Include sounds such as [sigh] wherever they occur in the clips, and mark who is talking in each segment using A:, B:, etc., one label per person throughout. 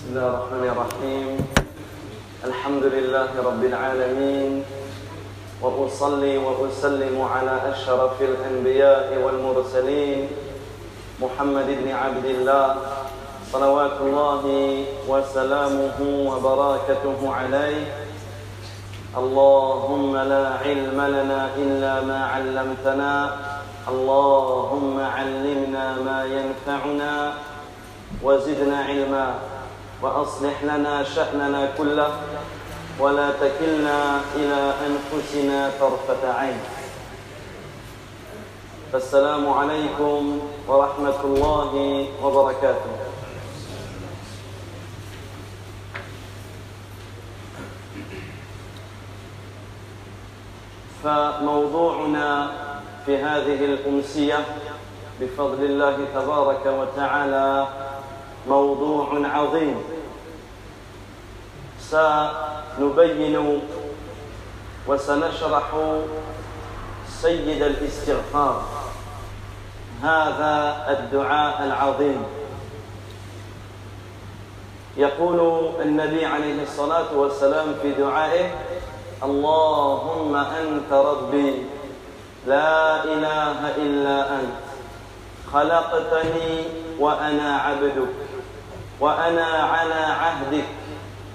A: بسم الله الرحمن الرحيم. الحمد لله رب العالمين. وأصلي وأسلم على أشرف الأنبياء والمرسلين محمد بن عبد الله صلوات الله وسلامه وبركاته عليه. اللهم لا علم لنا إلا ما علمتنا. اللهم علمنا ما ينفعنا. وزدنا علما. وأصلح لنا شأننا كله ولا تكلنا إلى أنفسنا طرفة عين. فالسلام عليكم ورحمة الله وبركاته. فموضوعنا في هذه الأمسية بفضل الله تبارك وتعالى موضوع عظيم. سنبين وسنشرح سيد الاستغفار. هذا الدعاء العظيم. يقول النبي عليه الصلاة والسلام في دعائه اللهم أنت ربي لا إله إلا أنت خلقتني وأنا عبدك وأنا على عهدك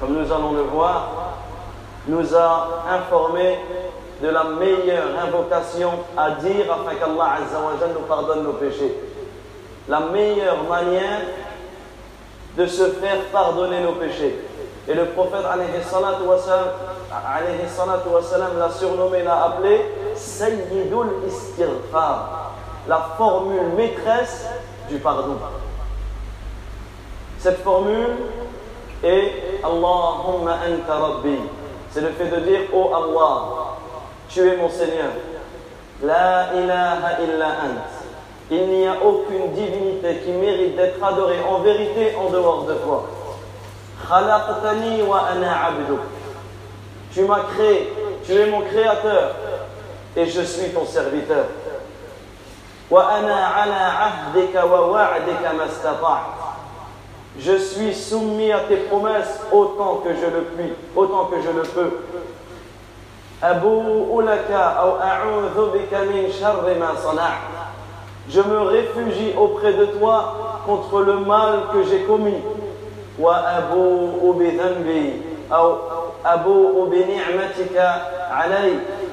A: comme nous allons le voir, nous a informé de la meilleure invocation à dire afin qu'Allah nous pardonne nos péchés. La meilleure manière de se faire pardonner nos péchés. Et le prophète l'a surnommé, l'a appelé Sayyidul Istirfar, la formule maîtresse du pardon. Cette formule est Allahumma anta rabbi. C'est le fait de dire Oh Allah, tu es mon Seigneur. La ilaha illa ant. Il n'y a aucune divinité qui mérite d'être adorée en vérité en dehors de toi. Khalaqtani wa ana abduk. Tu m'as créé, tu es mon créateur et je suis ton serviteur. Wa ana ala ahdika wa wa'dika mastata'tu. Je suis soumis à tes promesses autant que je le puis, autant que je le peux. Je me réfugie auprès de toi contre le mal que j'ai commis.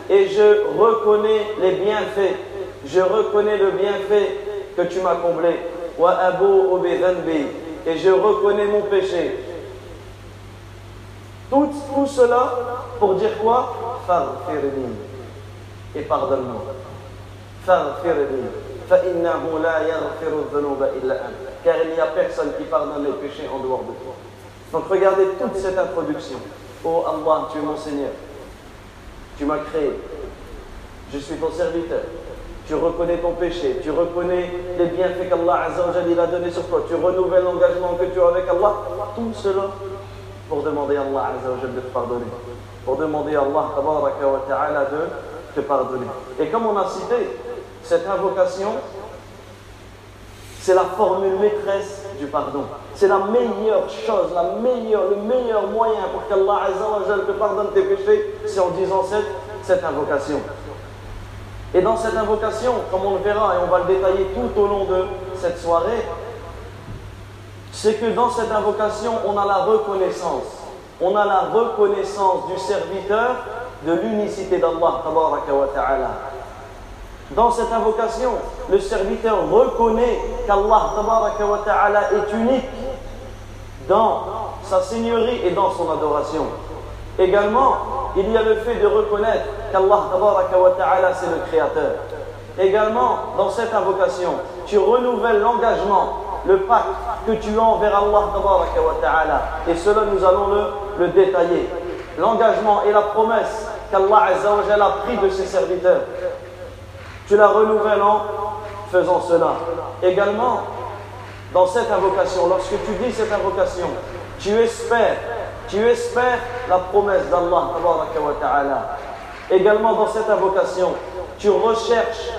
A: Et je reconnais les bienfaits. Je reconnais le bienfait que tu m'as comblé et je reconnais mon péché. Tout, cela pour dire quoi? Et pardonne-moi. Car il n'y a personne qui pardonne les péchés en dehors de toi. Donc regardez toute cette introduction. Oh Allah, tu es mon Seigneur. Tu m'as créé. Je suis ton serviteur. Tu reconnais ton péché. Tu reconnais les bienfaits qu'Allah a donné sur toi. Tu renouvelles l'engagement que tu as avec Allah. Tout cela pour demander à Allah de te pardonner. Pour demander à Allah de te pardonner. Et comme on a cité, cette invocation, c'est la formule maîtresse du pardon. C'est la meilleure chose, la meilleure, le meilleur moyen pour qu'Allah te pardonne tes péchés, c'est en disant cette, cette invocation. Et dans cette invocation, comme on le verra et on va le détailler tout au long de cette soirée, c'est que dans cette invocation, on a la reconnaissance. On a la reconnaissance du serviteur de l'unicité d'Allah. Dans cette invocation, le serviteur reconnaît qu'Allah est unique dans sa seigneurie et dans son adoration. Également, il y a le fait de reconnaître qu'Allah c'est le créateur. Également, dans cette invocation, tu renouvelles l'engagement, le pacte que tu as envers Allah. Et cela, nous allons le, le détailler. L'engagement et la promesse qu'Allah a pris de ses serviteurs. Tu la renouvelles en faisant cela. Également, dans cette invocation, lorsque tu dis cette invocation, tu espères, tu espères la promesse d'Allah. Également dans cette invocation, tu recherches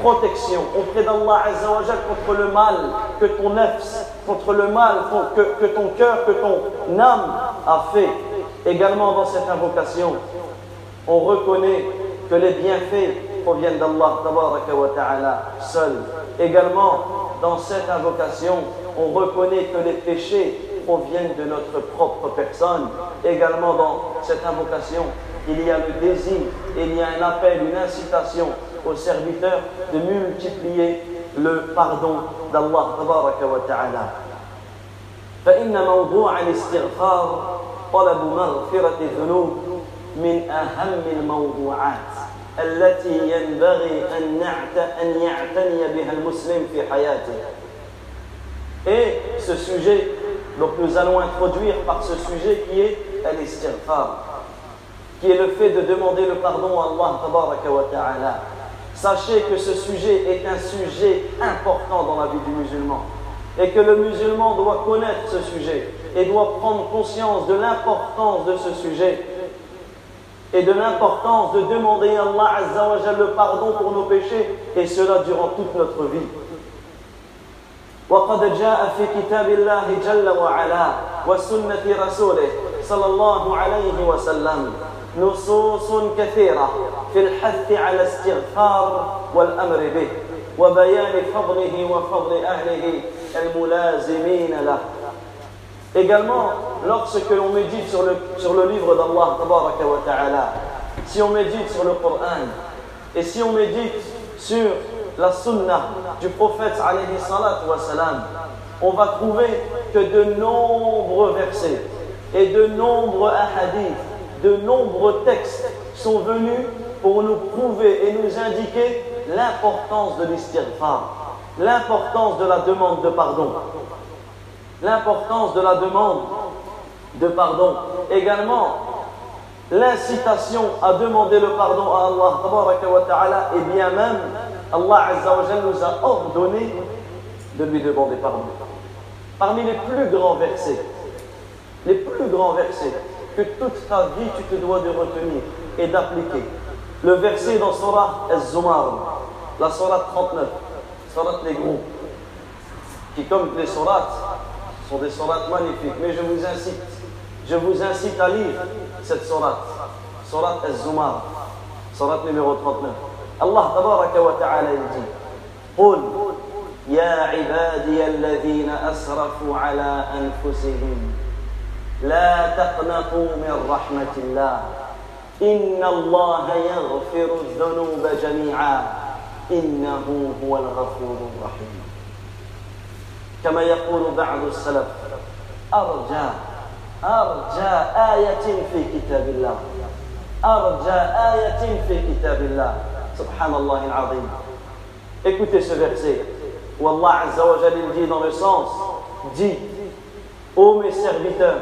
A: protection auprès d'Allah contre le mal que ton nefs, contre le mal que, que ton cœur, que ton âme a fait. Également dans cette invocation, on reconnaît que les bienfaits proviennent d'Allah seul. Également, dans cette invocation, on reconnaît que les péchés proviennent de notre propre personne. Également dans cette invocation, il y a le désir, il y a un appel, une incitation aux serviteurs de multiplier le pardon d'Allah ta'ala. فإن موضوع الاستغفار طلب مغفرة الذنوب من أهم الموضوعات التي ينبغي أن أن يعتني بها المسلم في حياته. Et ce sujet, donc nous allons introduire par ce sujet qui est l'istighfar, qui est le fait de demander le pardon à Allah. Sachez que ce sujet est un sujet important dans la vie du musulman et que le musulman doit connaître ce sujet et doit prendre conscience de l'importance de ce sujet et de l'importance de demander à Allah le pardon pour nos péchés et cela durant toute notre vie. وقد جاء في كتاب الله جل وعلا وسنة رسوله صلى الله عليه وسلم. نصوص كثيرة في الحث على استغفار والأمر به وبيان فضله وفضل أهله الملازمين له. Également, lorsque l'on médite sur le, sur le livre d'Allah, si on médite sur le Coran, et si on médite sur la sunna du prophète, salam, on va trouver que de nombreux versets et de nombreux ahadiths, de nombreux textes sont venus pour nous prouver et nous indiquer l'importance de l'istighfar, l'importance de la demande de pardon l'importance de la demande de pardon. Également, l'incitation à demander le pardon à Allah et bien même Allah nous a ordonné de lui demander pardon. Parmi les plus grands versets, les plus grands versets que toute ta vie tu te dois de retenir et d'appliquer. Le verset dans Surah Az-Zumar, la Surah 39, Surah les groupes, qui comme les Surahs sont des sourates magnifiques, mais je vous incite, je vous incite à lire cette sourate, sourate Az-Zumar, sourate numéro 39. Tabaraka wa ta'ala dit قل يا عبادي الذين أسرفوا على أنفسهم لا تقنطوا من رحمة الله. إن الله يغفر الذنوب جميعا. إنه هو الغفور الرحيم. كما يقول بعض السلف أرجى أرجى آية في كتاب الله. أرجى آية في كتاب الله. Subhanallah al-Azim. Écoutez ce verset où Allah Azza wa dit dans le sens, dit, ô mes serviteurs,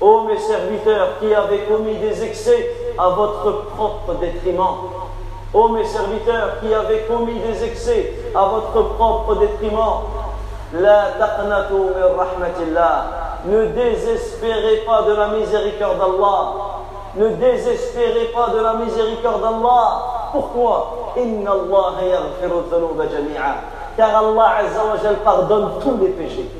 A: ô mes serviteurs qui avez commis des excès à votre propre détriment, ô mes serviteurs qui avez commis des excès à votre propre détriment, la taqnatu min rahmatillah, ne désespérez pas de la miséricorde d'Allah, ne désespérez pas de la miséricorde d'Allah, pourquoi. Car Allah Azza wa Jal pardonne tous les péchés.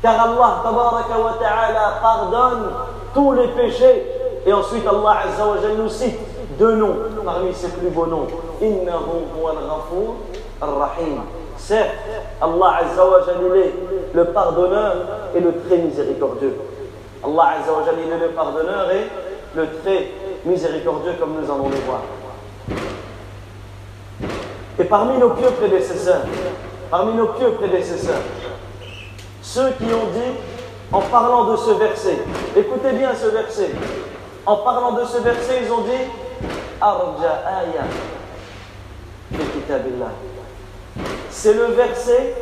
A: Car Allah tabaraka wa ta'ala pardonne tous les péchés. Et ensuite Allah Azza wa Jal nous cite deux noms parmi ses plus beaux noms. Innahu huwa al-ghafur ar-rahim. Certes, Allah Azza wa est le pardonneur et le très miséricordieux. Allah Azza wa est le pardonneur et le très miséricordieux comme nous allons le voir. Et parmi nos pieux prédécesseurs, parmi nos pieux prédécesseurs, ceux qui ont dit, en parlant de ce verset, écoutez bien ce verset, en parlant de ce verset, ils ont dit, Arja aya c'est le verset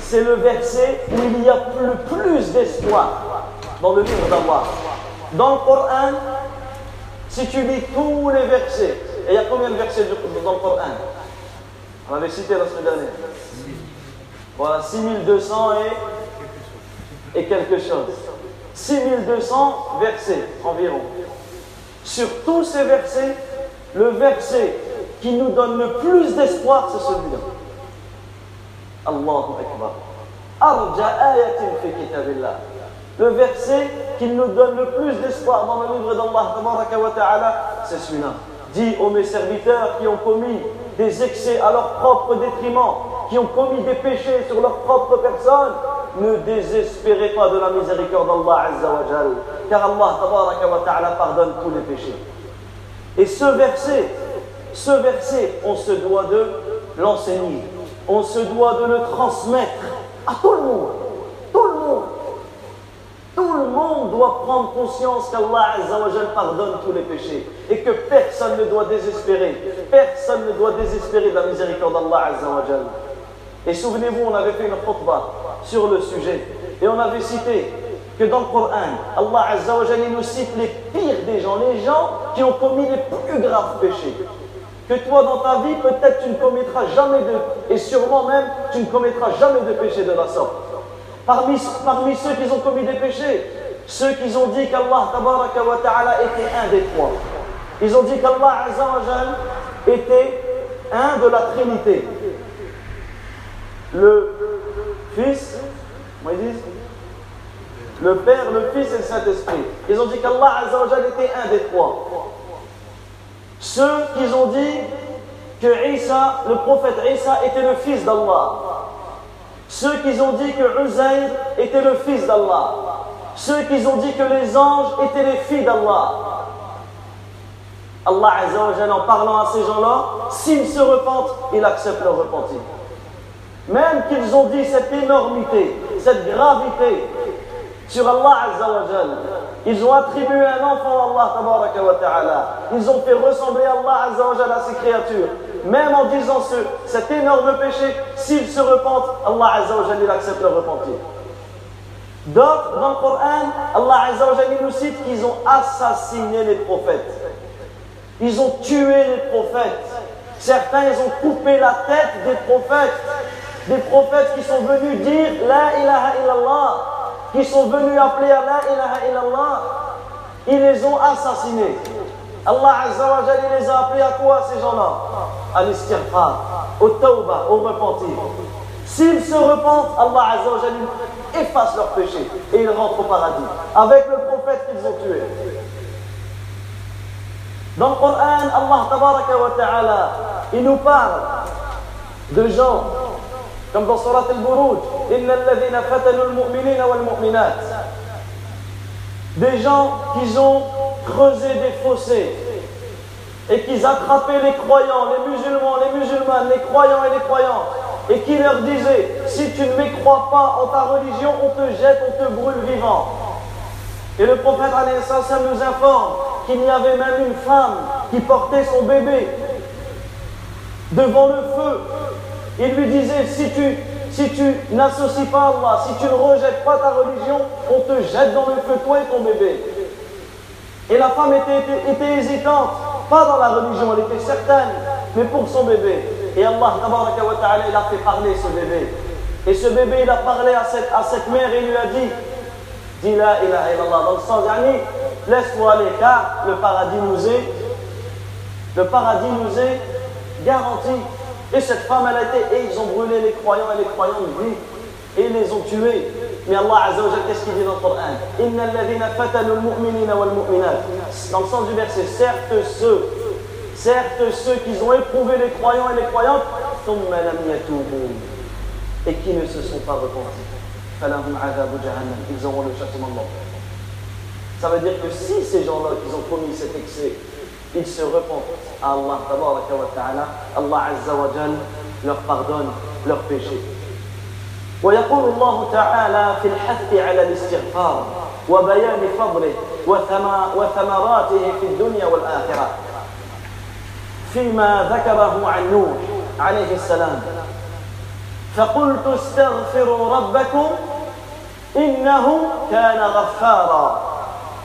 A: c'est le verset où il y a le plus d'espoir dans le livre d'Allah. Dans le Coran, si tu lis tous les versets, et il y a combien de versets dans le Coran On avait cité la semaine dernière. Voilà, 6200 et, quelque chose. 6200 versets environ. Sur tous ces versets, le verset qui nous donne le plus d'espoir, c'est celui-là. Allahu Akbar. Le verset qui nous donne le plus d'espoir dans le livre d'Allah, c'est celui-là. Dis aux mes serviteurs qui ont commis des excès à leur propre détriment, qui ont commis des péchés sur leur propre personne, ne désespérez pas de la miséricorde d'Allah Azzawajal, car Allah pardonne tous les péchés. Et ce verset, ce verset, on se doit de l'enseigner, on se doit de le transmettre à tout le monde, tout le monde. Tout le monde doit prendre conscience qu'Allah pardonne tous les péchés et que personne ne doit désespérer. Personne ne doit désespérer de la miséricorde d'Allah Et souvenez-vous, on avait fait une khutbah sur le sujet et on avait cité que dans le Coran, Allah nous cite les pires des gens, les gens qui ont commis les plus graves péchés. Que toi, dans ta vie, peut-être tu ne commettras jamais de, et sûrement même, tu ne commettras jamais de péché de la sorte. Parmi, ceux qui ont commis des péchés, ceux qui ont dit qu'Allah ta'ala était un des trois. Ils ont dit qu'Allah était un de la Trinité. Le Fils, le Père, le Fils et le Saint-Esprit. Ils ont dit qu'Allah était un des trois. Ceux qui ont dit que Isa, le prophète Isa était le fils d'Allah. Ceux qui ont dit que Uzair était le fils d'Allah. Ceux qui ont dit que les anges étaient les filles d'Allah. Allah en parlant à ces gens-là, s'ils se repentent, il accepte leur repentir. Même qu'ils ont dit cette énormité, cette gravité sur Allah Azzawajal, ils ont attribué un enfant à Allah ta'ala. Ils ont fait ressembler Allah Azzawajal à ses créatures. Même en disant ce, cet énorme péché, s'ils se repentent, Allah Azzawajal il accepte leur repentir. D'autres, dans le Coran, Allah Azzawajal nous cite qu'ils ont assassiné les prophètes. Ils ont tué les prophètes. Certains, ils ont coupé la tête des prophètes. Des prophètes qui sont venus dire La ilaha illallah qui sont venus appeler à la ilaha illallah, ils les ont assassinés. Allah Azza wa il les a appelés à quoi ces gens-là? À l'istighfar, au tawbah, au repentir. S'ils se repentent, Allah Azza wa efface leurs péchés et ils rentrent au paradis avec le prophète qu'ils ont tué. Dans le Coran, Allah tabaraka wa ta'ala, il nous parle de gens comme dans Surat al-Buruj, des gens qui ont creusé des fossés et qui attrapaient les croyants, les musulmans, les musulmanes, les croyants et les croyantes, et qui leur disaient Si tu ne me crois pas en ta religion, on te jette, on te brûle vivant. Et le prophète nous informe qu'il y avait même une femme qui portait son bébé devant le feu il lui disait, si tu, si tu n'associes pas Allah, si tu ne rejettes pas ta religion, on te jette dans le feu, toi et ton bébé. Et la femme était, était, hésitante, pas dans la religion, elle était certaine, mais pour son bébé. Et Allah il a fait parler ce bébé. Et ce bébé, il a parlé à cette, à cette mère et il lui a dit, dis la ilaha illallah, dans le sens laisse-moi aller, car le paradis nous est, le paradis nous est garanti. Et cette femme, elle a été, et ils ont brûlé les croyants et les croyants vivent, et ils les ont tués. Mais Allah Azza wa qu'est-ce qu'il dit dans le Coran? Dans le sens du verset, certes ceux, certes ceux qui ont éprouvé les croyants et les croyantes, et qui ne se sont pas repentis. Ils auront le châtiment de Ça veut dire que si ces gens-là qui ont commis cet excès, ils se repentent à Allah Allah Azza wa leur pardonne leurs péchés. ويقول الله تعالى في الحث على الاستغفار وبيان فضله وثمراته في الدنيا والآخرة. فيما ذكره عن نوح عليه السلام. فقلت استغفروا ربكم إنه كان غفارا.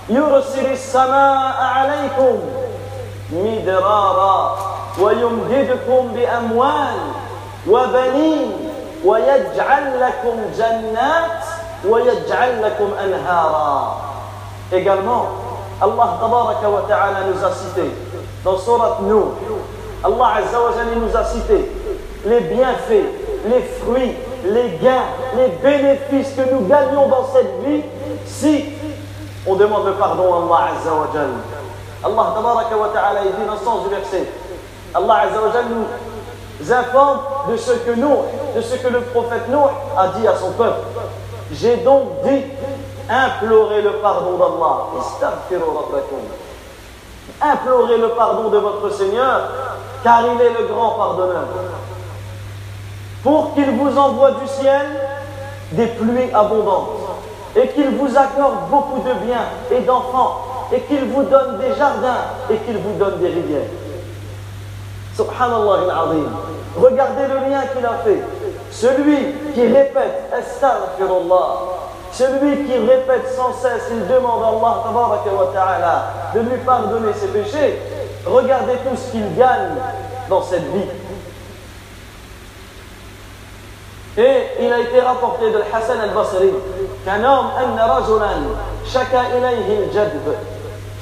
A: يرسل السماء عليكم مدرارا ويمددكم بأموال وبنين ويجعل لكم جنات ويجعل لكم أنهارا Également, Allah tabaraka wa ta'ala nous a cité dans Surat Nuh, Allah azza wa jalla nous a cité les bienfaits, les fruits, les gains, les bénéfices que nous gagnons dans cette vie si on demande le pardon à Allah azza wa jalla. Allah tabaraka wa ta'ala dit dans le sens du verset, Allah azza wa jalla nous informe de ce que nous, de ce que le prophète Nuh a dit à son peuple. J'ai donc dit Implorez le pardon d'Allah. Implorez le pardon de votre Seigneur, car il est le grand pardonneur. Pour qu'il vous envoie du ciel des pluies abondantes, et qu'il vous accorde beaucoup de biens et d'enfants, et qu'il vous donne des jardins, et qu'il vous donne des rivières. Subhanallah. Regardez le lien qu'il a fait. Celui qui répète Astaghfirullah celui qui répète sans cesse, il demande à Allah de lui pardonner ses péchés. Regardez tout ce qu'il gagne dans cette vie. Et il a été rapporté de Hassan al-Basri qu'un homme, أن رجلا شكا إليه الجدب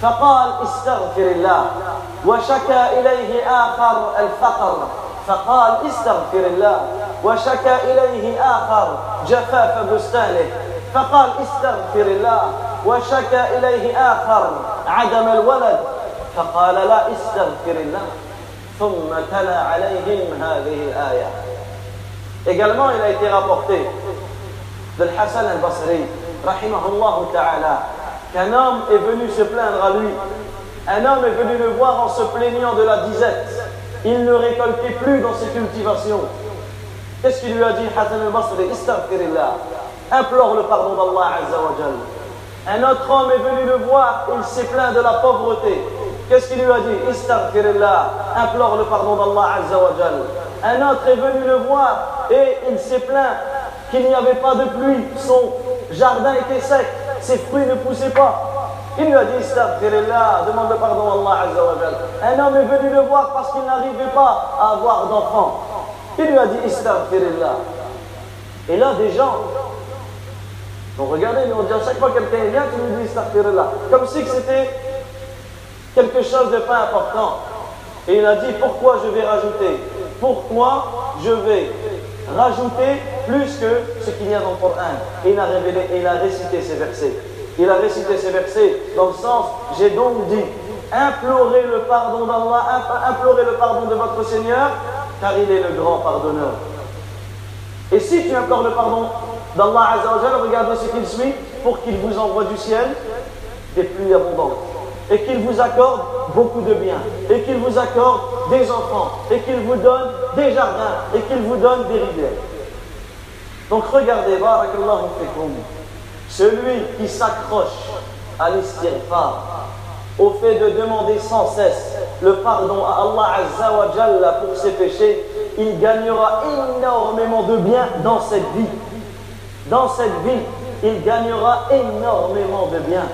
A: فقال استغفر الله وشكا إليه آخر الفقر فقال استغفر الله وشكا إليه آخر جفاف بستانه فقال استغفر الله وشكى إليه آخر عدم الولد فقال لا استغفر الله ثم تلا عليهم هذه الآية Également, il a été rapporté de Hassan al-Basri, rahimahullah ta'ala, qu'un homme est venu se plaindre à lui. Un homme est venu le voir en se plaignant de la disette. Il ne récoltait plus dans ses cultivations. Qu'est-ce qu'il lui a dit, Hassan al-Basri? Istaghfirillah implore le pardon d'Allah Un autre homme est venu le voir, il s'est plaint de la pauvreté. Qu'est-ce qu'il lui a dit? Istaghfirillah, implore le pardon d'Allah Un autre est venu le voir et il s'est plaint qu'il n'y avait pas de pluie, son jardin était sec, ses fruits ne poussaient pas. Il lui a dit Istaghfirillah, demande pardon d'Allah Un homme est venu le voir parce qu'il n'arrivait pas à avoir d'enfants. Il lui a dit Istaghfirillah. Et là, des gens donc regardez, nous on dit à chaque fois que quelqu'un vient, tu nous dis là. Comme si c'était quelque chose de pas important. Et il a dit pourquoi je vais rajouter? Pourquoi je vais rajouter plus que ce qu'il y a dans le Coran? Et il a révélé, il a récité ces versets. Il a récité ces versets. Dans le sens j'ai donc dit implorez le pardon d'Allah, implorez le pardon de votre Seigneur, car il est le grand pardonneur. Et si tu implores le pardon d'Allah Azzawajal, regardez ce qu'il suit. Pour qu'il vous envoie du ciel des pluies abondantes. Et qu'il vous accorde beaucoup de biens. Et qu'il vous accorde des enfants. Et qu'il vous donne des jardins. Et qu'il vous donne des rivières. Donc regardez, celui qui s'accroche à l'istighfar, au fait de demander sans cesse le pardon à Allah Azzawajal pour ses péchés, il gagnera énormément de biens dans cette vie. Dans cette vie, il gagnera énormément de biens.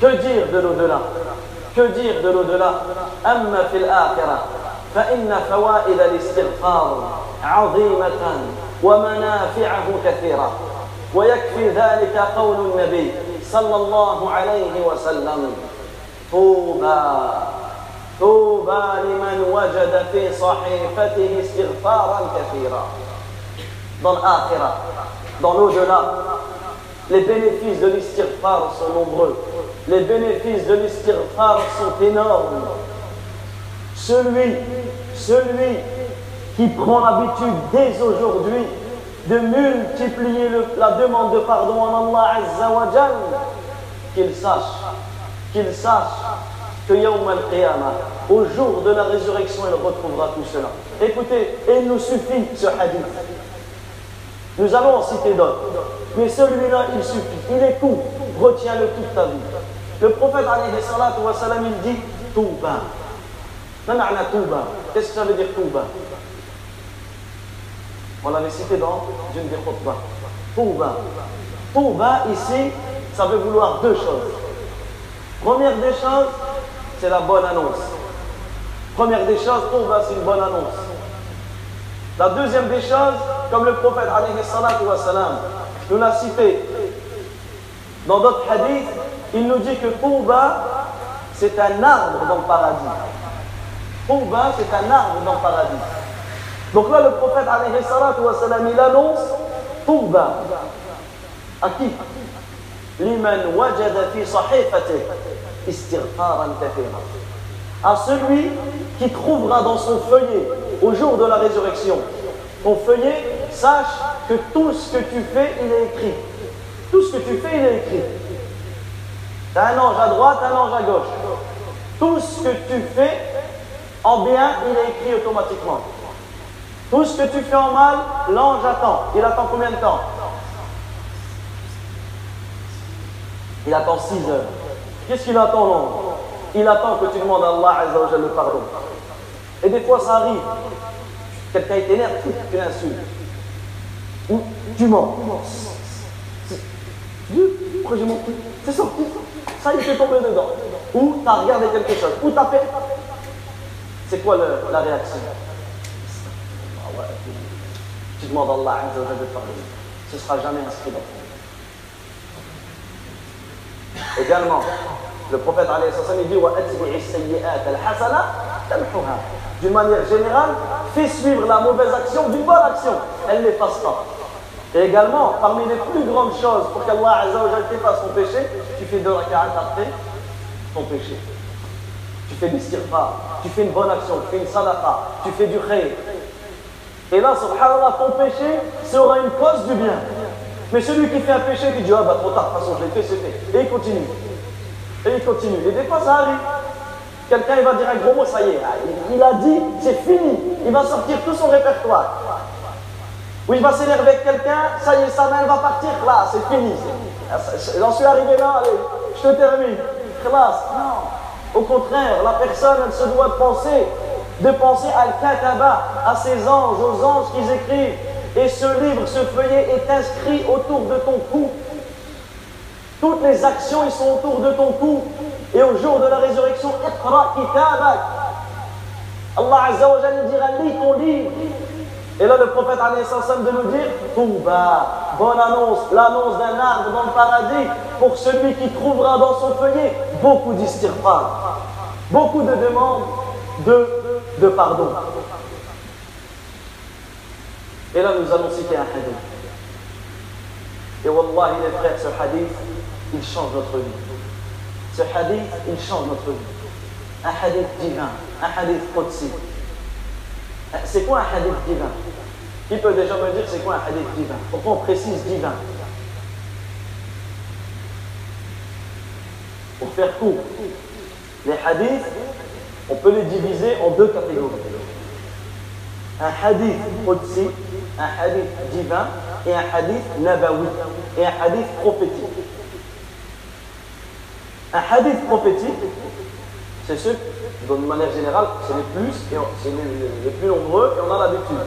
A: Que dire de l'au-delà Que dire de l'au-delà أما في الآخرة فإن فوائد الاستغفار عظيمة ومنافعه كثيرة ويكفي ذلك قول النبي صلى الله عليه وسلم طوبى طوبى لمن وجد في صحيفته استغفارا كثيرا dans l'akhirah, dans l'au-delà. Les bénéfices de l'istighfar sont nombreux. Les bénéfices de l'istighfar sont énormes. Celui, celui qui prend l'habitude dès aujourd'hui de multiplier la demande de pardon en Allah Azza qu'il sache, qu'il sache que Yawm al-Qiyamah, au jour de la résurrection, il retrouvera tout cela. Écoutez, il nous suffit ce hadith. Nous allons en citer d'autres. Mais celui-là, il suffit. Il est court. Retiens-le toute ta vie. Le prophète, alayhi il dit. Touba. Qu'est-ce que ça veut dire Touba? On l'avait cité dans une des khutbah. Touba. Touba, ici, ça veut vouloir deux choses. Première des choses, c'est la bonne annonce. Première des choses, Touba, c'est une bonne annonce. La deuxième des choses, comme le prophète nous l'a cité dans d'autres hadiths, il nous dit que Touba, c'est un arbre dans le paradis. Touba, c'est un arbre dans le paradis. Donc là, le prophète, salam, il annonce Touba. À qui? Liman wajada fi. À celui qui trouvera dans son feuillet au jour de la résurrection. Ton feuillet, sache que tout ce que tu fais, il est écrit. Tout ce que tu fais, il est écrit. Tu as un ange à droite, un ange à gauche. Tout ce que tu fais en bien, il est écrit automatiquement. Tout ce que tu fais en mal, l'ange attend. Il attend combien de temps Il attend 6 heures. Qu'est-ce qu'il attend l'ange Il attend que tu demandes à Allah le pardon. Et des fois ça arrive. Quelqu'un t'énerve, tu l'insultes. Ou tu mens. Pourquoi j'ai menti C'est sorti. Ça, il fait tomber dedans. Ou tu as regardé quelque chose. Ou tu as fait. C'est quoi la réaction Tu demandes à Allah de te pardonner. Ce ne sera jamais inscrit dans Également, le prophète il dit D'une manière générale, fais suivre la mauvaise action d'une bonne action. Elle n'efface pas. Et également, parmi les plus grandes choses pour qu'Allah t'efface ton péché, tu fais deux raka'at après ton péché. Tu fais du stirfa, tu fais une bonne action, tu fais une sadaqa, tu fais du khayr. Et là, subhanallah, ton péché sera une cause du bien. Mais celui qui fait un péché, qui dit Ah bah trop tard, de toute façon, je l'ai fait, c'est fait. Et il continue. Et il continue. Et des fois, ça arrive. Quelqu'un, il va dire un gros mot, ça y est. Il a dit, c'est fini. Il va sortir tout son répertoire. Ou il va s'énerver avec quelqu'un, ça y est, sa main, va partir. Là, c'est fini. J'en suis arrivé là, allez, je te termine. Classe. Non. Au contraire, la personne, elle se doit penser, de penser à Al-Kataba, à ses anges, aux anges qui écrivent et ce livre, ce feuillet est inscrit autour de ton cou. Toutes les actions, ils sont autour de ton cou. Et au jour de la résurrection, Allah Azza wa dira lis ton livre. Et là, le prophète a de nous dire Touba, bonne annonce, l'annonce d'un arbre dans le paradis pour celui qui trouvera dans son feuillet beaucoup d'istighfar, beaucoup de demandes de, de pardon. Et là, nous allons citer un hadith. Et Wallah, les frères, ce hadith, il change notre vie. Ce hadith, il change notre vie. Un hadith divin, un hadith Qudsi. C'est quoi un hadith divin? Qui peut déjà me dire c'est quoi un hadith divin? Pourquoi on précise divin Pour faire court, les hadiths, on peut les diviser en deux catégories un hadith Qudsi, un hadith divin et un hadith nabawi et un hadith prophétique. Un hadith prophétique, c'est ceux, d'une manière générale, c'est les plus, c'est les, plus nombreux et on a l'habitude.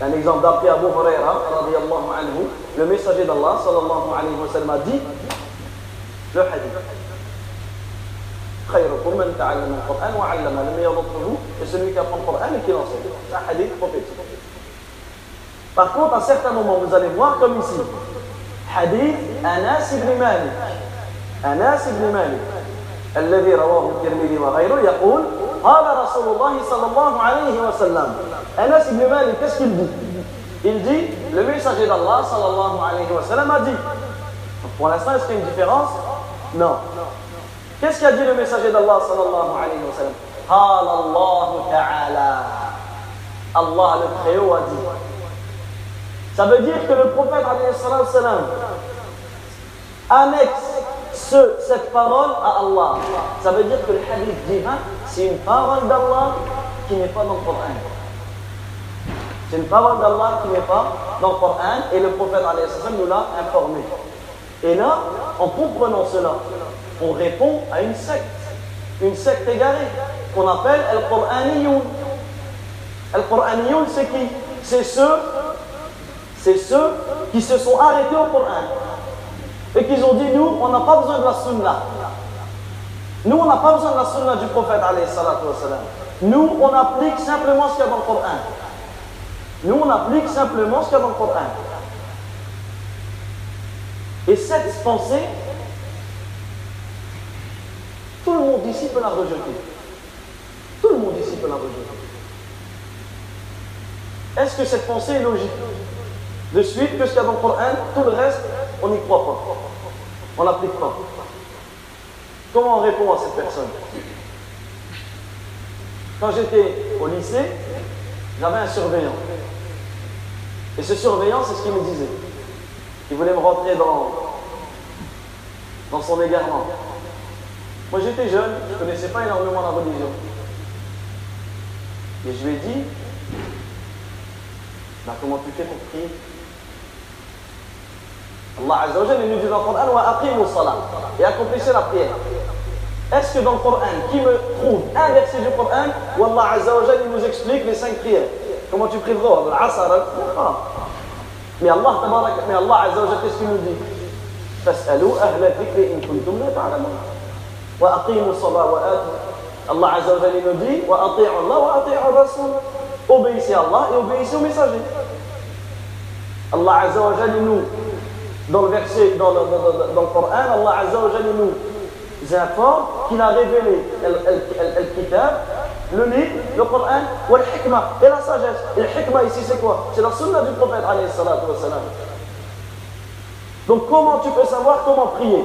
A: Un exemple d'après Abu Huraira, le messager d'Allah, sallallahu alayhi wa sallam, a dit le hadith. خيركم من تعلم القرآن وعلم لم يضطره et celui qui apprend le Coran et qui hadith prophétique. Par contre, à certains moments, vous allez voir comme ici, hadith Anas ibn Malik. Anas ibn Malik. الذي رواه الترمذي وغيره يقول قال رسول الله صلى الله عليه وسلم Anas ibn Malik, qu'est-ce qu'il dit Il dit, le messager d'Allah sallallahu alayhi wa sallam a dit. Pour l'instant, est-ce qu'il y a une différence Non. Qu'est-ce qu'a dit le messager d'Allah sallallahu alayhi wa sallam? Allah ta'ala. Allah le Très-Haut a dit. Ça veut dire que le prophète alayhi annexe ce, cette parole à Allah. Ça veut dire que le hadith divin, c'est une parole d'Allah qui n'est pas dans le Coran. C'est une parole d'Allah qui n'est pas dans le Coran et le prophète alayhi nous l'a informé. Et là, en comprenant cela, on répond à une secte, une secte égarée, qu'on appelle El-Qur'aniyoun. El-Qur'aniyoun, c'est qui? C'est ceux, c'est ceux qui se sont arrêtés au Coran et qui ont dit nous, on n'a pas besoin de la sunna. Nous, on n'a pas besoin de la sunna du prophète Nous, on applique simplement ce qu'il y a dans le Coran. Nous, on applique simplement ce qu'il y a dans le Coran. Et cette pensée, tout le monde ici peut la rejeter. Tout le monde ici peut la rejeter. Est-ce que cette pensée est logique? De suite, que ce qu'il y a dans le Coran, tout le reste, on n'y croit pas. On n'applique pas. Comment on répond à cette personne? Quand j'étais au lycée, j'avais un surveillant. Et ce surveillant, c'est ce qu'il me disait. Il voulait me rentrer dans, dans son égarement. Moi j'étais jeune, je ne connaissais pas énormément la religion. Et je lui ai dit, bah, comment tu fais pour prier? Allah Azzawajal nous dit dans le Coran, et accomplissez la prière. Est-ce que dans le Coran, qui me trouve un verset du Coran où Allah Azzawajal nous explique les cinq prières? Comment tu pries hein? ah. Mais Allah, mais Allah Azzawajal, qu'est-ce qu'il nous dit? Allah Azza wa nous dit Wa Allah wa Rasul. Obéissez à Allah et obéissez au messager. Allah Azza wa nous, dans le verset, dans le, dans, dans le Coran, Allah Azza wa nous informe qu'il a révélé Al-Kitab, le livre, le Coran, ou Al-Hikmah, et la sagesse. Et le Hikmah ici, c'est quoi? C'est la sunna du prophète, alayhi wa. Donc comment tu peux savoir comment prier?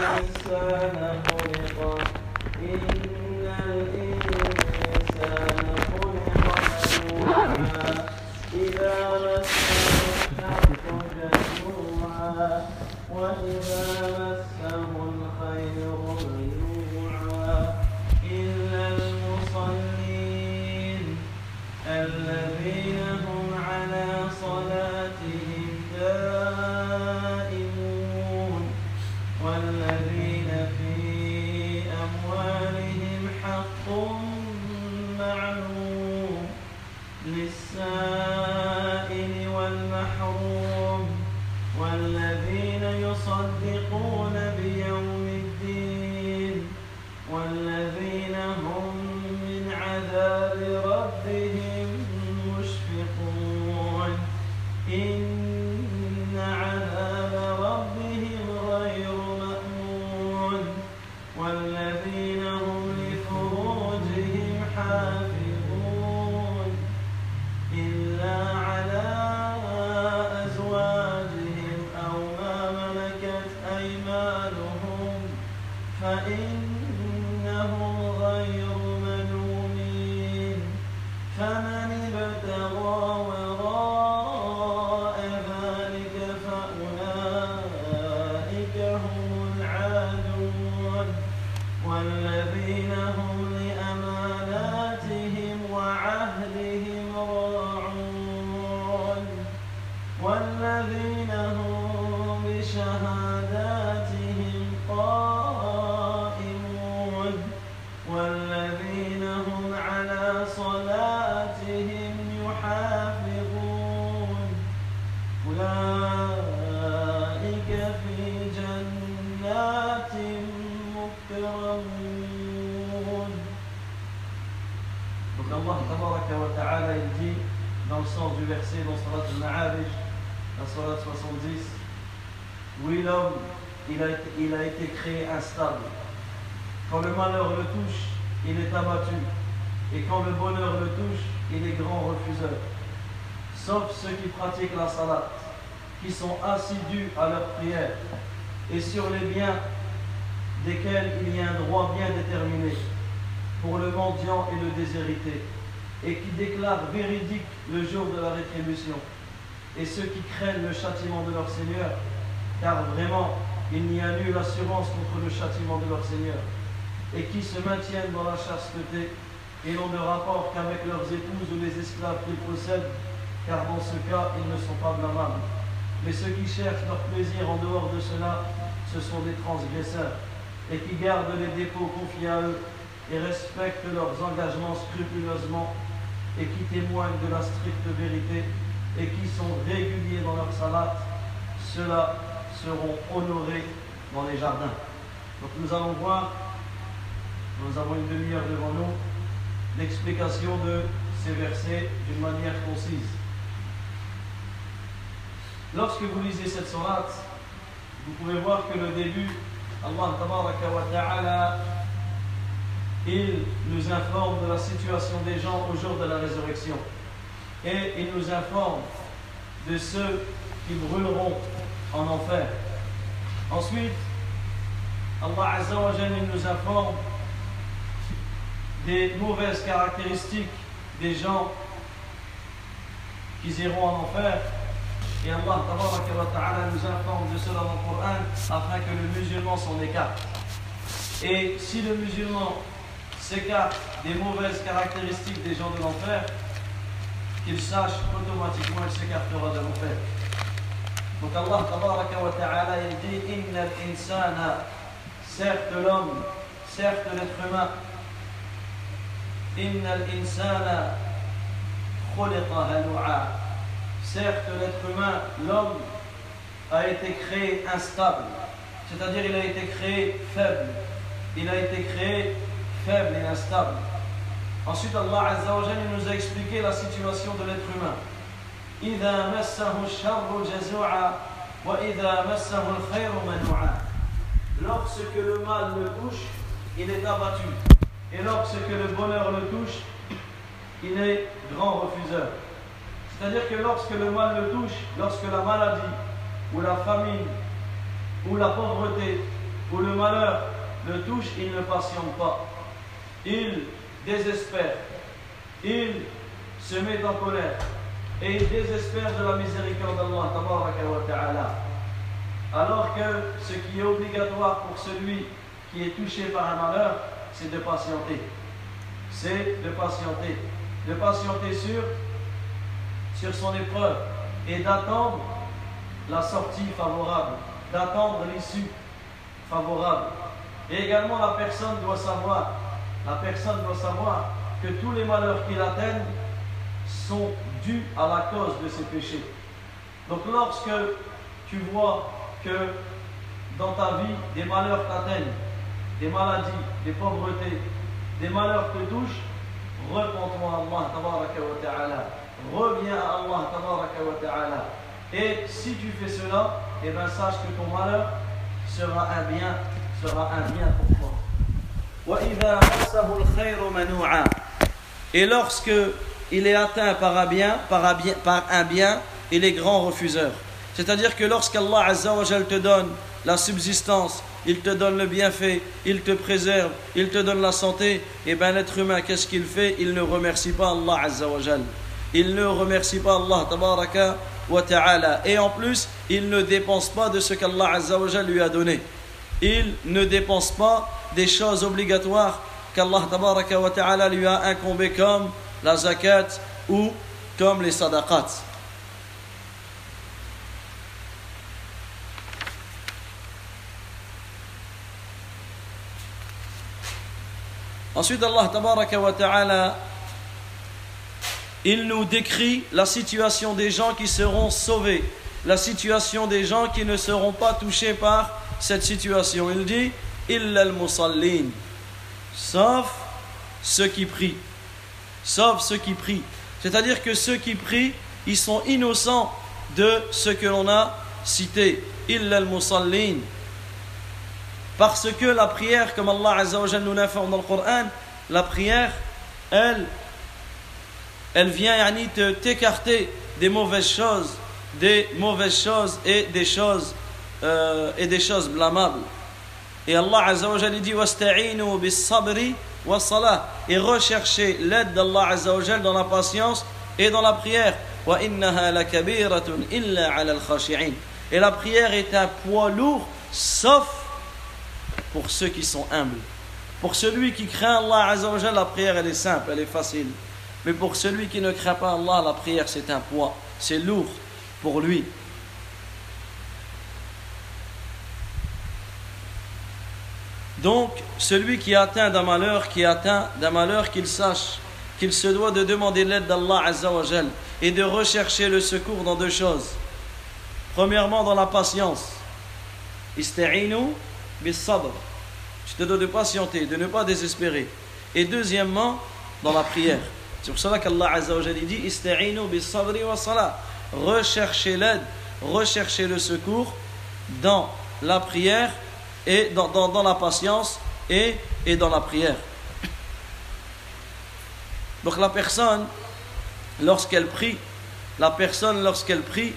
A: الإنسان خلق إن الإنسان وإذا مسه الخير منوعا et ceux qui craignent le châtiment de leur Seigneur, car vraiment, il n'y a nulle assurance contre le châtiment de leur Seigneur, et qui se maintiennent dans la chasteté et n'ont de rapport qu'avec leurs épouses ou les esclaves qu'ils possèdent, car dans ce cas, ils ne sont pas blâmables. Mais ceux qui cherchent leur plaisir en dehors de cela, ce sont des transgresseurs, et qui gardent les dépôts confiés à eux, et respectent leurs engagements scrupuleusement, et qui témoignent de la stricte vérité, et qui sont réguliers dans leur salat, ceux-là seront honorés dans les jardins. Donc nous allons voir, nous avons une demi-heure devant nous, l'explication de ces versets d'une manière concise. Lorsque vous lisez cette sourate, vous pouvez voir que le début, Allah ta'ala, il nous informe de la situation des gens au jour de la résurrection. Et il nous informe de ceux qui brûleront en enfer. Ensuite, Allah Azza wa nous informe des mauvaises caractéristiques des gens qui iront en enfer. Et Allah nous informe de cela dans le Coran afin que le musulman s'en écarte. Et si le musulman s'écarte des mauvaises caractéristiques des gens de l'enfer, qu'il sache automatiquement il s'écartera de l'enfer. Donc Allah ta'ala il dit Inna insana certes l'homme, certes l'être humain, Inna insana Certes, l'être humain, l'homme, a été créé instable, c'est-à-dire il a été créé faible. Il a été créé faible et instable. Ensuite, Allah Azza wa nous a expliqué la situation de l'être humain. Lorsque le mal le touche, il est abattu. Et lorsque le bonheur le touche, il est grand refuseur. C'est-à-dire que lorsque le mal le touche, lorsque la maladie, ou la famine, ou la pauvreté, ou le malheur le touche, il ne patiente pas. Il désespère. Il se met en colère. Et il désespère de la miséricorde d'Allah. Alors que ce qui est obligatoire pour celui qui est touché par un malheur, c'est de patienter. C'est de patienter. De patienter sur, sur son épreuve et d'attendre la sortie favorable, d'attendre l'issue favorable. Et également la personne doit savoir, la personne doit savoir que tous les malheurs qui l'atteignent sont dus à la cause de ses péchés. Donc lorsque tu vois que dans ta vie des malheurs t'atteignent, des maladies, des pauvretés, des malheurs te touchent, repends-toi à Allah. Reviens à Allah. Et si tu fais cela, eh bien sache que ton malheur sera un bien, sera un bien pour toi. Et lorsque il est atteint par un bien, par un bien, par un bien il est grand refuseur. C'est-à-dire que lorsqu'Allah Azza wa te donne la subsistance, il te donne le bienfait, il te préserve, il te donne la santé, et eh bien l'être humain, qu'est-ce qu'il fait? Il ne remercie pas Allah Azza wa Il ne remercie pas Allah Ta'ala. Et en plus, il ne dépense pas de ce qu'Allah Azza wa lui a donné. Il ne dépense pas des choses obligatoires qu'Allah Tabaraka wa Ta'ala lui a incombé comme la zakat ou comme les sadaqats. Ensuite, Allah wa ta'ala, il nous décrit la situation des gens qui seront sauvés, la situation des gens qui ne seront pas touchés par cette situation. Il dit illa al-musallin, sauf ceux qui prient. Sauf ceux qui prient. C'est-à-dire que ceux qui prient, ils sont innocents de ce que l'on a cité. Illa al-musallin. Parce que la prière, comme Allah Azza wa nous l'informe dans le Coran, la prière, elle, elle vient yani, te t'écarter des mauvaises choses, des mauvaises choses et des choses euh, et des choses blâmables. Et Allah Azzawajal dit Wasta'inu bis sabri wa. Et recherchez l'aide d'Allah Azzawajal dans la patience et dans la prière. Wa innaha illa ala al-khashi'in. Et la prière est un poids lourd, sauf pour ceux qui sont humbles. Pour celui qui craint Allah Azzawajal, la prière elle est simple, elle est facile. Mais pour celui qui ne craint pas Allah, la prière c'est un poids, c'est lourd pour lui. Donc, celui qui atteint d'un malheur, qui atteint d'un malheur, qu'il sache qu'il se doit de demander l'aide d'Allah Azzawajal et de rechercher le secours dans deux choses. Premièrement, dans la patience. Ista'inu bis sabr. Tu te dois de patienter, de ne pas désespérer. Et deuxièmement, dans la prière. C'est pour cela qu'Allah Azzawajal dit Ista'inu bis sabri wa salah. Recherchez l'aide, recherchez le secours dans la prière et dans, dans, la patience et, et dans la prière. Donc la personne, lorsqu'elle prie, la personne lorsqu'elle prie,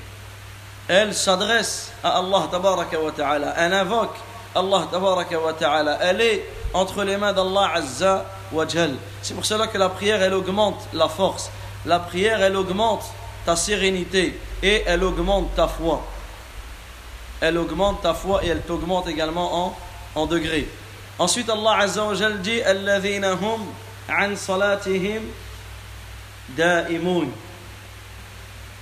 A: elle s'adresse à Allah tabaraka wa ta'ala, elle invoque Allah tabaraka wa ta'ala, elle est entre les mains d'Allah azza wa. C'est pour cela que la prière, elle augmente la force. La prière, elle augmente ta sérénité et elle augmente ta foi elle augmente ta foi et elle t'augmente également en, en degrés. Ensuite, Allah Azza dit Alladhina hum an salatihim da'imun.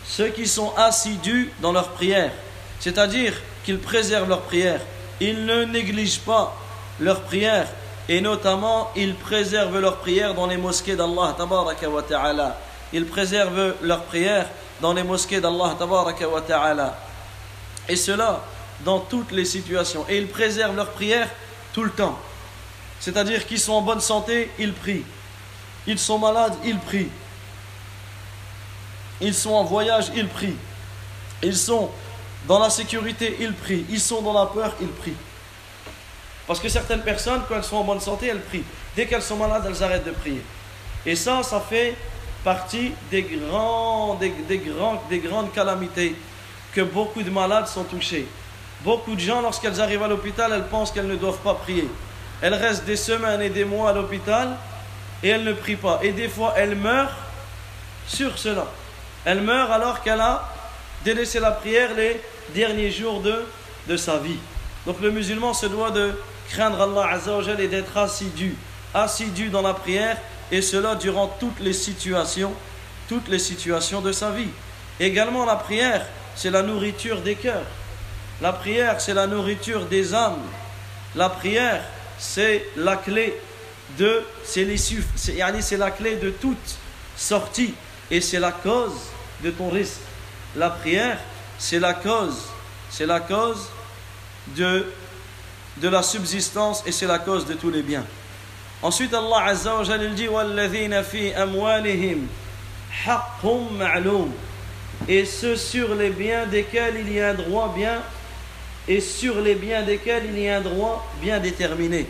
A: Ceux qui sont assidus dans leur prière, c'est-à-dire qu'ils préservent leur prière, ils ne négligent pas leur prière et notamment ils préservent leur prière dans les mosquées d'Allah tabaraka wa. Ils préservent leur prière dans les mosquées d'Allah tabaraka wa. Et cela dans toutes les situations. Et ils préservent leur prière tout le temps. C'est-à-dire qu'ils sont en bonne santé, ils prient. Ils sont malades, ils prient. Ils sont en voyage, ils prient. Ils sont dans la sécurité, ils prient. Ils sont dans la peur, ils prient. Parce que certaines personnes, quand elles sont en bonne santé, elles prient. Dès qu'elles sont malades, elles arrêtent de prier. Et ça, ça fait partie des, grands, des, grands, des grandes calamités que beaucoup de malades sont touchés. Beaucoup de gens, lorsqu'elles arrivent à l'hôpital, elles pensent qu'elles ne doivent pas prier. Elles restent des semaines et des mois à l'hôpital et elles ne prient pas. Et des fois, elles meurent sur cela. Elles meurent alors qu'elle a délaissé la prière les derniers jours de, sa vie. Donc le musulman se doit de craindre Allah Azzawajal et d'être assidu, assidu dans la prière, et cela durant toutes les situations, toutes les situations de sa vie. Également la prière, c'est la nourriture des cœurs. La prière, c'est la nourriture des âmes. La prière, c'est la clé de, c'est c'est la clé de toute sortie et c'est la cause de ton risque. La prière, c'est la cause, c'est la cause de, de la subsistance et c'est la cause de tous les biens. Ensuite, Allah Azza wa Jalla dit وَالَّذِينَ فِي أَمْوَالِهِمْ حَقٌّ مَعْلُومٌ Et ceux sur les biens desquels il y a un droit bien et sur les biens desquels il y a un droit bien déterminé.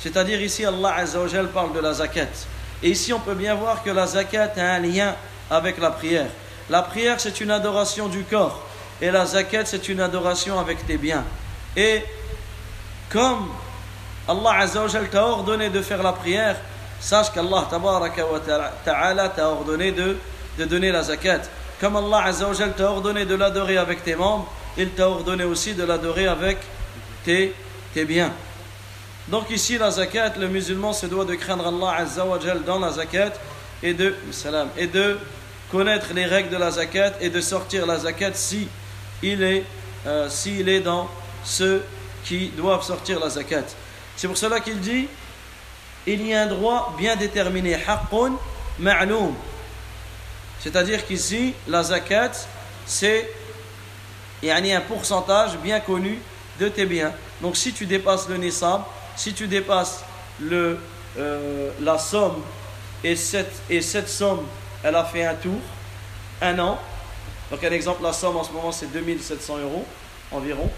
A: C'est-à-dire ici Allah Azzawajal parle de la zakat. Et ici on peut bien voir que la zakat a un lien avec la prière. La prière c'est une adoration du corps et la zakat c'est une adoration avec tes biens. Et comme Allah Azzawajal t'a ordonné de faire la prière, sache qu'Allah Ta'ala t'a ordonné de, de donner la zakat. Comme Allah Azzawajal t'a ordonné de l'adorer avec tes membres, il t'a ordonné aussi de l'adorer avec tes, tes biens. Donc ici, la zakat, le musulman se doit de craindre Allah Azza wa Jal dans la zakat et de, salam, et de connaître les règles de la zakat et de sortir la zakat si il est, euh, s'il est dans ceux qui doivent sortir la zakat. C'est pour cela qu'il dit il y a un droit bien déterminé, haqqun ma'loum. C'est-à-dire qu'ici, la zakat, c'est il un pourcentage bien connu de tes biens. Donc si tu dépasses le nisab, si tu dépasses le, euh, la somme et cette, et cette somme, elle a fait un tour, un an. Donc un exemple, la somme en ce moment c'est 2700 euros environ.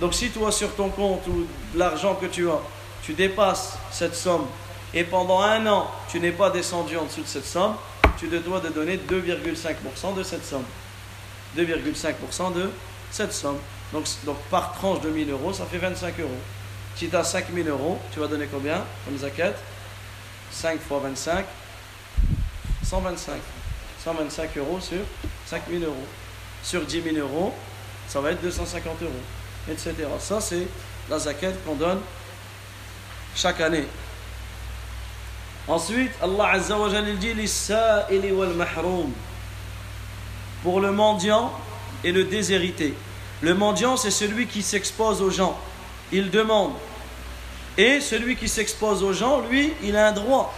A: Donc si toi sur ton compte ou l'argent que tu as, tu dépasses cette somme et pendant un an tu n'es pas descendu en dessous de cette somme, tu te dois de donner 2,5% de cette somme. 2,5% de cette somme. Donc, donc par tranche de 1000 euros, ça fait 25 euros. Si tu as 5000 euros, tu vas donner combien comme zakat 5 fois 25, 125. 125 euros sur 5 000 euros. Sur 10 000 euros, ça va être 250 euros, etc. Ça, c'est la zakat qu'on donne chaque année. Ensuite, Allah Azza wa Jalla dit pour le mendiant et le déshérité. Le mendiant, c'est celui qui s'expose aux gens. Il demande. Et celui qui s'expose aux gens, lui, il a un droit.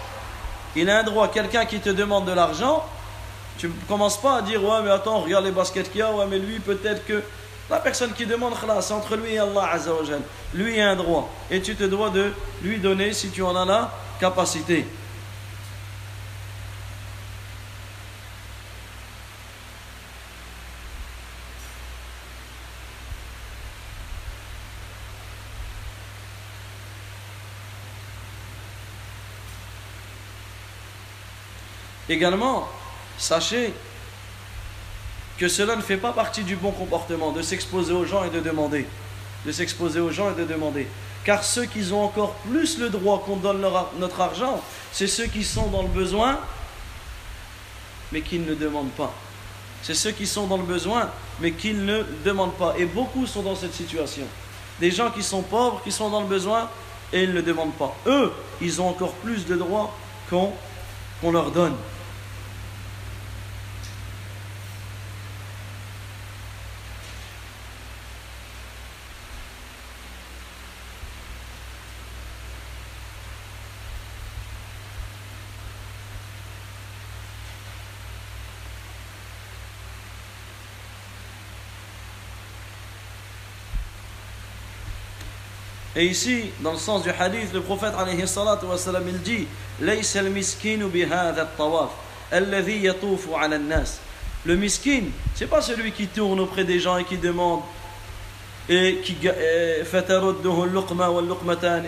A: Il a un droit. Quelqu'un qui te demande de l'argent, tu ne commences pas à dire Ouais, mais attends, regarde les baskets qu'il y a. Ouais, mais lui, peut-être que. La personne qui demande, c'est entre lui et Allah Azzawajal. Lui a un droit. Et tu te dois de lui donner si tu en as la capacité. Également, sachez que cela ne fait pas partie du bon comportement de s'exposer aux gens et de demander. De s'exposer aux gens et de demander. Car ceux qui ont encore plus le droit qu'on donne notre argent, c'est ceux qui sont dans le besoin, mais qui ne demandent pas. C'est ceux qui sont dans le besoin, mais qui ne demandent pas. Et beaucoup sont dans cette situation. Des gens qui sont pauvres, qui sont dans le besoin, et ils ne demandent pas. Eux, ils ont encore plus de droits qu'on leur donne. Et ici, dans le sens du hadith, le prophète alayhi salatu wa salam, il dit Le miskin, c'est pas celui qui tourne auprès des gens et qui demande et qui et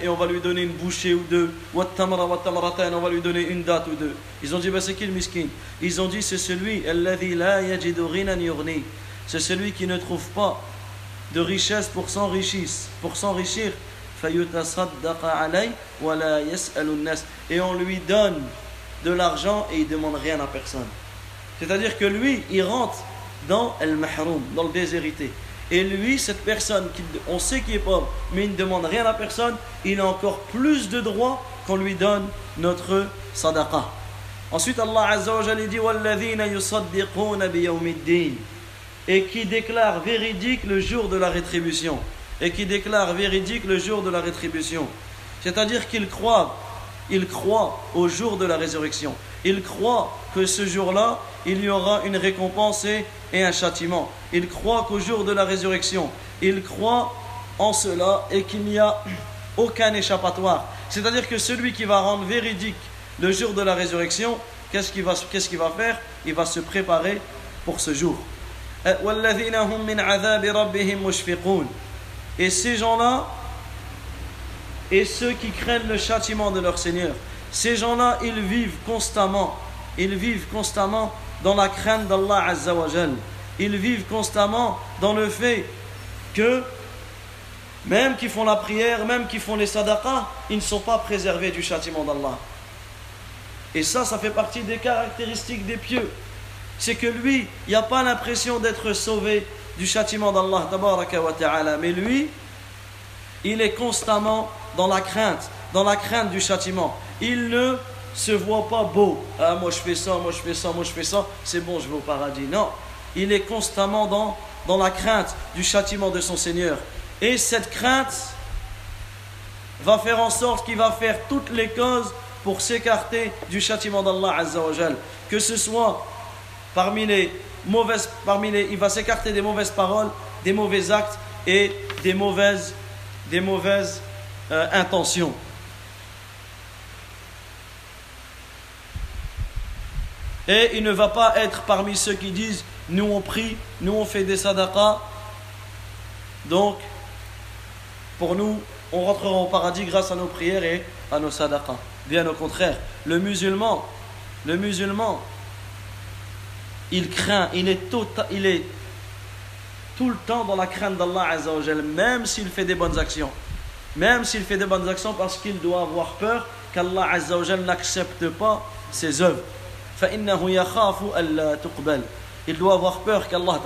A: on va lui donner une bouchée ou deux on va lui donner une date ou deux. Ils ont dit bah, c'est qui le miskin? Ils ont dit c'est celui c'est celui qui ne trouve pas de richesse pour s'enrichir pour s'enrichir et on lui donne de l'argent et il ne demande rien à personne. C'est-à-dire que lui, il rentre dans el mahroum, dans le déshérité. Et lui, cette personne, on sait qu'il est pauvre, mais il ne demande rien à personne, il a encore plus de droits qu'on lui donne notre sadaqa. Ensuite, Allah Azza wa dit et qui déclare véridique le jour de la rétribution et qui déclare véridique le jour de la rétribution. C'est-à-dire qu'il croit, il croit au jour de la résurrection. Il croit que ce jour-là, il y aura une récompense et, un châtiment. Il croit qu'au jour de la résurrection, il croit en cela et qu'il n'y a aucun échappatoire. C'est-à-dire que celui qui va rendre véridique le jour de la résurrection, qu'est-ce qu'il va, qu'est-ce qu'il va faire? Il va se préparer pour ce jour. Et ces gens-là, et ceux qui craignent le châtiment de leur Seigneur, ces gens-là, ils vivent constamment, ils vivent constamment dans la crainte d'Allah Azzawajal. Ils vivent constamment dans le fait que même qui font la prière, même qui font les sadaqas, ils ne sont pas préservés du châtiment d'Allah. Et ça, ça fait partie des caractéristiques des pieux. C'est que lui, il n'y pas l'impression d'être sauvé du châtiment d'Allah, mais lui, il est constamment dans la crainte, dans la crainte du châtiment. Il ne se voit pas beau. Ah, moi je fais ça, moi je fais ça, moi je fais ça, c'est bon, je vais au paradis. Non, il est constamment dans, dans la crainte du châtiment de son Seigneur. Et cette crainte va faire en sorte qu'il va faire toutes les causes pour s'écarter du châtiment d'Allah Que ce soit parmi les mauvaises, parmi les, il va s'écarter des mauvaises paroles, des mauvais actes et des mauvaises, des mauvaises euh, intentions. Et il ne va pas être parmi ceux qui disent nous on prie, nous on fait des sadaqas, donc pour nous on rentrera au paradis grâce à nos prières et à nos sadaqas. Bien au contraire, le musulman, le musulman, il craint, tota-, il est tout, le temps dans la crainte d'Allah Azzawajal, même s'il fait des bonnes actions. Même s'il fait des bonnes actions parce qu'il doit avoir peur qu'Allah Azzawajal n'accepte pas ses œuvres. Il doit avoir peur qu'Allah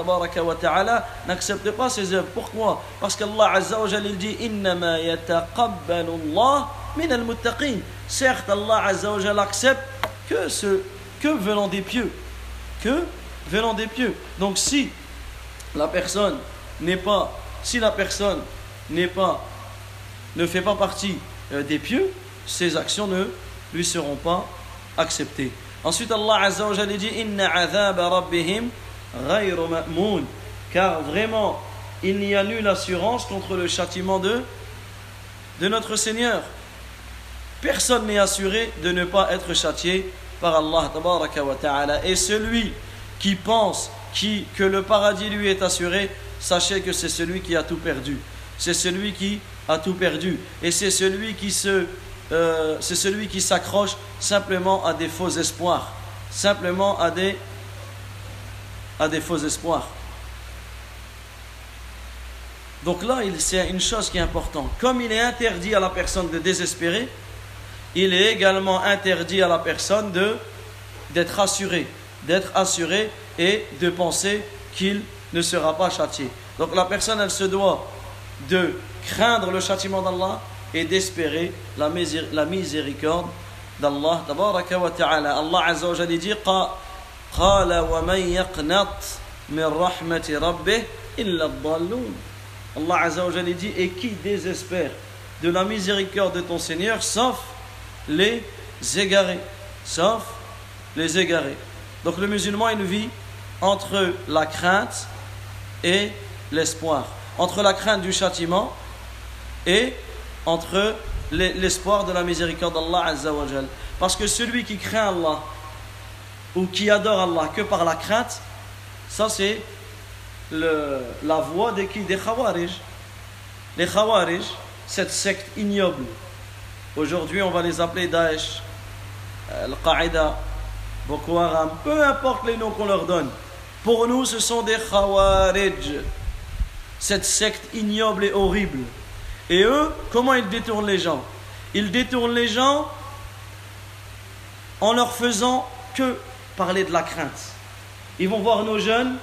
A: ta'ala n'accepte pas ses œuvres. Pourquoi? Parce qu'Allah Azzawajal dit Allah min al Certes, Allah Azzawajal accepte que, ce, que venant des pieux. Venant des pieux. Donc si la personne n'est pas si la personne n'est pas ne fait pas partie euh, des pieux, ses actions ne lui seront pas acceptées. Ensuite, Allah Azza wa dit Inna rabbihim ma'moun. Car vraiment, il n'y a nulle assurance contre le châtiment de, de notre Seigneur. Personne n'est assuré de ne pas être châtié par Allah ta'ala. Et celui qui pense qui, que le paradis lui est assuré, sachez que c'est celui qui a tout perdu. C'est celui qui a tout perdu. Et c'est celui qui se, euh, c'est s'accroche simplement à des faux espoirs, simplement à des, à des faux espoirs. Donc là, c'est une chose qui est importante. Comme il est interdit à la personne de désespérer, il est également interdit à la personne de d'être assuré, d'être assuré et de penser qu'il ne sera pas châtié. Donc la personne, elle se doit de craindre le châtiment d'Allah et d'espérer la, miséricorde d'Allah. Tabaraka wa ta'ala. Allah Azza wa Jalla dit قال ومن يقنط من رحمة ربه إلا الضالون Allah Azza wa Jalla dit et qui désespère de la miséricorde de ton Seigneur sauf les égarés sauf les égarés. Donc le musulman il vit entre la crainte et l'espoir. Entre la crainte du châtiment et entre l'espoir de la miséricorde d'Allah Parce que celui qui craint Allah ou qui adore Allah que par la crainte, ça c'est la voie des, des Khawarij. Les Khawarij, cette secte ignoble, aujourd'hui on va les appeler Daesh, Al-Qaïda, Boko Haram, peu importe les noms qu'on leur donne. Pour nous, ce sont des Khawarij, cette secte ignoble et horrible et eux, comment ils détournent les gens? Ils détournent les gens en leur faisant que parler de la crainte. Ils vont voir nos jeunes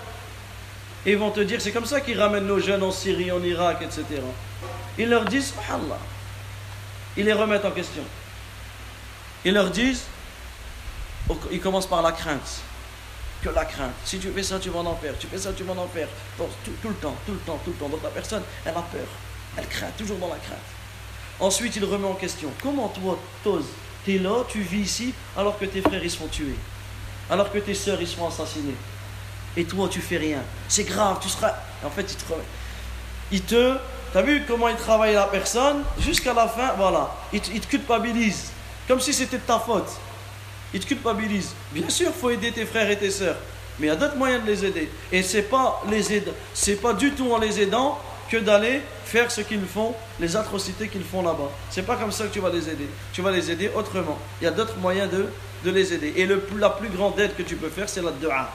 A: et ils vont te dire, c'est comme ça qu'ils ramènent nos jeunes en Syrie, en Irak, etc. Ils leur disent, Allah. Ils les remettent en question. Ils leur disent, ils commencent par la crainte. Que la crainte. Si tu fais ça, tu vas en enfer. Tu fais ça, tu vas en enfer. Tout, le temps, tout le temps, tout le temps. Donc la personne, elle a peur. Elle craint, toujours dans la crainte. Ensuite, il remet en question comment toi, Toz, tu es là, tu vis ici, alors que tes frères ils se font tuer, alors que tes sœurs ils se font assassiner. Et toi, tu fais rien. C'est grave, tu seras. En fait, il te. Il te. T'as vu comment il travaille la personne? Jusqu'à la fin, voilà. Il te, culpabilise. Comme si c'était de ta faute. Il te culpabilise. Bien sûr, il faut aider tes frères et tes sœurs. Mais il y a d'autres moyens de les aider. Et c'est pas les c'est pas du tout en les aidant que d'aller faire ce qu'ils font, les atrocités qu'ils font là-bas. C'est pas comme ça que tu vas les aider. Tu vas les aider autrement. Il y a d'autres moyens de, les aider. Et la plus grande aide que tu peux faire, c'est la dua.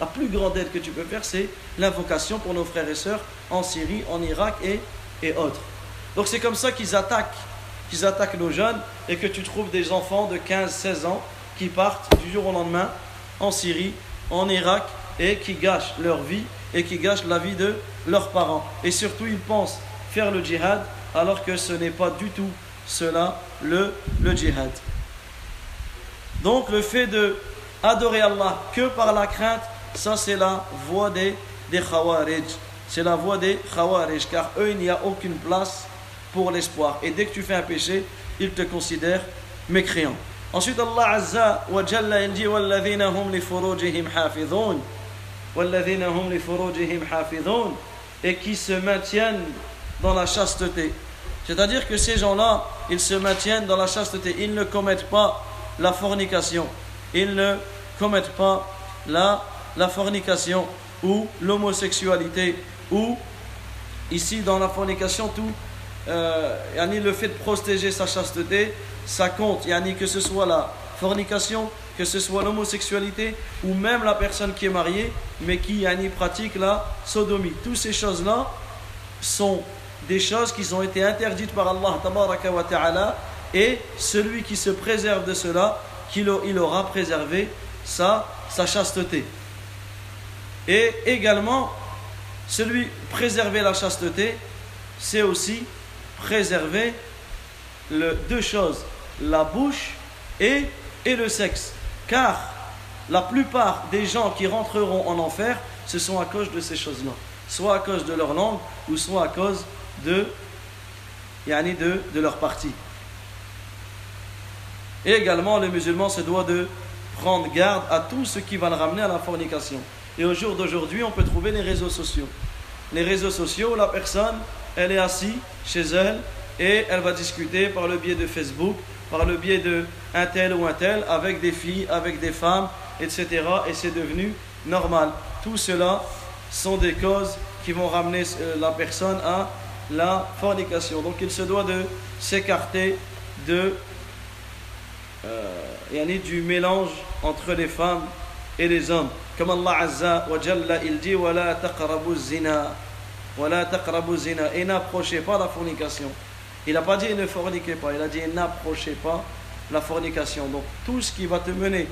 A: La plus grande aide que tu peux faire, c'est l'invocation pour nos frères et sœurs en Syrie, en Irak et, autres. Donc c'est comme ça qu'ils attaquent, qu'ils attaquent nos jeunes et que tu trouves des enfants de 15-16 ans qui partent du jour au lendemain en Syrie, en Irak et qui gâchent leur vie et qui gâchent la vie de leurs parents. Et surtout, ils pensent faire le djihad alors que ce n'est pas du tout cela le, le djihad. Donc le fait de adorer Allah que par la crainte, ça c'est la voie des, des khawarij C'est la voie des khawarij, car eux, il n'y a aucune place pour l'espoir. Et dès que tu fais un péché, ils te considèrent mécréant. Ensuite, Allah Azza wa Jalla dit وَالَّذِينَ هُمْ لِفُرُوجِهِمْ حَافِظُونَ وَالَّذِينَ هُمْ لِفُرُوجِهِمْ حَافِظُونَ et qui se maintiennent dans la chasteté. C'est-à-dire que ces gens-là, ils se maintiennent dans la chasteté. Ils ne commettent pas la fornication. Ils ne commettent pas la, la fornication ou l'homosexualité ou ici dans la fornication tout euh, le fait de protéger sa chasteté ça compte yani que ce soit la fornication que ce soit l'homosexualité ou même la personne qui est mariée, mais qui yani, pratique la sodomie. Toutes ces choses-là sont des choses qui ont été interdites par Allah ta'ala et celui qui se préserve de cela, qu'il il aura préservé sa, sa chasteté. Et également, celui préserver la chasteté, c'est aussi préserver deux choses, la bouche et, le sexe. Car la plupart des gens qui rentreront en enfer, ce sont à cause de ces choses-là. Soit à cause de leur langue, ou soit à cause de, de, de leur partie. Et également, le musulman se doit de prendre garde à tout ce qui va le ramener à la fornication. Et au jour d'aujourd'hui, on peut trouver les réseaux sociaux. Les réseaux sociaux, la personne, elle est assise chez elle et elle va discuter par le biais de Facebook, par le biais de un tel ou un tel, avec des filles, avec des femmes, etc. Et c'est devenu normal. Tout cela sont des causes qui vont ramener euh, la personne à la fornication. Donc il se doit de s'écarter de euh, du mélange entre les femmes et les hommes. Comme Allah Azza wa Jalla, il dit Wala taqrabu zina. Et n'approchez pas la fornication. Il n'a pas dit ne forniquez pas, il a dit n'approchez pas la fornication. Donc tout ce qui va te mener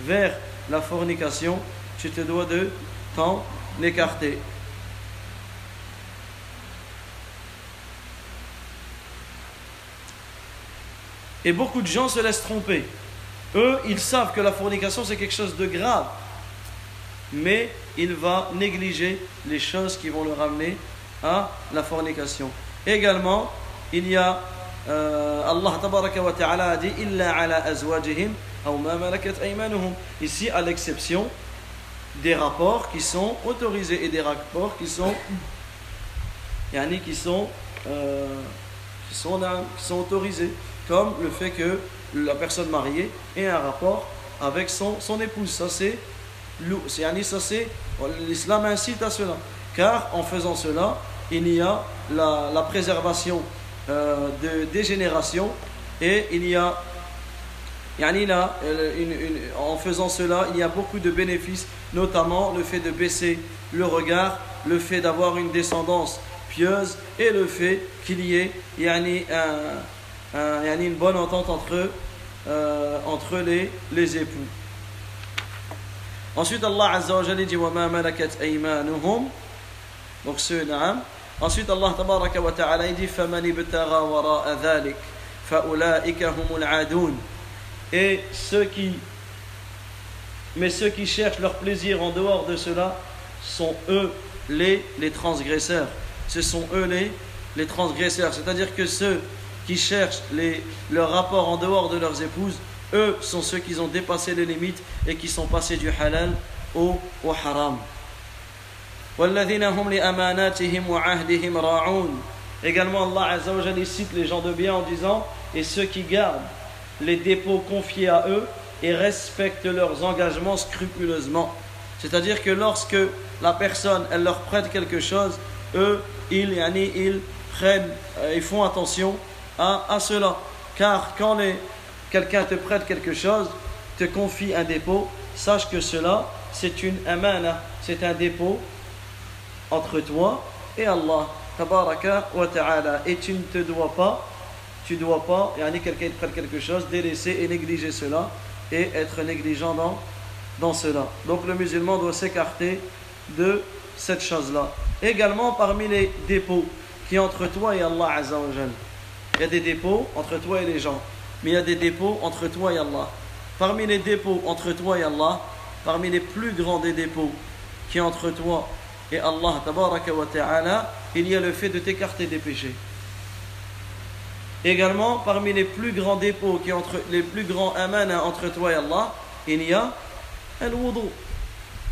A: vers la fornication, tu te dois de t'en écarter. Et beaucoup de gens se laissent tromper. Eux, ils savent que la fornication, c'est quelque chose de grave. Mais il va négliger les choses qui vont le ramener à la fornication. Également, il y a euh, Allah wa ta'ala a dit illa ala azwajihim ma malakat aymanuhum ici à l'exception des rapports qui sont autorisés et des rapports qui sont yani, qui sont euh, qui sont, qui sont autorisés comme le fait que la personne mariée ait un rapport avec son, son épouse. Ça, c'est l'islam incite à cela. Car en faisant cela, il y a la, préservation euh, de, des générations et il y a une, en faisant cela, il y a beaucoup de bénéfices, notamment le fait de baisser le regard, le fait d'avoir une descendance pieuse et le fait qu'il y ait un, a une bonne entente entre, euh, entre les époux. Ensuite, Allah Azza wa Jalla dit وَمَا مَلَكَتْ أَيْمَانُهُمْ Donc, ce naam. Ensuite, Allah Tabaraka wa Ta'ala dit فَمَنِ ابْتَغَى وَرَاءَ ذَلِكَ فَأُولَٰئِكَ هُمُ الْعَادُونَ Et ceux qui mais ceux qui cherchent leur plaisir en dehors de cela sont eux les, les transgresseurs. Ce sont eux les, les transgresseurs. C'est-à-dire que ceux qui cherchent les, leur rapport en dehors de leurs épouses, eux sont ceux qui ont dépassé les limites et qui sont passés du halal au, au haram. Également, Allah Azza cite les gens de bien en disant Et ceux qui gardent les dépôts confiés à eux et respectent leurs engagements scrupuleusement. C'est-à-dire que lorsque la personne elle leur prête quelque chose, eux, ils, ils prennent, euh, ils font attention à, cela. Car quand quelqu'un te prête quelque chose, te confie un dépôt, sache que cela, c'est une amana, c'est un dépôt entre toi et Allah. wa ta'ala. Et tu ne te dois pas, tu dois pas, et quelqu'un te prête quelque chose, délaisser et négliger cela et être négligent dans, dans cela. Donc le musulman doit s'écarter de cette chose-là. Également parmi les dépôts qui entre toi et Allah Azzawajal. Il y a des dépôts entre toi et les gens. Mais il y a des dépôts entre toi et Allah. Parmi les dépôts entre toi et Allah, parmi les plus grands des dépôts qui est entre toi et Allah, ta'ala, il y a le fait de t'écarter des péchés. Également, parmi les plus grands dépôts qui entre les plus grands amana entre toi et Allah, il y a al-wudu,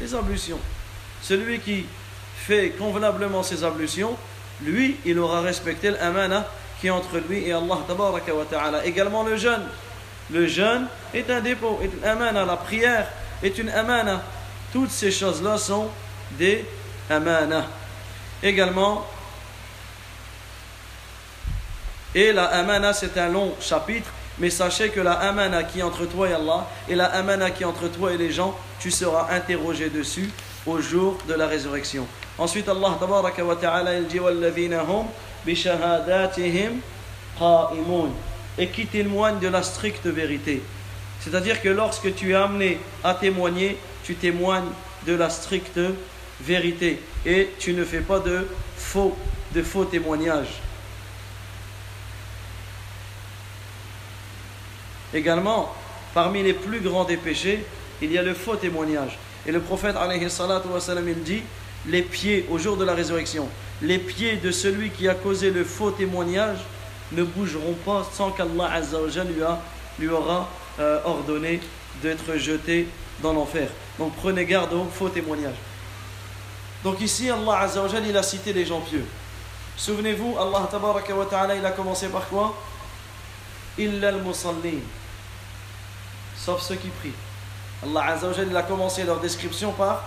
A: les ablutions. Celui qui fait convenablement ses ablutions, lui, il aura respecté l'amana qui est entre lui et Allah ta'ala. Également le jeûne. Le jeûne est un dépôt, est une amana. La prière est une amana. Toutes ces choses-là sont des amana. Également, et la amana c'est un long chapitre, mais sachez que la amana qui est entre toi et Allah et la amana qui est entre toi et les gens, tu seras interrogé dessus au jour de la résurrection. Ensuite, Allah ta'ala il dit et qui témoignent de la stricte vérité. C'est-à-dire que lorsque tu es amené à témoigner, tu témoignes de la stricte vérité et tu ne fais pas de faux, témoignages. Également, parmi les plus grands des péchés, il y a le faux témoignage. Et le prophète alayhi il dit les pieds au jour de la résurrection, les pieds de celui qui a causé le faux témoignage ne bougeront pas sans qu'Allah lui, lui aura euh, ordonné d'être jeté dans l'enfer. Donc prenez garde aux faux témoignages. Donc ici, Allah Azzawajal, il a cité les gens pieux. Souvenez-vous, Allah Tabaraka wa Ta'ala, il a commencé par quoi? Illa al-musallin. Sauf ceux qui prient. Allah Azzawajal, il a commencé leur description par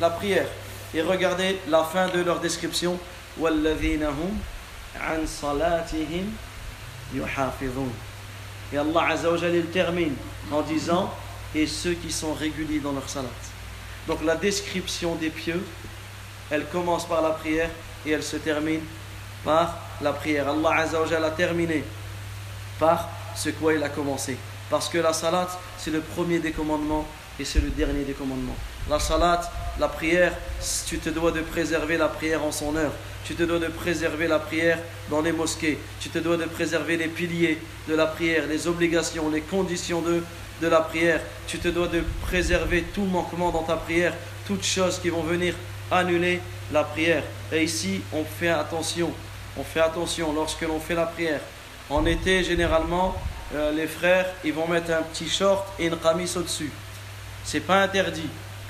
A: la prière. Et regardez la fin de leur description. Et Allah Azzawajal il termine en disant Et ceux qui sont réguliers dans leur salat. Donc la description des pieux, elle commence par la prière et elle se termine par la prière. Allah Azzawajal a terminé par ce quoi il a commencé. Parce que la salat, c'est le premier des commandements et c'est le dernier des commandements. La salat, la prière, tu te dois de préserver la prière en son heure. Tu te dois de préserver la prière dans les mosquées. Tu te dois de préserver les piliers de la prière, les obligations, les conditions de, la prière. Tu te dois de préserver tout manquement dans ta prière, toutes choses qui vont venir annuler la prière. Et ici, on fait attention. On fait attention lorsque l'on fait la prière. En été, généralement, euh, les frères, ils vont mettre un petit short et une camise au-dessus. C'est pas interdit.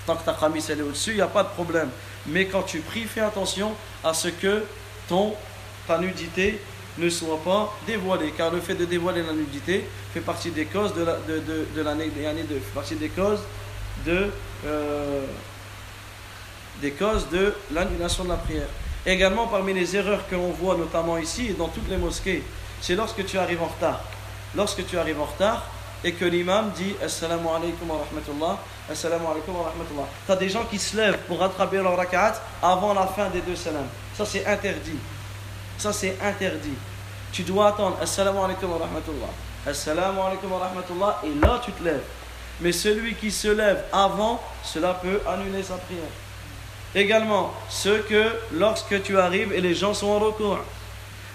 A: Tant que ta camise est au-dessus, il n'y a pas de problème. Mais quand tu pries, fais attention à ce que ton, ta nudité ne soit pas dévoilée. Car le fait de dévoiler la nudité fait partie des causes de, la, de, de, de fait partie des causes de, euh, des causes de l'annulation de la prière. Également, parmi les erreurs que l'on voit, notamment ici et dans toutes les mosquées, c'est lorsque tu arrives en retard. Lorsque tu arrives en retard, et que l'imam dit Assalamu alaikum wa rahmatullah, Assalamu alaikum wa rahmatullah. Tu as des gens qui se lèvent pour rattraper leur rakat avant la fin des deux salams. Ça c'est interdit. Ça c'est interdit. Tu dois attendre Assalamu alaikum wa rahmatullah, Assalamu alaikum wa rahmatullah, et là tu te lèves. Mais celui qui se lève avant, cela peut annuler sa prière. Également, ce que lorsque tu arrives et les gens sont en recours,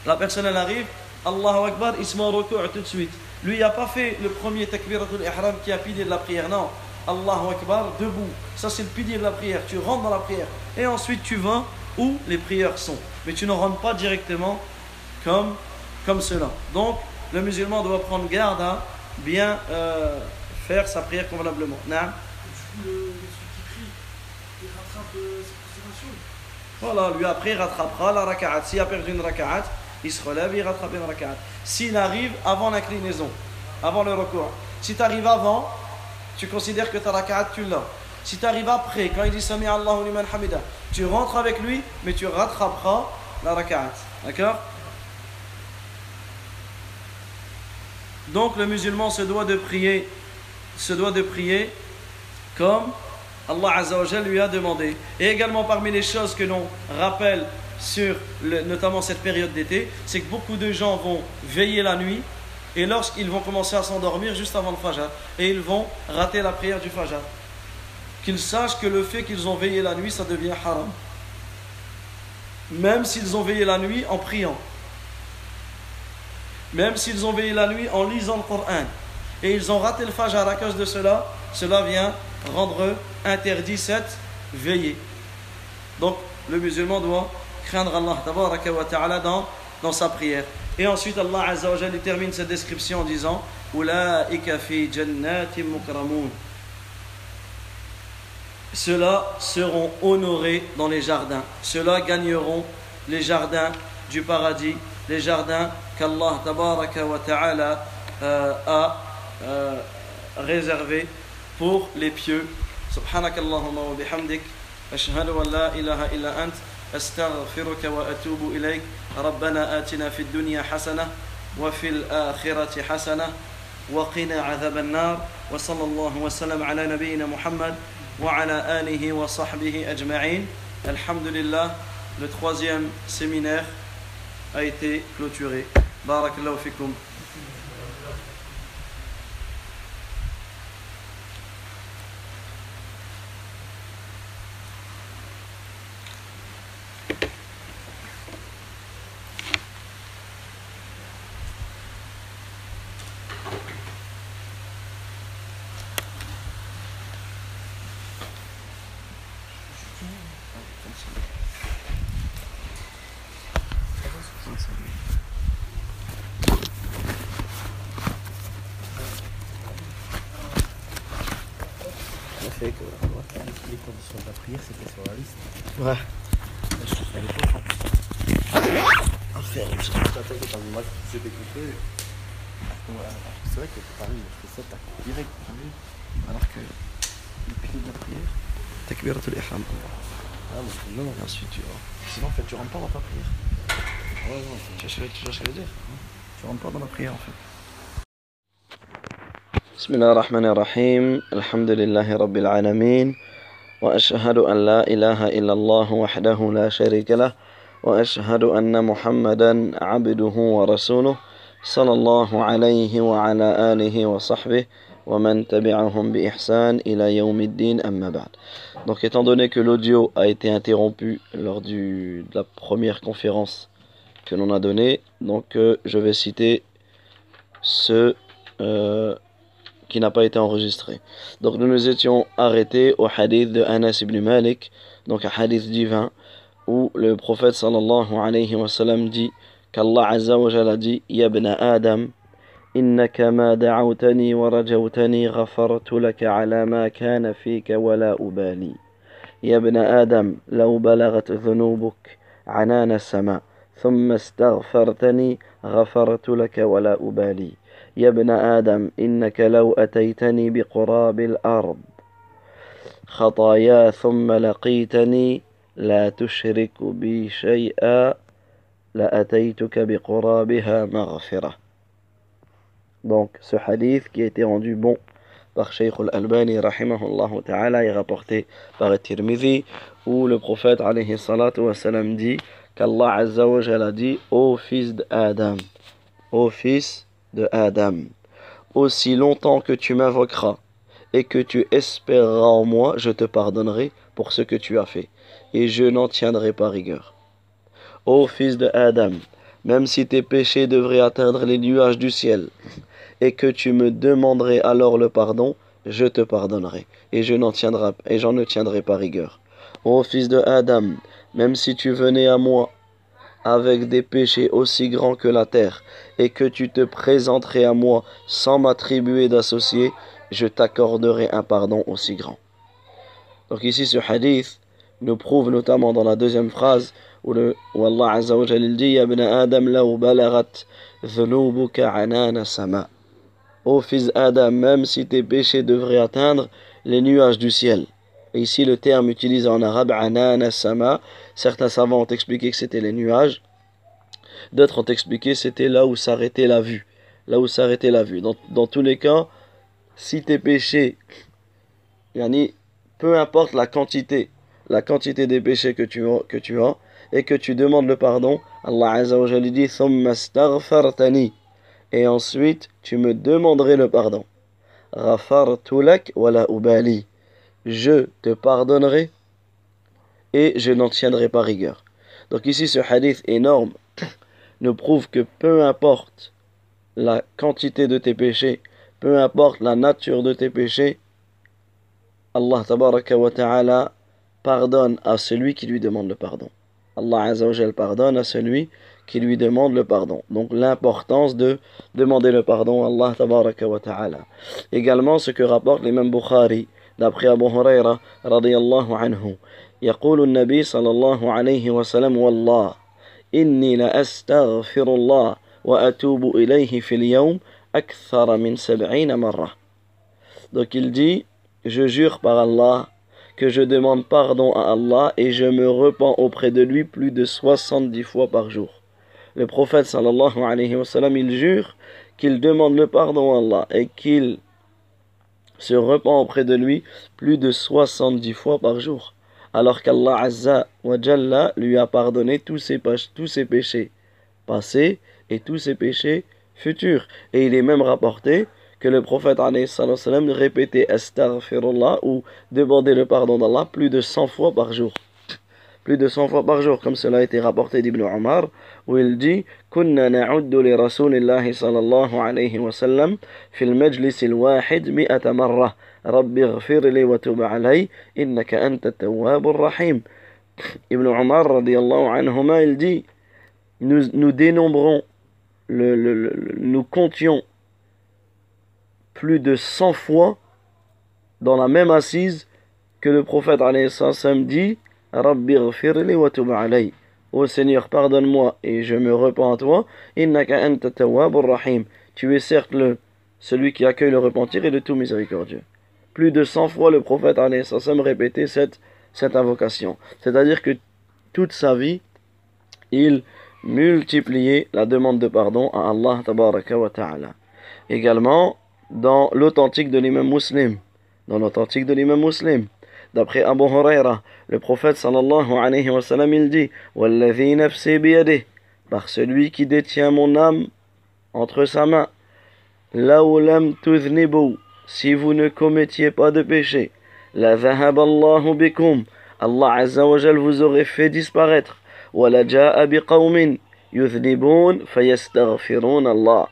A: la personne elle arrive, Allahu Akbar, il se met en recours tout de suite. Lui, il n'a pas fait le premier takbiratul ihram qui a pilier de la prière. Non. Allahu Akbar, debout. Ça, c'est le pilier de la prière. Tu rentres dans la prière. Et ensuite, tu vas où les prières sont. Mais tu ne rentres pas directement comme, comme cela. Donc, le musulman doit prendre garde à bien euh, faire sa prière convenablement. Voilà, lui après, il rattrapera la raka'at. S'il a perdu une raka'at, il se relève et il rattrape une raka'at. S'il arrive avant l'inclinaison, avant le recours, si tu arrives avant, tu considères que ta raka'at, tu l'as. Si tu arrives après, quand il dit Sami Allahu liman hamida, tu rentres avec lui, mais tu rattraperas la raka'at. D'accord? Donc le musulman se doit de prier, se doit de prier comme Allah Azzawajal lui a demandé. Et également parmi les choses que l'on rappelle sur notamment cette période d'été, c'est que beaucoup de gens vont veiller la nuit et lorsqu'ils vont commencer à s'endormir juste avant le Fajr, et ils vont rater la prière du Fajr. Qu'ils sachent que le fait qu'ils ont veillé la nuit, ça devient haram. Même s'ils ont veillé la nuit en priant. Même s'ils ont veillé la nuit en lisant le Coran. Et ils ont raté le Fajr à cause de cela, cela vient rendre interdit cette veillée. Donc, le musulman doit craindre Allah dans, dans sa prière. Et ensuite, Allah Azza wa termine cette description en disant Ceux-là seront honorés dans les jardins. Ceux-là gagneront les jardins du paradis, les jardins qu'Allah ta'ala euh, a euh, réservés pour les pieux. Subhanakallahumma wa bihamdik. Ashhadu an la ilaha illa ant. أستغفرك وأتوب إليك. ربنا آتنا في الدنيا حسنة وفي الآخرة حسنة وقنا عذاب النار. وصلى الله وسلم على نبينا محمد وعلى آله وصحبه أجمعين. الحمد لله le troisième séminaire a été clôturé. بارك الله
B: fait que les conditions de la prière, c'était sur la liste.
A: Ouais.
B: Je te fais à l'époque. hein.
A: À faire,
B: Je t'appelle quand moi qui s'est écouté. C'est vrai que Paris, je fais ça, direct, t'as vu Alors que le pilier de la prière.
A: Takbiratul ihram.
B: Ah, mais c'est long.
A: Et ensuite tu vois.
B: Sinon, en fait, tu rentres pas dans ta prière. Ouais, non,
A: Tu vois ce que tu vois ce que je veux dire Tu rentres pas dans la prière en fait. بسم الله الرحمن الرحيم الحمد لله رب العالمين وأشهد أن لا إله إلا الله وحده لا شريك له وأشهد أن محمدا عبده ورسوله صلى الله عليه وعلى آله وصحبه ومن تبعهم بإحسان إلى يوم الدين أما بعد Donc étant donné que l'audio a été interrompu lors du, de la première conférence que l'on a donnée, donc euh, je vais citer ce euh, qui n'a pas été enregistré. Donc nous nous étions arrêtés au hadith de Anas ibn Malik, donc un hadith divin, où le prophète sallallahu alayhi wa sallam dit qu'Allah azza wa jalla dit Ya ibn Adam, إنك ما دعوتني ورجوتني غفرت لك على ما كان فيك ولا أبالي يا ابن آدم لو بلغت ذنوبك عنان السماء ثم استغفرتني غفرت لك ولا أبالي يا ابن آدم إنك لو أتيتني بقراب الأرض خطايا ثم لقيتني لا تشرك بي شيئا لأتيتك بقرابها مغفرة Donc ce hadith qui a été rendu bon par Shaykh al-Albani rahimahullah ta'ala est rapporté par Tirmidhi où le prophète alayhi salatu wa salam dit qu'Allah azza wa jalla dit ô fils d'Adam ô fils de Adam aussi longtemps que tu m'invoqueras et que tu espéreras en moi je te pardonnerai pour ce que tu as fait et je n'en tiendrai pas rigueur ô fils de Adam même si tes péchés devraient atteindre les nuages du ciel et que tu me demanderais alors le pardon, je te pardonnerai, et je n'en tiendrai, et j'en ne tiendrai pas rigueur. Ô fils de Adam, même si tu venais à moi avec des péchés aussi grands que la terre, et que tu te présenterais à moi sans m'attribuer d'associé, je t'accorderai un pardon aussi grand. Donc ici ce hadith nous prouve notamment dans la deuxième phrase où, le, où Allah Azza wa dit ibn Adam balagat dhunubuka anana sama Ô fils Adam, même si tes péchés devraient atteindre les nuages du ciel. Ici, le terme utilisé en arabe, anan sama, certains savants ont expliqué que c'était les nuages, d'autres ont expliqué c'était là où s'arrêtait la vue. Là où s'arrêtait la vue. Dans, tous les cas, si tes péchés, yani, peu importe la quantité, la quantité des péchés que tu as, et que tu demandes le pardon, Allah Azza wa dit, et ensuite tu me demanderais le pardon. Je te pardonnerai et je n'en tiendrai pas rigueur. Donc ici ce hadith énorme nous prouve que peu importe la quantité de tes péchés, peu importe la nature de tes péchés, Allah tabaraka wa ta'ala pardonne à celui qui lui demande le pardon. Allah Azza wa pardonne à celui qui lui demande le pardon. Donc l'importance de demander le pardon à Allah tabaraka wa ta'ala. Également ce que rapporte l'imam Bukhari d'après Abu Huraira radiyallahu anhu. يقول النبي صلى الله عليه وسلم والله إني لأستغفر الله وأتوب إليه في اليوم أكثر من سبعين مرة. Donc il dit, je jure par Allah que je demande pardon à Allah et je me repens auprès de lui plus de 70 fois par jour. Le prophète sallallahu alayhi wa sallam, il jure qu'il demande le pardon à Allah et qu'il se repent auprès de lui plus de 70 fois par jour. Alors qu'Allah Azza lui a pardonné tous ses, tous ses péchés passés et tous ses péchés futurs. Et il est même rapporté que le prophète répétait astaghfirullah ou demandait le pardon d'Allah plus de 100 fois par jour Plus de 100 fois par jour, comme cela a été rapporté d'Ibn Omar, où il dit كنا نعد لرسول الله صلى الله عليه وسلم في المجلس الواحد مئة مرة رب اغفر لي وتب علي إنك أنت التواب الرحيم Ibn Omar radiallahu anhuma il dit nous, nous dénombrons, le, le- le- le- nous comptions plus de 100 fois dans la même assise que le prophète alayhi salam dit Rabbi ghfirli wa tub alay. Ô Seigneur, pardonne-moi et je me repens à toi. Innaka anta tawwabur rahim. Tu es certes le, celui qui accueille le repentir et de tout miséricordieux. Plus de 100 fois le prophète alayhi salam répétait cette, cette invocation. C'est-à-dire que toute sa vie, il multipliait la demande de pardon à Allah wa ta'ala. Également, dans l'authentique de l'imam muslim, dans l'authentique de l'imam muslim, d'après Abu Huraira, le prophète sallallahu alayhi wa sallam, il dit Walladhi nafsi par celui qui détient mon âme entre sa main, tudhnibu, si vous ne commettiez pas de péché, la dhahab Allahu bikum, Allah azza wa jal vous aurait fait disparaître, wa ja'a biqawmin fayastaghfirun Allah,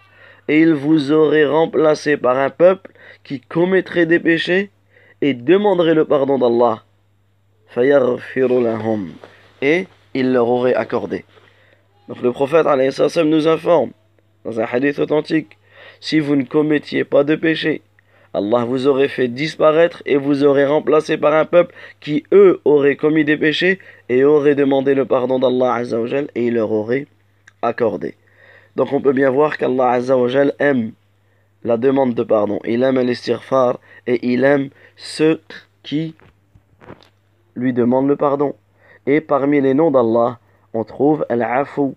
A: et il vous aurait remplacé par un peuple qui commettrait des péchés et demanderait le pardon d'Allah. Et il leur aurait accordé. Donc le prophète nous informe dans un hadith authentique si vous ne commettiez pas de péché, Allah vous aurait fait disparaître et vous aurait remplacé par un peuple qui, eux, auraient commis des péchés et auraient demandé le pardon d'Allah Azza wa Jal et il leur aurait accordé. Donc on peut bien voir qu'Allah Azza wa Jal aime la demande de pardon, il aime l'istighfar et il aime ceux qui lui demandent le pardon. Et parmi les noms d'Allah, on trouve Al-Afu,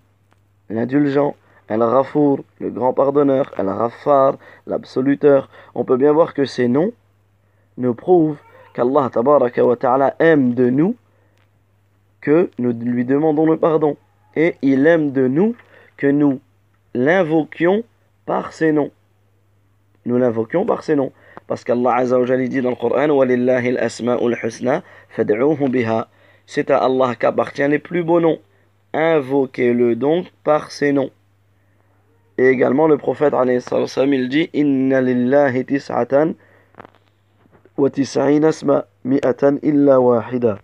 A: l'indulgent, Al-Ghafour, le grand pardonneur, Al-Ghaffar, l'absoluteur. On peut bien voir que ces noms nous prouvent qu'Allah ta'ala aime de nous que nous lui demandons le pardon. Et il aime de nous que nous l'invoquions par ses noms. Nous l'invoquions par ses noms. Parce qu'Allah Azzawajal dit dans le Coran Walillahi al-asma'ul husna fad'uhu biha. C'est à Allah qu'appartient les plus beaux noms. Invoquez-le donc par ses noms. Et également le prophète il dit Inna lillahi tis'atan wa tis'ina asma mi'atan illa wahida.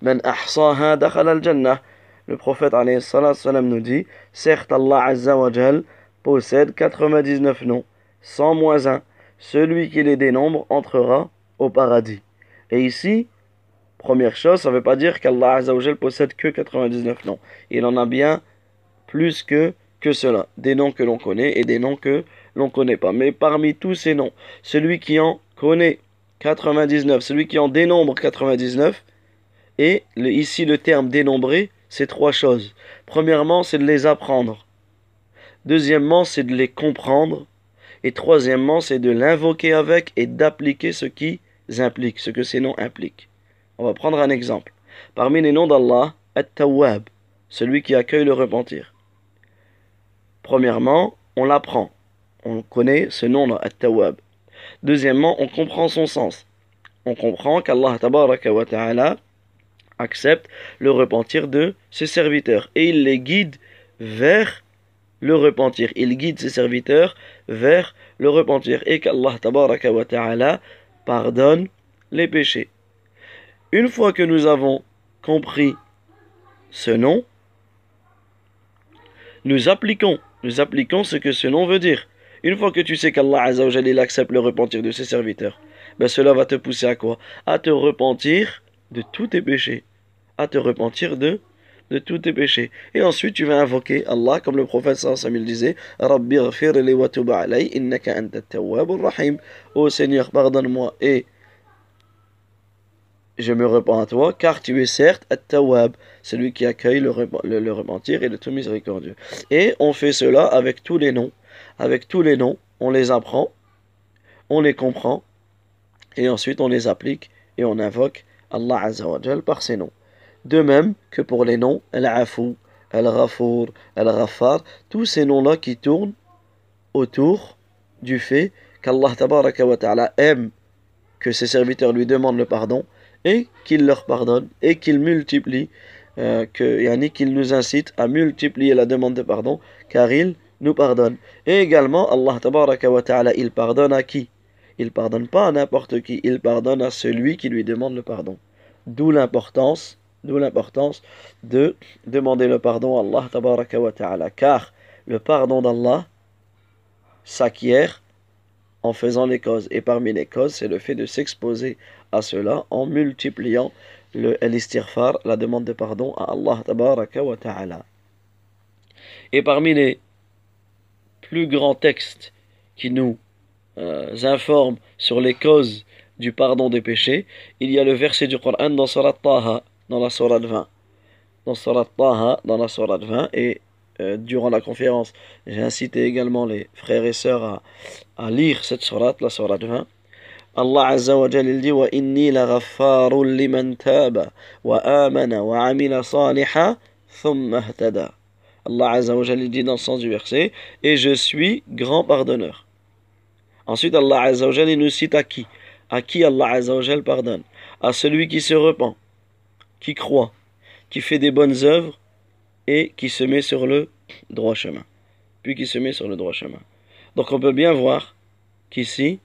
A: Man ahsaha dakhala al-jannah. Le prophète nous dit Certes, Allah Azzawajal possède 99 noms, 100 moins 1. Celui qui les dénombre entrera au paradis. Et ici, première chose, ça ne veut pas dire qu'Allah Azza wa Jal possède que 99 noms. Il en a bien plus que que cela, des noms que l'on connaît et des noms que l'on ne connaît pas. Mais parmi tous ces noms, celui qui en connaît 99, celui qui en dénombre 99, et ici le terme dénombrer, c'est trois choses. Premièrement, c'est de les apprendre. Deuxièmement, c'est de les comprendre. Et troisièmement, c'est de l'invoquer avec et d'appliquer ce qui implique, ce que ces noms impliquent. On va prendre un exemple. Parmi les noms d'Allah, At-Tawwab, celui qui accueille le repentir. Premièrement, on l'apprend. On connaît ce nom-là, At-Tawwab. Deuxièmement, on comprend son sens. On comprend qu'Allah wa ta'ala accepte le repentir de ses serviteurs et il les guide vers le repentir. Il guide ses serviteurs vers le repentir et qu'Allah ta'ala pardonne les péchés. Une fois que nous avons compris ce nom, nous appliquons, nous appliquons ce que ce nom veut dire. Une fois que tu sais qu'Allah Azza wa Jalla, il accepte le repentir de ses serviteurs, ben cela va te pousser à quoi? À te repentir de tous tes péchés. À te repentir de, de tous tes péchés. Et ensuite, tu vas invoquer Allah, comme le prophète sallallahu disait Rabbi wa tub alay, innaka anta tawwabur rahim. Ô Seigneur, pardonne-moi et je me repens à toi, car tu es certes at-tawwab, celui qui accueille le, le- repentir et le tout miséricordieux. Et on fait cela avec tous les noms. Avec tous les noms, on les apprend, on les comprend, et ensuite on les applique et on invoque Allah Azza par ses noms. De même que pour les noms Al-Afu, Al-Ghafour, Al-Ghaffar, tous ces noms-là qui tournent autour du fait qu'Allah Ta'ala aime que ses serviteurs lui demandent le pardon et qu'il leur pardonne et qu'il multiplie, euh, que, qu'il nous incite à multiplier la demande de pardon car il nous pardonne. Et également, Allah ta'ala, il pardonne à qui? Il pardonne pas à n'importe qui, il pardonne à celui qui lui demande le pardon. D'où l'importance D'où l'importance de demander le pardon à Allah tabaraka wa ta'ala. Car le pardon d'Allah s'acquiert en faisant les causes. Et parmi les causes, c'est le fait de s'exposer à cela en multipliant le l'istighfar, la demande de pardon à Allah tabaraka wa ta'ala. Et parmi les plus grands textes qui nous euh, informent sur les causes du pardon des péchés, il y a le verset du Coran dans Surat Taha, dans la Surat 20. Dans Surat Taha, dans la Surat 20, et euh, durant la conférence, j'ai incité également les frères et sœurs à, lire cette Surat, la Surat 20. Allah Azza wa Jal dit la wa wa. Allah Azza dit dans le sens du verset et je suis grand pardonneur. Ensuite Allah Azza wa nous cite à qui? À qui Allah Azza wa pardonne? À celui qui se repent, qui croit, qui fait des bonnes œuvres et qui se met sur le droit chemin. Puis qui se met sur le droit chemin. Donc on peut bien voir qu'ici.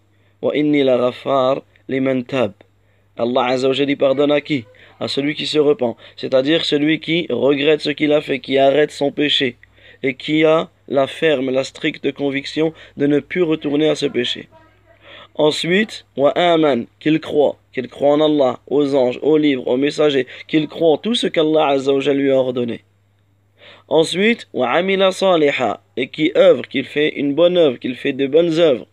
A: Allah Azza pardonne à qui? À celui qui se repent, c'est-à-dire celui qui regrette ce qu'il a fait, qui arrête son péché et qui a la ferme, la stricte conviction de ne plus retourner à ce péché. Ensuite, wa qu'il croit, qu'il croit en Allah, aux anges, aux livres, aux messagers, qu'il croit en tout ce qu'Allah Azza wa Jalla lui a ordonné. Ensuite, wa et qui œuvre, qu'il fait une bonne œuvre, qu'il fait de bonnes œuvres.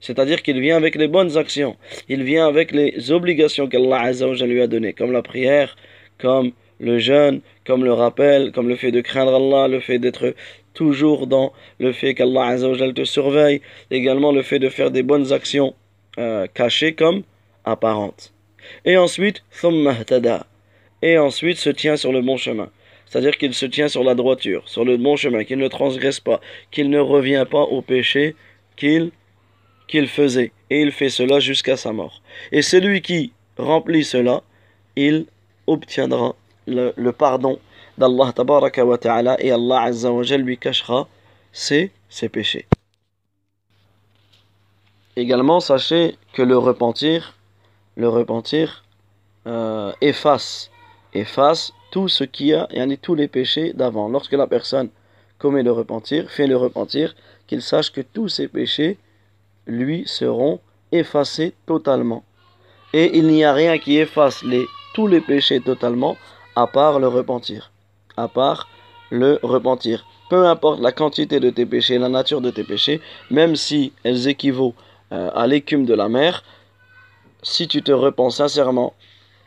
A: C'est-à-dire qu'il vient avec les bonnes actions. Il vient avec les obligations qu'Allah Azza wa Jalla lui a données, comme la prière, comme le jeûne, comme le rappel, comme le fait de craindre Allah, le fait d'être toujours dans le fait qu'Allah Azza wa Jalla te surveille, également le fait de faire des bonnes actions euh, cachées comme apparentes. Et ensuite, et ensuite se tient sur le bon chemin. C'est-à-dire qu'il se tient sur la droiture, sur le bon chemin, qu'il ne transgresse pas, qu'il ne revient pas au péché qu'il qu'il faisait, et il fait cela jusqu'à sa mort. Et celui qui remplit cela, il obtiendra le pardon d'Allah tabaraka wa ta'ala, et Allah azza wa lui cachera ses, péchés. Également, sachez que le repentir, euh, efface, efface tout ce qu'il y a, et tous les péchés d'avant. Lorsque la personne commet le repentir, fait le repentir, qu'il sache que tous ses péchés lui seront effacés totalement. Et il n'y a rien qui efface les, tous les péchés totalement, à part le repentir À part le repentir. Peu importe la quantité de tes péchés, la nature de tes péchés, même si elles équivaut euh, à l'écume de la mer, si tu te repens sincèrement,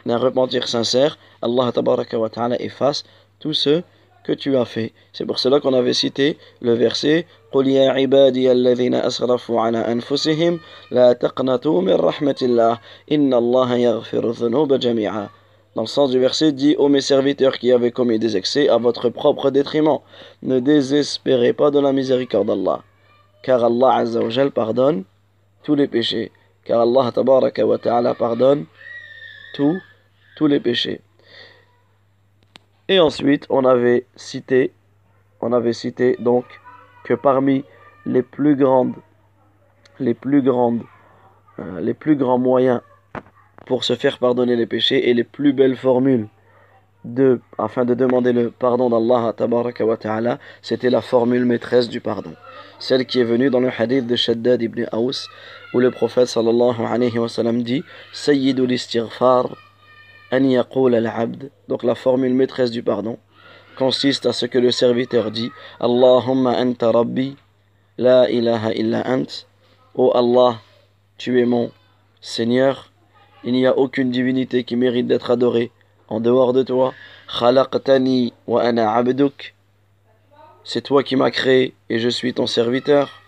A: d'un repentir sincère, Allah wa ta'ala efface tout ce que tu as fait. C'est pour cela qu'on avait cité le verset قل يا عبادي الذين أسرفوا على أنفسهم لا تقنطوا من رحمة الله إن الله يغفر الذنوب جميعا dans le sens du verset, dit ô mes serviteurs qui avaient commis des excès à votre propre détriment, ne désespérez pas de la miséricorde d'Allah, car Allah Azza wa Jal pardonne tous les péchés, car Allah Tabaraka wa Ta'ala pardonne tous, tous les péchés. Et ensuite, on avait cité, on avait cité donc que parmi les plus grandes, les plus grandes, euh, les plus grands moyens pour se faire pardonner les péchés et les plus belles formules afin de demander le pardon d'Allah ta'ala, c'était la formule maîtresse du pardon. Celle qui est venue dans le hadith de Shaddad ibn Aus, où le prophète sallallahu alayhi wa sallam dit Sayyidul istighfar, an al-abd, donc la formule maîtresse du pardon, consiste à ce que le serviteur dit Allahumma anta rabbi, la ilaha illa ant. Oh Allah, tu es mon Seigneur, il n'y a aucune divinité qui mérite d'être adorée en dehors de toi. C'est toi qui m'as créé et je suis ton serviteur.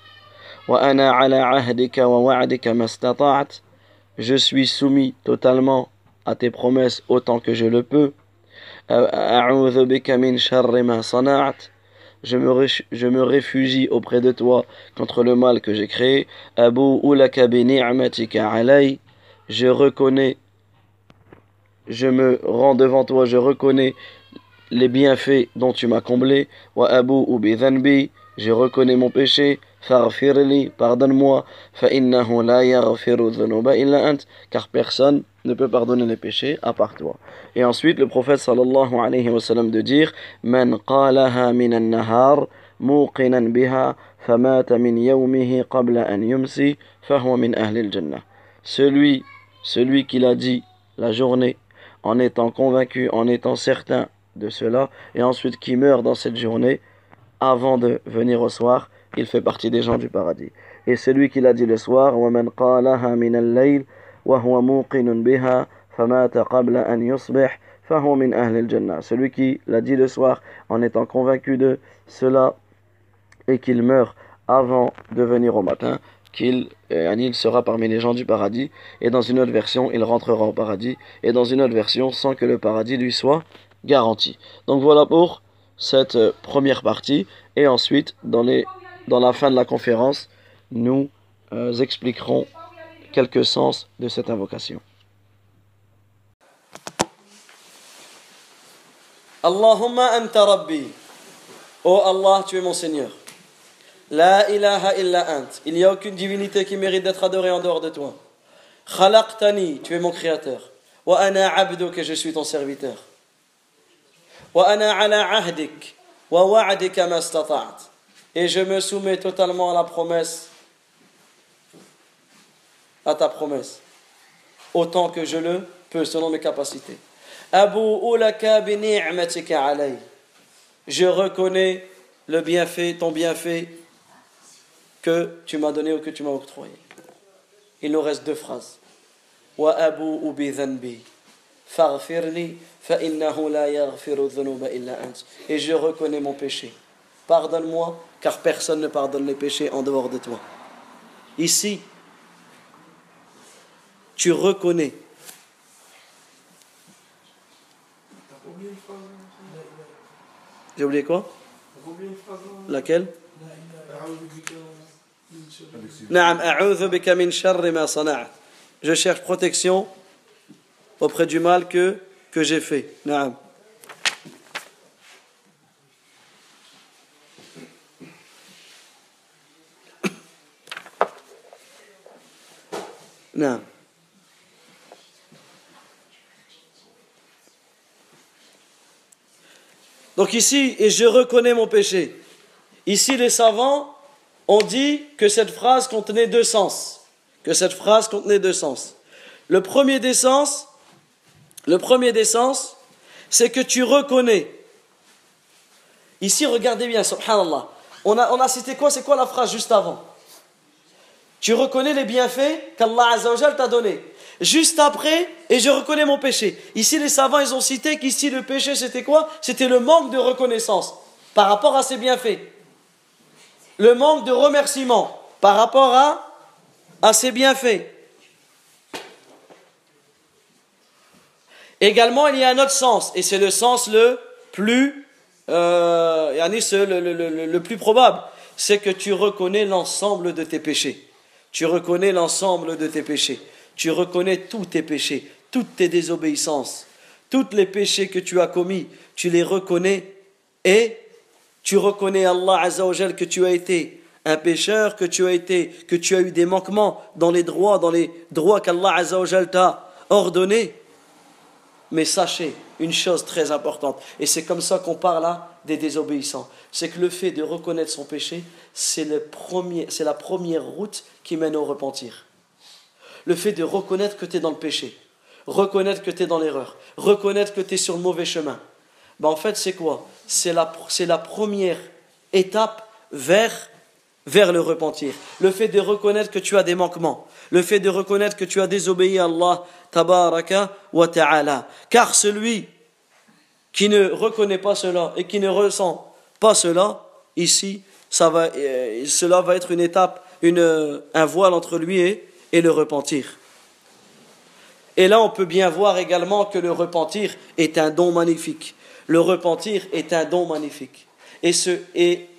A: Je suis soumis totalement à tes promesses autant que je le peux. Je me, je me réfugie auprès de toi contre le mal que j'ai créé je reconnais, je me rends devant toi, je reconnais les bienfaits dont tu m'as comblé. Wa abu ou je reconnais mon péché. Farfirli, pardonne-moi. Fa'innahu la yaghfiru dhunuba illa ant, car personne ne peut pardonner les péchés à part toi. Et ensuite, le prophète sallallahu alayhi wa sallam de dire Man qalaha min an-nahar muqinan biha famata min yawmihi qabla an yumsi fahuwa min ahli al-jannah. celui qui l'a dit la journée en étant convaincu, en étant certain de cela, et ensuite qui meurt dans cette journée avant de venir au soir, il fait partie des gens du paradis. Et celui qui l'a dit le soir, وَمَنْ قَالَهَا مِنَ اللَّيْلِ وَهُوَ مُوقِنٌ بِهَا فَمَاتَ قَبْلَ أَنْ يُصْبِحْ فَهُوَ مِنْ أَهْلِ الْجَنَّةِ Celui qui l'a dit le soir en étant convaincu de cela et qu'il meurt avant de venir au matin, qu'il euh, sera parmi les gens du paradis, et dans une autre version, il rentrera au paradis, et dans une autre version, sans que le paradis lui soit garanti. Donc voilà pour cette euh, première partie, et ensuite, dans la fin de la conférence, nous euh, expliquerons quelques sens de cette invocation. Allahumma anta rabbi. Oh Allah, tu es mon Seigneur. La ilaha illa ant. Il n'y a aucune divinité qui mérite d'être adorée en dehors de toi. Khalaqtani, tu es mon créateur. Wa ana abduk, je suis ton serviteur. Wa ana ala ahdik wa wa'dika mastata'at. Et je me soumets totalement à la promesse, à ta promesse, autant que je le peux selon mes capacités. Abu ulaka bi ni'matika alay. Je reconnais le bienfait, ton bienfait que tu m'as donné ou que tu m'as octroyé. Il nous reste deux phrases. Et je reconnais mon péché. Pardonne-moi, car personne ne pardonne les péchés en dehors de toi. Ici, tu reconnais. J'ai oublié quoi? Laquelle Naam, a'udhu bika min sharri ma sana'at. Je cherche protection auprès du mal que, j'ai fait. [coughs] Donc ici, et je reconnais mon péché. Ici, les savants ont dit que cette phrase contenait deux sens. Que cette phrase contenait deux sens. Le premier des sens, le premier des sens, c'est que tu reconnais. Ici, regardez bien, subhanallah. On a, on a cité quoi? C'est quoi la phrase juste avant? Tu reconnais les bienfaits qu'Allah t'a donnés. Juste après, et je reconnais mon péché. Ici, les savants, ils ont cité qu'ici, le péché, c'était quoi? C'était le manque de reconnaissance par rapport à ses bienfaits. Le manque de remerciement par rapport à, à ses bienfaits. Également, il y a un autre sens, et c'est le sens le plus, euh, le, le, le, le plus probable, c'est que tu reconnais l'ensemble de tes péchés. Tu reconnais l'ensemble de tes péchés. Tu reconnais tous tes péchés, toutes tes désobéissances, tous les péchés que tu as commis, tu les reconnais et tu reconnais Allah Azzawajal que tu as été un pécheur, que tu as été, que tu as eu des manquements dans les droits, dans les droits qu'Allah Azzawajal t'a ordonnés. Mais sachez une chose très importante, et c'est comme ça qu'on parle là des désobéissants, c'est que le fait de reconnaître son péché, c'est la première route qui mène au repentir. Le fait de reconnaître que tu es dans le péché, reconnaître que tu es dans l'erreur, reconnaître que tu es sur le mauvais chemin. Ben en fait, c'est quoi? C'est la, première étape vers, le repentir. Le fait de reconnaître que tu as des manquements, le fait de reconnaître que tu as désobéi à Allah tabaraka wa ta'ala. Car celui qui ne reconnaît pas cela et qui ne ressent pas cela, ici, ça euh, cela va être une étape, un voile entre lui et le repentir. Et là, on peut bien voir également que le repentir est un don magnifique. Le repentir est un don magnifique. Et,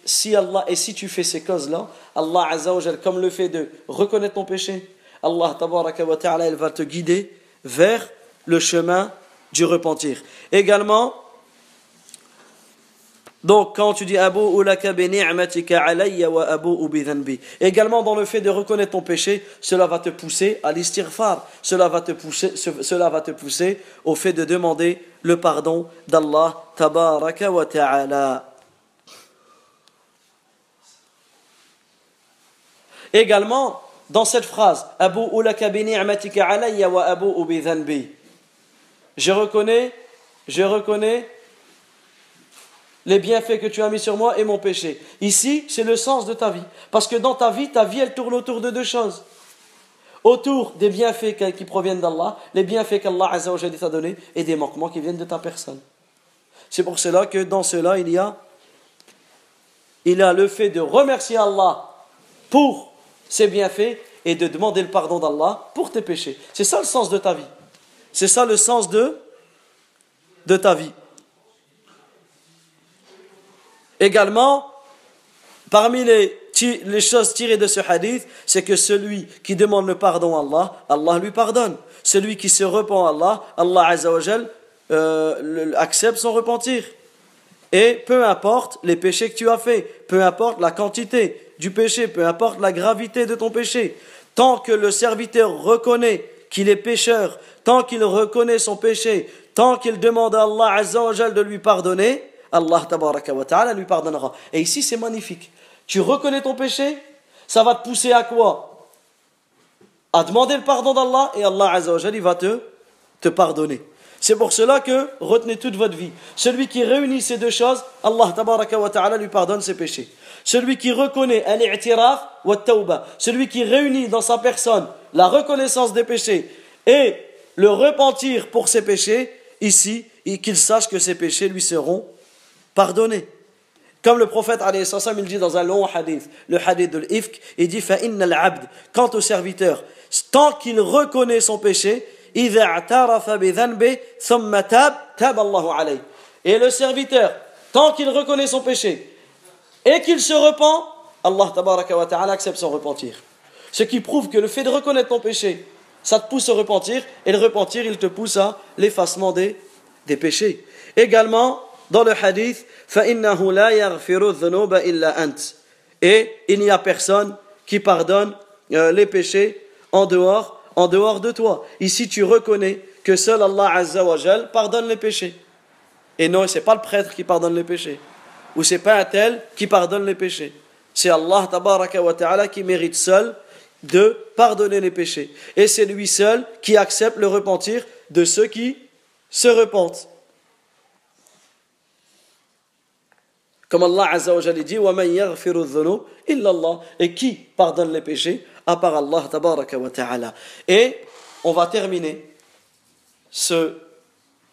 A: si, Allah, et si tu fais ces causes-là, Allah Azzawajal, comme le fait de reconnaître ton péché, Allah wa ta'ala, elle va te guider vers le chemin du repentir. Également, Donc, quand tu dis Abu ulaka bi ni'matika alayya wa abu bi dhanbi. Également, dans le fait de reconnaître ton péché, cela va te pousser à l'istighfar. Cela va te pousser, ce- cela va te pousser au fait de demander le pardon d'Allah tabaraka wa ta'ala. Également, dans cette phrase, Abu ulaka bi ni'matika alayya wa abu bi dhanbi. Je reconnais, je reconnais les bienfaits que tu as mis sur moi et mon péché. Ici, c'est le sens de ta vie. Parce que dans ta vie, ta vie, elle tourne autour de deux choses. Autour des bienfaits qui- proviennent d'Allah, les bienfaits qu'Allah t'a donnés et des manquements qui viennent de ta personne. C'est pour cela que dans cela, il y a, il y a le fait de remercier Allah pour ses bienfaits et de demander le pardon d'Allah pour tes péchés. C'est ça le sens de ta vie. C'est ça le sens de ta vie. Également, parmi les, choses tirées de ce hadith, c'est que celui qui demande le pardon à Allah, Allah lui pardonne. Celui qui se repent à Allah, Allah Azza wa Jal, euh, accepte son repentir. Et peu importe les péchés que tu as faits, peu importe la quantité du péché, peu importe la gravité de ton péché, tant que le serviteur reconnaît qu'il est pécheur, tant qu'il reconnaît son péché, tant qu'il demande à Allah Azza wa Jal de lui pardonner, Allah tabaraka wa ta'ala lui pardonnera. Et ici c'est magnifique. Tu reconnais ton péché, ça va te pousser à quoi? À demander le pardon d'Allah et Allah va te, te pardonner. C'est pour cela que retenez toute votre vie. Celui qui réunit ces deux choses, Allah tabaraka wa ta'ala lui pardonne ses péchés. Celui qui reconnaît al-i'tiraf wa tawba, celui qui réunit dans sa personne la reconnaissance des péchés et le repentir pour ses péchés, ici, et qu'il sache que ses péchés lui seront pardonner. Comme le prophète il dit dans un long hadith, le hadith de l'Ifk, il dit al-abd, quant au serviteur, tant qu'il reconnaît son péché, et le serviteur, tant qu'il reconnaît son péché et qu'il se repent, Allah wa ta'ala accepte son repentir. Ce qui prouve que le fait de reconnaître ton péché, ça te pousse au repentir, et le repentir, il te pousse à l'effacement des, des péchés. Également, dans le hadith, فَإِنَّهُ لَا يَغْفِرُ الذُّنُوبَ إِلَّا أَنْتَ Et il n'y a personne qui pardonne euh, les péchés en dehors, en dehors de toi. Ici, tu reconnais que seul Allah Azza wa Jal pardonne les péchés. Et non, c'est pas le prêtre qui pardonne les péchés. Ou c'est pas un tel qui pardonne les péchés. C'est Allah tabaraka wa ta'ala qui mérite seul de pardonner les péchés. Et c'est lui seul qui accepte le repentir de ceux qui se repentent. Comme Allah Azza wa Jalla dit illallah et qui pardonne les péchés à part Allah tabaraka wa ta'ala. Et on va terminer ce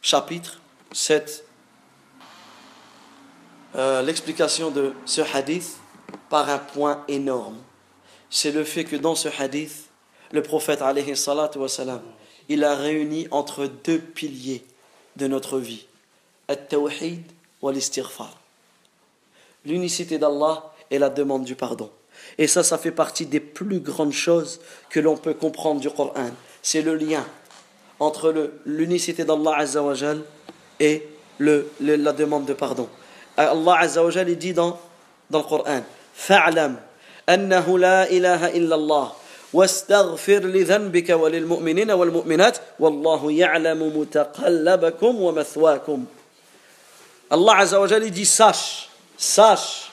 A: chapitre, cette euh, l'explication de ce hadith par un point énorme. C'est le fait que dans ce hadith, le prophète alayhi salatu il a réuni entre deux piliers de notre vie, at-tawhid wa l'istighfar L'unicité d'Allah et la demande du pardon. Et ça, ça fait partie des plus grandes choses que l'on peut comprendre du Coran. C'est le lien entre le- l'unicité d'Allah Azza wa Jal et le, le- la demande de pardon. Allah Azza wa Jal il dit dans, dans le Coran فَاعْلَمْ أَنَّهُ لَا إِلَهَ إِلَّا اللَّهُ واستغفر لذنبك وللمؤمنين والمؤمنات والله يعلم متقلبكم ومثواكم Allah Azza wa Jal il dit sache, sache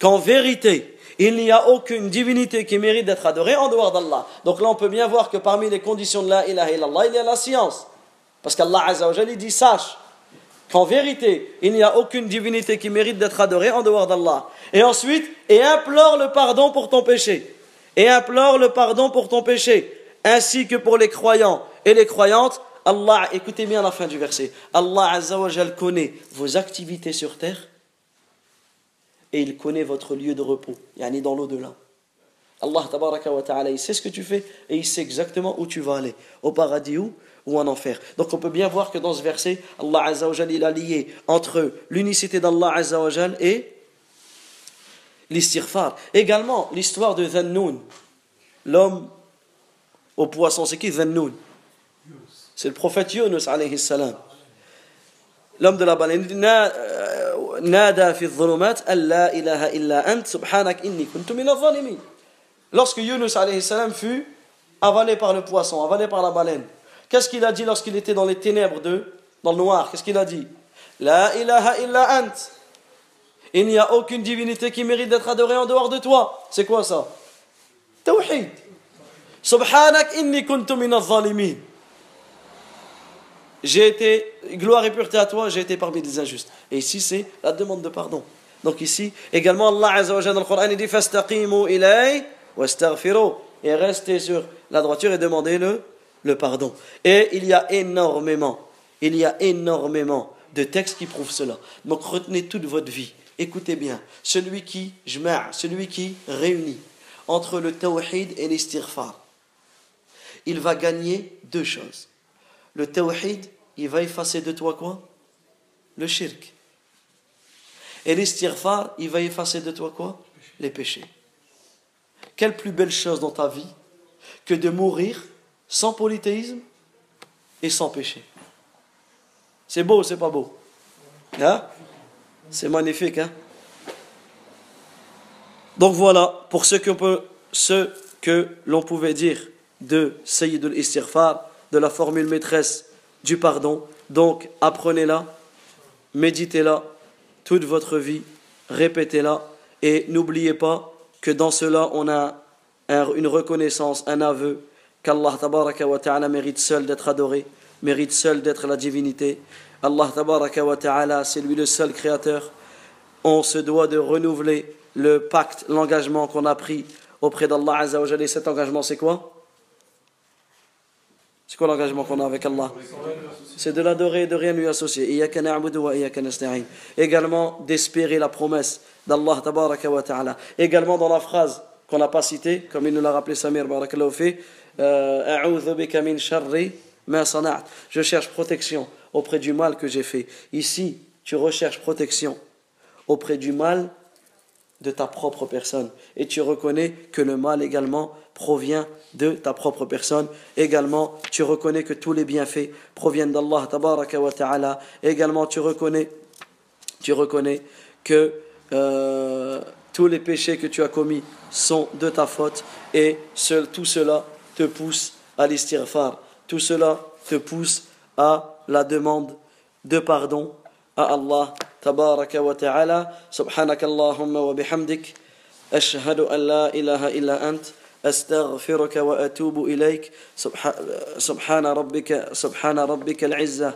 A: qu'en vérité, il n'y a aucune divinité qui mérite d'être adorée en dehors d'Allah. Donc là, on peut bien voir que parmi les conditions de la ilaha illallah, il y a la science. Parce qu'Allah Azza wa Jal il dit sache qu'en vérité, il n'y a aucune divinité qui mérite d'être adorée en dehors d'Allah. Et ensuite, et implore le pardon pour ton péché. Et implore le pardon pour ton péché, ainsi que pour les croyants et les croyantes. Allah, écoutez bien la fin du verset. Allah Azza wa Jal connaît vos activités sur terre et il connaît votre lieu de repos, yani dans l'au-delà. Allah tabaraka wa il sait ce que tu fais et il sait exactement où tu vas aller, au paradis ou, ou en enfer. Donc on peut bien voir que dans ce verset, Allah Azza wa il a lié entre l'unicité d'Allah Azza wa et l'istighfar. Également, l'histoire de Dhannoun, l'homme au poisson, c'est qui Dhannoun C'est le prophète Yunus alayhi salam. L'homme de la baleine nada fi dhulumat alla ilaha illa ant subhanak inni kuntu min Lorsque Yunus alayhi salam fut avalé par le poisson, avalé par la baleine, qu'est-ce qu'il a dit lorsqu'il était dans les ténèbres de dans le noir? Qu'est-ce qu'il a dit? La ilaha illa ant. Il n'y a aucune divinité qui mérite d'être adorée en dehors de toi. C'est quoi ça? Tawhid. Subhanak inni kuntu min j'ai été, gloire et pureté à toi, j'ai été parmi les injustes. Et ici, c'est la demande de pardon. Donc ici, également, Allah Azza wa dans le Coran, il dit Fastaqimu ilay. Et restez sur la droiture et demandez le, le pardon. Et il y a énormément, il y a énormément de textes qui prouvent cela. Donc retenez toute votre vie. Écoutez bien. Celui qui, jma', celui qui réunit entre le tawhid et l'istighfar, il va gagner deux choses. Le tawhid, il va effacer de toi quoi? Le shirk. Et l'istighfar, il va effacer de toi quoi? Les péchés. Quelle plus belle chose dans ta vie que de mourir sans polythéisme et sans péché. C'est beau c'est pas beau? Hein? C'est magnifique, hein? Donc voilà, pour ce que, peut, ce que l'on pouvait dire de Sayyid al-Istighfar, de la formule maîtresse du pardon. Donc apprenez-la, méditez-la toute votre vie, répétez-la et n'oubliez pas que dans cela on a une reconnaissance, un aveu qu'Allah wa ta'ala mérite seul d'être adoré, mérite seul d'être la divinité. Allah wa ta'ala, c'est lui le seul créateur. On se doit de renouveler le pacte, l'engagement qu'on a pris auprès d'Allah Azza wa Et cet engagement, c'est quoi? C'est quoi l'engagement qu'on a avec Allah? C'est de l'adorer et de rien lui associer. Également d'espérer la promesse d'Allah ta'ala. Également dans la phrase qu'on n'a pas citée, comme il nous l'a rappelé Samir barakallahu euh, je cherche protection auprès du mal que j'ai fait. Ici, tu recherches protection auprès du mal de ta propre personne. Et tu reconnais que le mal également provient de ta propre personne. Également, tu reconnais que tous les bienfaits proviennent d'Allah wa ta'ala. Également, tu reconnais, tu reconnais que euh, tous les péchés que tu as commis sont de ta faute et seul, tout cela te pousse à l'istighfar. Tout cela te pousse à la demande de pardon à Allah تبارك وتعالى سبحانك اللهم وبحمدك أشهد أن لا إله إلا أنت أستغفرك وأتوب إليك. سبحان ربك سبحان ربك العزة.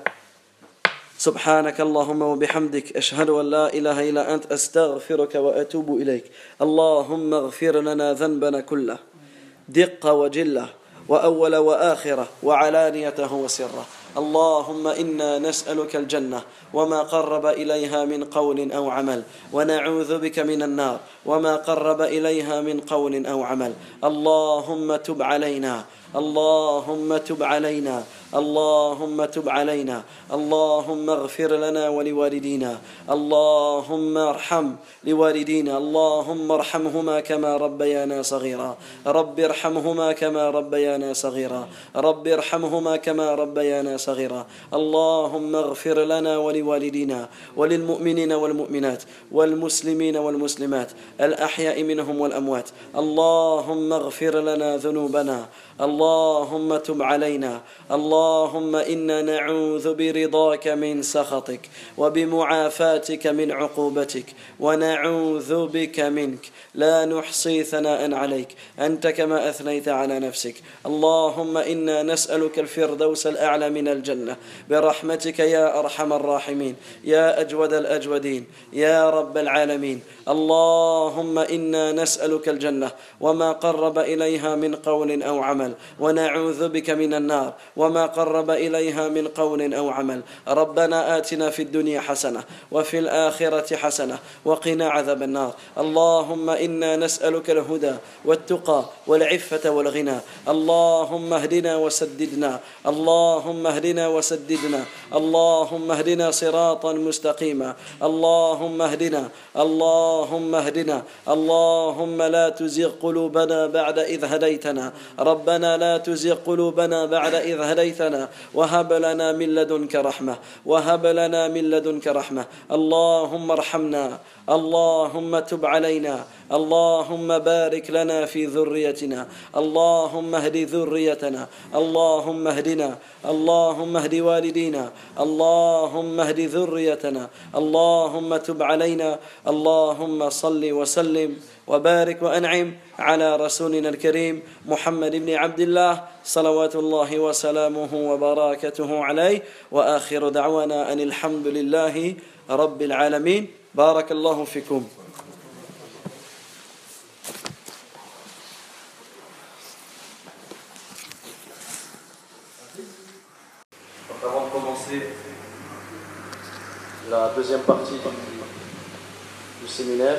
A: سبحانك اللهم وبحمدك. أشهد أن لا إله إلا أنت. أستغفرك وأتوب إليك. اللهم اغفر لنا ذنبنا كله. دقة وجلة. وأول وآخرة. وعلانيته وسره. اللهم إنا نسألك الجنة وما قرب إليها من قول أو عمل ونعوذ بك من النار وما قرب إليها من قول أو عمل. اللهم تب علينا اللهم تب علينا. اللهم تب علينا. اللهم اغفر لنا ولوالدينا. اللهم ارحم لوالدينا. اللهم ارحمهما كما ربيانا صغيرا. رب ارحمهما كما ربيانا صغيرا. رب ارحمهما كما ربيانا صغيرا. اللهم اغفر لنا ولوالدينا وللمؤمنين والمؤمنات والمسلمين والمسلمات الأحياء منهم والأموات. اللهم اغفر لنا ذنوبنا. اللهم تب علينا. اللهم إنا نعوذ برضاك من سخطك وبمعافاتك من عقوبتك ونعوذ بك منك. لا نحصي ثناء عليك. أنت كما أثنيت على نفسك. اللهم إنا نسألك الفردوس الأعلى من الجنة. برحمتك يا أرحم الراحمين. يا أجود الأجودين. يا رب العالمين. اللهم إنا نسألك الجنة وما قرب إليها من قول أو عمل ونعوذ بك من النار وما قرب إليها من قول أو عمل. ربنا آتنا في الدنيا حسنة وفي الآخرة حسنة وقنا عذاب النار. اللهم إنا نسألك الهدى والتقى والعفة والغنى. اللهم اهدنا وسددنا. اللهم اهدنا وسددنا. اللهم اهدنا صراطا مستقيما. اللهم اهدنا. اللهم اهدنا. اللهم لا تزغ قلوبنا بعد إذ هديتنا. ربنا لا تزغ قلوبنا بعد هديتنا هديتنا. وهب لنا من لدنك رحمة. وهب لنا من لدنك رحمة. اللهم ارحمنا. اللهم تب علينا. اللهم بارك لنا في ذريتنا. اللهم اهد ذريتنا. اللهم اهدنا. اللهم اهد والدينا. اللهم اهد ذريتنا. اللهم تب علينا. اللهم صل وسلم وبارك وأنعم على رسولنا الكريم محمد بن عبد الله صلوات الله وسلامه وبركاته عليه. وآخر دعوانا أن الحمد لله رب العالمين. بارك الله فيكم.
C: Deuxième partie du séminaire,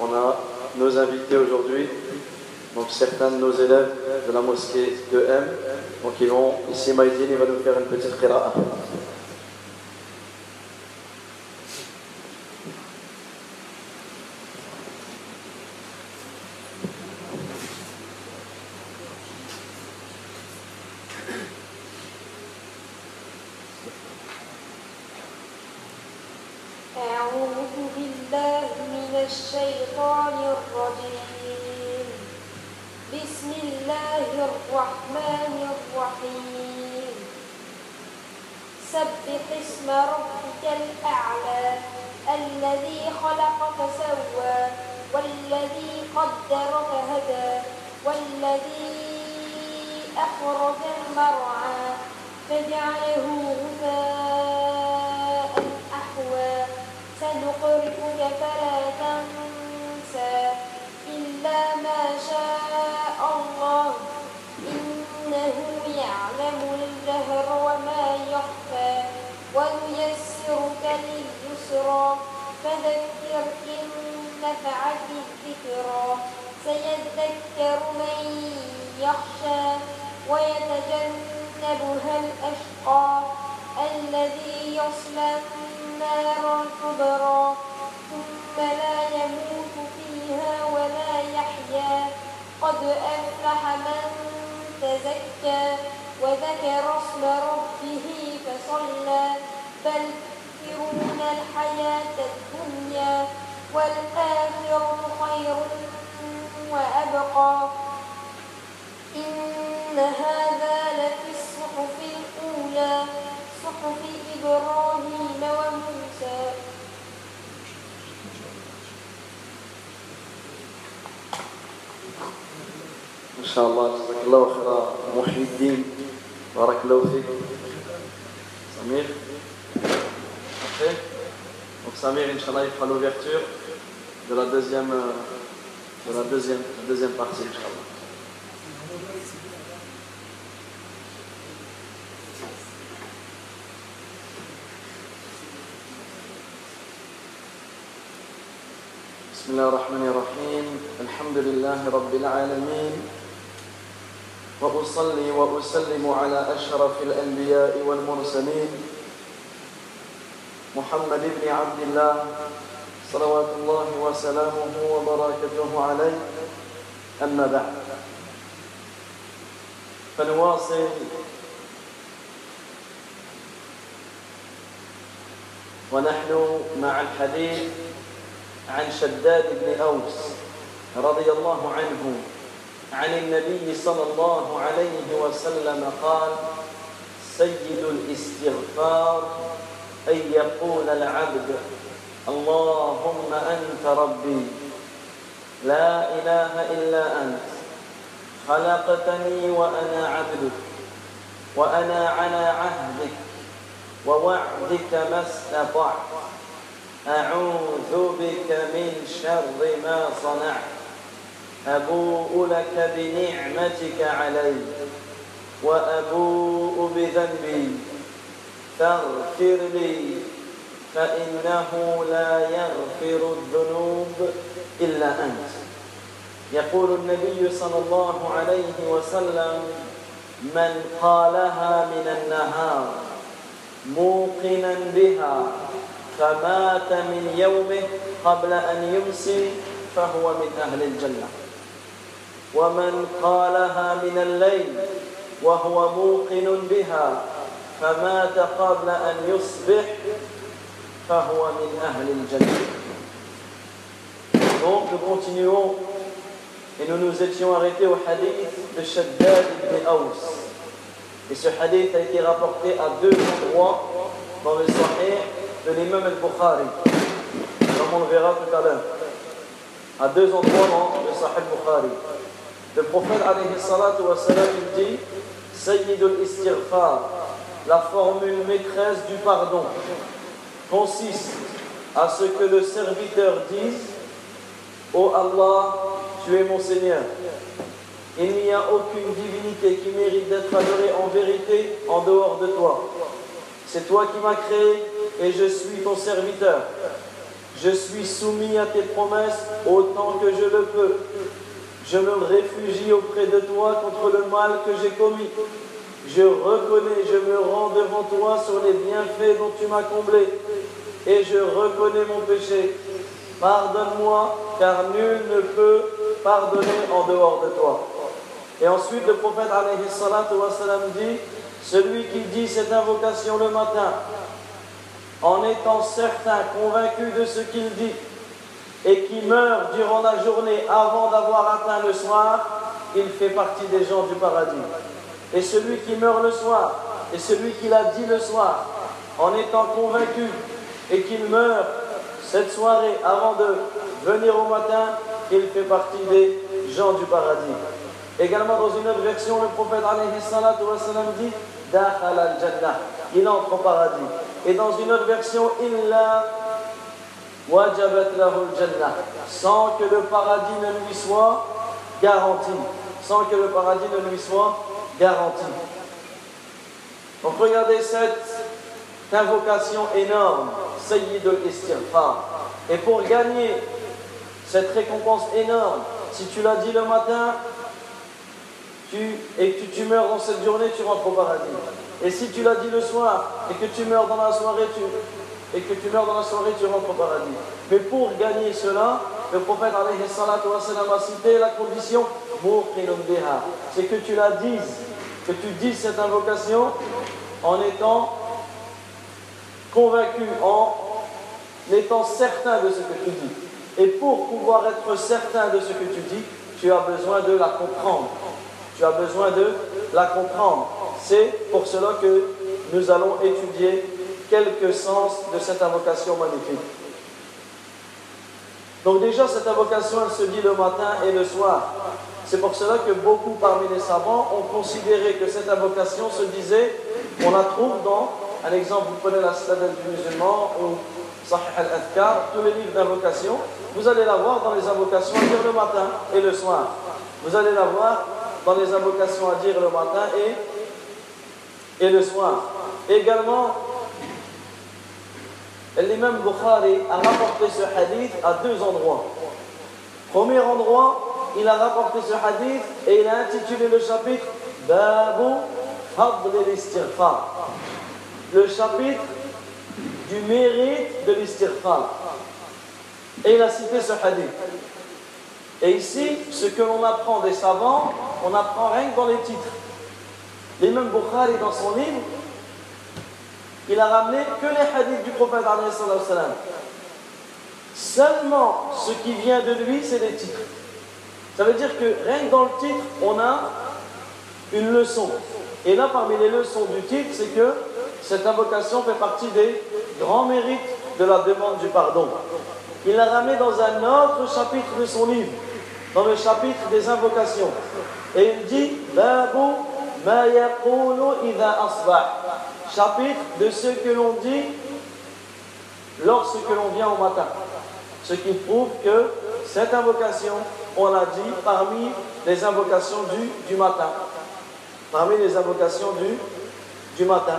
C: on a nos invités aujourd'hui, donc certains de nos élèves de la mosquée de M. Donc ils vont, ici Maïdine, il va nous faire une petite qira'a. العالمين. وأصلي وأسلم على أشرف الأنبياء والمرسلين. محمد بن عبد الله صلوات الله وسلامه وبركاته عليه. أما بعد. فنواصل. ونحن مع الحديث عن شداد بن أوس. رضي الله عنه عن النبي صلى الله عليه وسلم قال سيد الاستغفار أن يقول العبد اللهم أنت ربي لا إله إلا أنت خلقتني وأنا عبدك وأنا على عهدك ووعدك ما استطعت أعوذ بك من شر ما صنعت. أبوء لك بنعمتك علي وأبوء بذنبي. فاغفر لي فإنه لا يغفر الذنوب إلا أنت. يقول النبي صلى الله عليه وسلم من قالها من النهار موقنا بها فمات من يومه قبل أن يمسي فهو من أهل الجنة. ومن قالها من الليل
A: وهو موقن بها فمات قبل أن يصبح فهو من أهل الجنة Donc nous continuons et nous nous étions arrêtés au hadith de Shaddad ibn Aous. Et ce hadith a été rapporté à deux endroits dans le Sahih de l'imam al-Bukhari. Comme on le verra tout à l'heure. À deux endroits dans le Sahih al-Bukhari. Le prophète alayhi salatu wa il dit Sayyidul istighfar, la formule maîtresse du pardon, consiste à ce que le serviteur dise Ô Allah, tu es mon Seigneur. Il n'y a aucune divinité qui mérite d'être adorée en vérité en dehors de toi. C'est toi qui m'as créé et je suis ton serviteur. Je suis soumis à tes promesses autant que je le peux. Je me réfugie auprès de toi contre le mal que j'ai commis. Je reconnais, je me rends devant toi sur les bienfaits dont tu m'as comblé. Et je reconnais mon péché. Pardonne-moi, car nul ne peut pardonner en dehors de toi. Et ensuite, le prophète dit Celui qui dit cette invocation le matin, en étant certain, convaincu de ce qu'il dit, et qui meurt durant la journée avant d'avoir atteint le soir, il fait partie des gens du paradis. Et celui qui meurt le soir, et celui qui l'a dit le soir, en étant convaincu, et qu'il meurt cette soirée avant de venir au matin, il fait partie des gens du paradis. Également dans une autre version, le prophète dit il entre au paradis. Et dans une autre version, lahu al-Jannah, sans que le paradis ne lui soit garanti. Sans que le paradis ne lui soit garanti. Donc regardez cette invocation énorme, Sayyidul Istighfar. Et pour gagner cette récompense énorme, si tu l'as dit le matin, et que tu meurs dans cette journée, tu rentres au paradis. Et si tu l'as dit le soir et que tu meurs dans la soirée, tu, et que tu meurs dans la soirée, tu rentres au paradis. Mais pour gagner cela, le prophète a cité la condition c'est que tu la dises, que tu dises cette invocation en étant convaincu, en étant certain de ce que tu dis. Et pour pouvoir être certain de ce que tu dis, tu as besoin de la comprendre. Tu as besoin de la comprendre. C'est pour cela que nous allons étudier quelques sens de cette invocation magnifique. Donc déjà, cette invocation, elle se dit le matin et le soir. C'est pour cela que beaucoup parmi les savants ont considéré que cette invocation se disait, on la trouve dans, un exemple, vous prenez la Citadelle du musulman ou Sahih al-Adhkar, tous les livres d'invocation, vous allez la voir dans les invocations à dire le matin et le soir. Vous allez la voir dans les invocations à dire le matin et, et le soir. Également, l'imam Bukhari a rapporté ce hadith à deux endroits. Premier endroit, il a rapporté ce hadith et il a intitulé le chapitre Babu Fadl al-Istighfar. Le chapitre du mérite de l'istighfar. Et il a cité ce hadith. Et ici, ce que l'on apprend des savants, on apprend rien que dans les titres. L'imam Bukhari, dans son livre, il a ramené que les hadiths du prophète. Seulement ce qui vient de lui, c'est les titres. Ça veut dire que rien que dans le titre, on a une leçon. Et là, parmi les leçons du titre, c'est que cette invocation fait partie des grands mérites de la demande du pardon. Il l'a ramené dans un autre chapitre de son livre, dans le chapitre des invocations. Et il dit Babu ma Chapitre de ce que l'on dit lorsque l'on vient au matin. Ce qui prouve que cette invocation, on l'a dit, parmi les invocations du, du matin. Parmi les invocations du, du matin.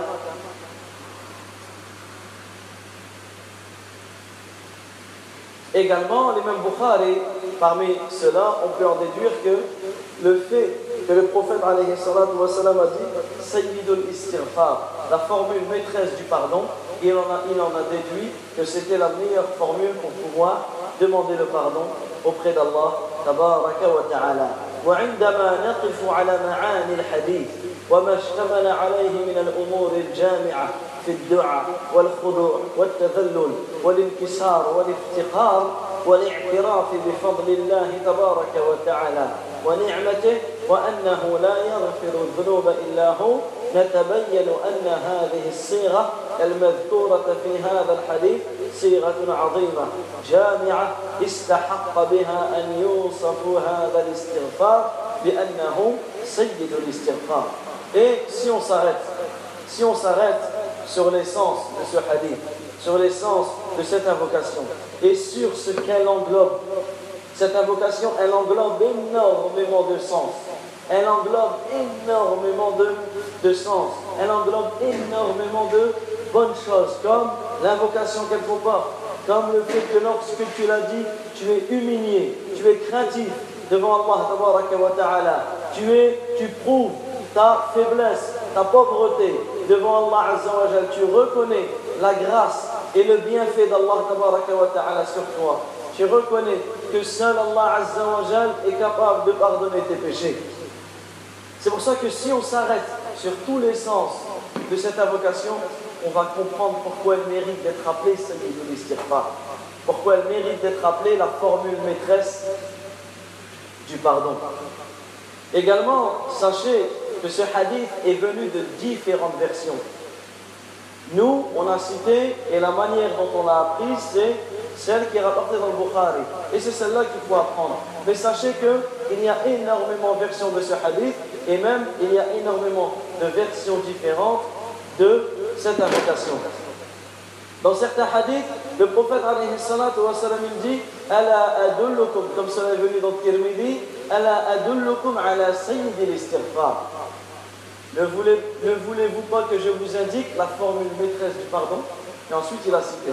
A: Également, les mêmes Bukhari, parmi cela, on peut en déduire que le fait que le prophète alayhi wa sallam, a dit Sayyidul istighfar, la formule maîtresse du pardon, il en a, il en a déduit que c'était la meilleure formule pour pouvoir demander le pardon auprès d'Allah tabaraka wa ta'ala. وعندما نقف على معاني الحديث وما اشتمل عليه من الأمور الجامعة في الدعاء والخضوع والتذلل والانكسار والافتقار والاعتراف بفضل الله تبارك وتعالى ونعمته وأنه لا يغفر الذنوب إلا هو نتبين أن هذه الصيغة المذكورة في هذا الحديث صيغة عظيمة جامعة استحق بها أن يوصف هذا الاستغفار بأنه سيد الاستغفار Et si on s'arrête, si on s'arrête sur l'essence de ce hadith, sur l'essence de cette invocation et sur ce qu'elle englobe, cette invocation, elle englobe énormément de sens. Elle englobe énormément de, sens. Elle englobe énormément de bonnes choses, comme l'invocation qu'elle comporte, comme le fait que lorsque tu l'as dit, tu es humilié, tu es craintif devant Allah. Tu es, tu prouves ta faiblesse, ta pauvreté devant Allah. Tu reconnais la grâce et le bienfait d'Allah sur toi. Tu reconnais que seul Allah Azza wa Jal est capable de pardonner tes péchés. C'est pour ça que si on s'arrête sur tous les sens de cette invocation, on va comprendre pourquoi elle mérite d'être appelée Sayyidul Istighfar. Pourquoi elle mérite d'être appelée la formule maîtresse du pardon. Également, sachez que ce hadith est venu de différentes versions. Nous, on a cité, et la manière dont on l'a appris, c'est celle qui est rapportée dans le Bukhari. Et c'est celle-là qu'il faut apprendre. Mais sachez qu'il y a énormément de versions de ce hadith, et même il y a énormément de versions différentes de cette invocation. Dans certains hadiths, le prophète alayhi salatu wa dit Ala adullukum, comme cela est venu dans Tirmidhi, Ala adullukum ala sayyidil istighfar. Ne voulez-vous pas que je vous indique la formule maîtresse du pardon? Et ensuite, il a cité.